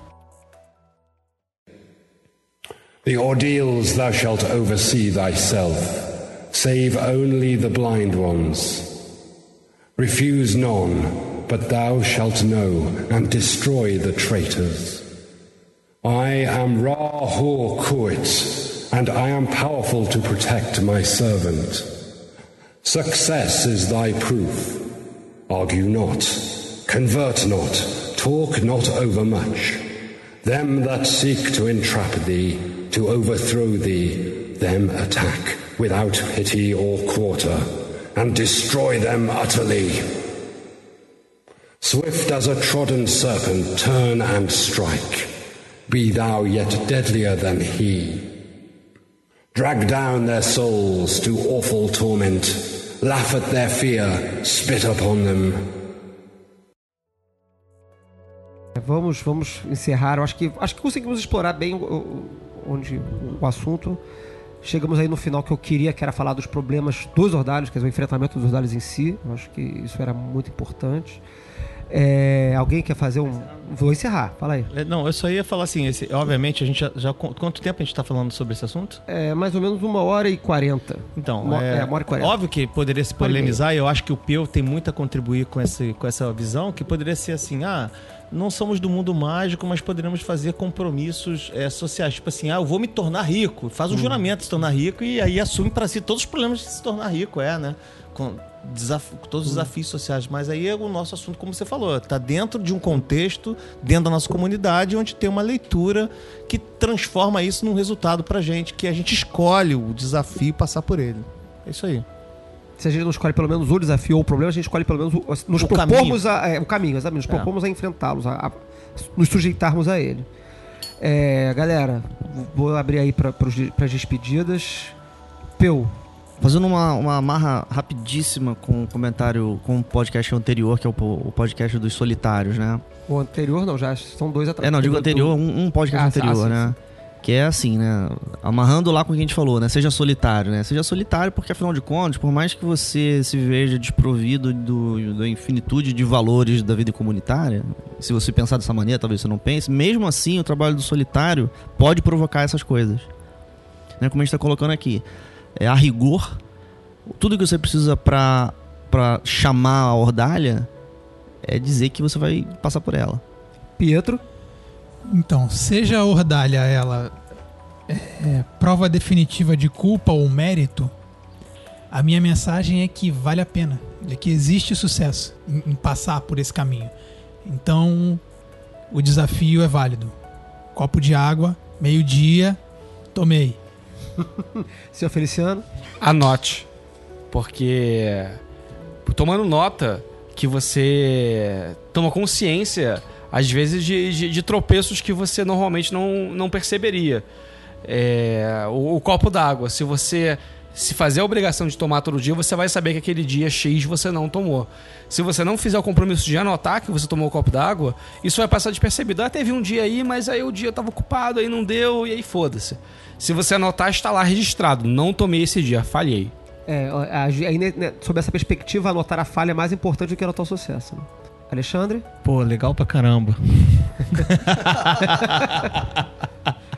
The ordeals thou shalt oversee thyself, save only the blind ones. Refuse none, but thou shalt know, and destroy the traitors. I am Ra Hor Kuit, and I am powerful to protect my servant. Success is thy proof. Argue not, convert not, talk not overmuch. Them that seek to entrap thee, to overthrow thee, them attack without pity or quarter, and destroy them utterly. Swift as a trodden serpent, turn and strike. Be thou yet deadlier than he. Drag down their souls to awful torment. Laugh at their fear, spit upon them. Vamos, vamos encerrar. Acho que, acho que conseguimos explorar bem o- onde o assunto. Chegamos aí no final que eu queria, que era falar dos problemas dos ordalhos, quer dizer, o enfrentamento dos ordalhos em si. Acho que isso era muito importante. É, alguém quer fazer um. Vou encerrar, fala aí. É, Não, eu só ia falar assim, esse- obviamente a gente já, já- Quanto tempo a gente tá falando sobre esse assunto? É mais ou menos uma hora e quarenta. Então, Uma- é, é, uma hora e quarenta. óbvio que poderia se polemizar, e eu acho que o Peu tem muito a contribuir com, esse, com essa visão, que poderia ser assim, ah, não somos do mundo mágico, mas poderíamos fazer compromissos é, sociais. Tipo assim, ah, eu vou me tornar rico. Faz um Hum. juramento de se tornar rico e aí assume para si todos os problemas de se tornar rico, é, né? Com desaf- todos Hum. os desafios sociais. Mas aí é o nosso assunto, como você falou, tá dentro de um contexto, dentro da nossa comunidade, onde tem uma leitura que transforma isso num resultado pra gente, que a gente escolhe o desafio e passar por ele. É isso aí. Se a gente não escolhe pelo menos o desafio ou o problema, a gente escolhe pelo menos o, nos O propormos a, é, o caminho, exatamente, nos É. propomos a enfrentá-los, a, a nos sujeitarmos a ele. É, galera, vou abrir aí para as despedidas. Peu, Fazendo uma, uma amarra rapidíssima com o comentário, com o podcast anterior, que é o, o podcast dos solitários, né? o anterior não, já são dois atrás. É, não, digo Do- anterior, um, um podcast Ah, anterior, ah, sim, né? Que é assim, né? Amarrando lá com o que a gente falou, né? Seja solitário, né? Seja solitário porque, afinal de contas, por mais que você se veja desprovido do, da infinitude de valores da vida comunitária, se você pensar dessa maneira, talvez você não pense, mesmo assim, o trabalho do solitário pode provocar essas coisas. Né? Como a gente está colocando aqui. É, a rigor, tudo que você precisa pra chamar a ordalha é dizer que você vai passar por ela. Pietro, Então, seja a ordalha ela é, prova definitiva de culpa ou mérito, a minha mensagem é que vale a pena, é que existe sucesso em, em passar por esse caminho. Então, o desafio é válido. Copo de água, meio-dia, tomei. senhor Feliciano. Anote. Porque tomando nota que você toma consciência, às vezes, de, de- de tropeços que você normalmente não, não perceberia. É, o, o copo d'água, se você se fazer a obrigação de tomar todo dia, você vai saber que aquele dia X você não tomou. Se você não fizer o compromisso de anotar que você tomou o copo d'água, isso vai passar despercebido. Ah, teve um dia aí, mas aí o dia tava ocupado, aí não deu, e aí foda-se. Se você anotar, está lá registrado. Não tomei esse dia, falhei. É, né, né, sob essa perspectiva, anotar a falha é mais importante do que anotar o sucesso. né? Alexandre? Pô, legal pra caramba.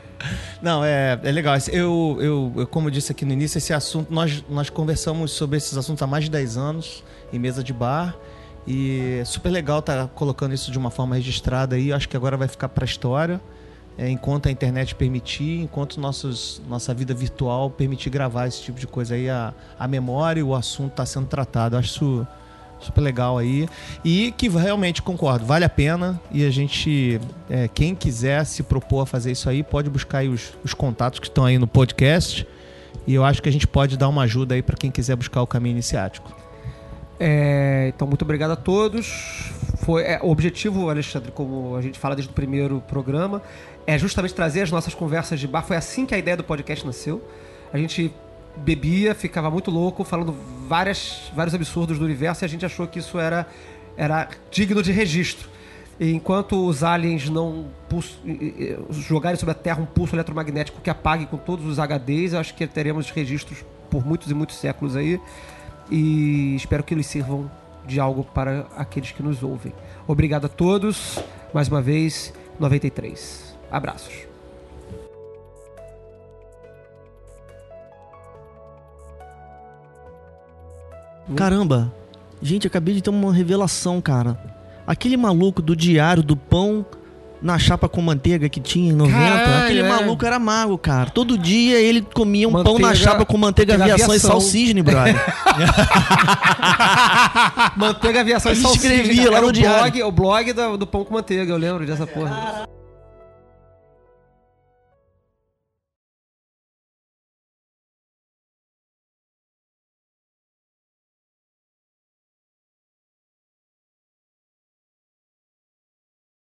Não, é, é legal. Eu, eu, eu, como eu disse aqui no início, esse assunto, nós, nós conversamos sobre esses assuntos há mais de 10 anos, em mesa de bar. E é super legal estar colocando isso de uma forma registrada aí. Acho que agora vai ficar pra história. É, enquanto a internet permitir, enquanto nossos, nossa vida virtual permitir gravar esse tipo de coisa aí, a, a memória e o assunto está sendo tratado. Acho isso super legal aí. E que realmente concordo, vale a pena. E a gente, é, quem quiser se propor a fazer isso aí, pode buscar aí os, os contatos que estão aí no podcast. E eu acho que a gente pode dar uma ajuda aí para quem quiser buscar o caminho iniciático. É, então, muito obrigado a todos. Foi, é, o objetivo, Alexandre, como a gente fala desde o primeiro programa, é justamente trazer as nossas conversas de bar. Foi assim que a ideia do podcast nasceu. A gente bebia, ficava muito louco, falando várias, vários absurdos do universo e a gente achou que isso era, era digno de registro. E enquanto os aliens não jogarem sobre a Terra um pulso eletromagnético que apague com todos os HDs, eu acho que teremos registros por muitos e muitos séculos aí. E espero que eles sirvam de algo para aqueles que nos ouvem. Obrigado a todos. Mais uma vez, 93. Abraços. Caramba, gente, acabei de ter uma revelação, cara. Aquele maluco do diário do pão na chapa com manteiga que tinha em 90, Caralho, aquele é. maluco era mago, cara. Todo dia ele comia um pão na Manteiga- chapa com manteiga, manteiga aviação, aviação. e salsigne, brother. Manteiga, aviação e Ele salsicha. escrevia lá no o diário. blog, o blog do, do pão com manteiga, eu lembro dessa porra.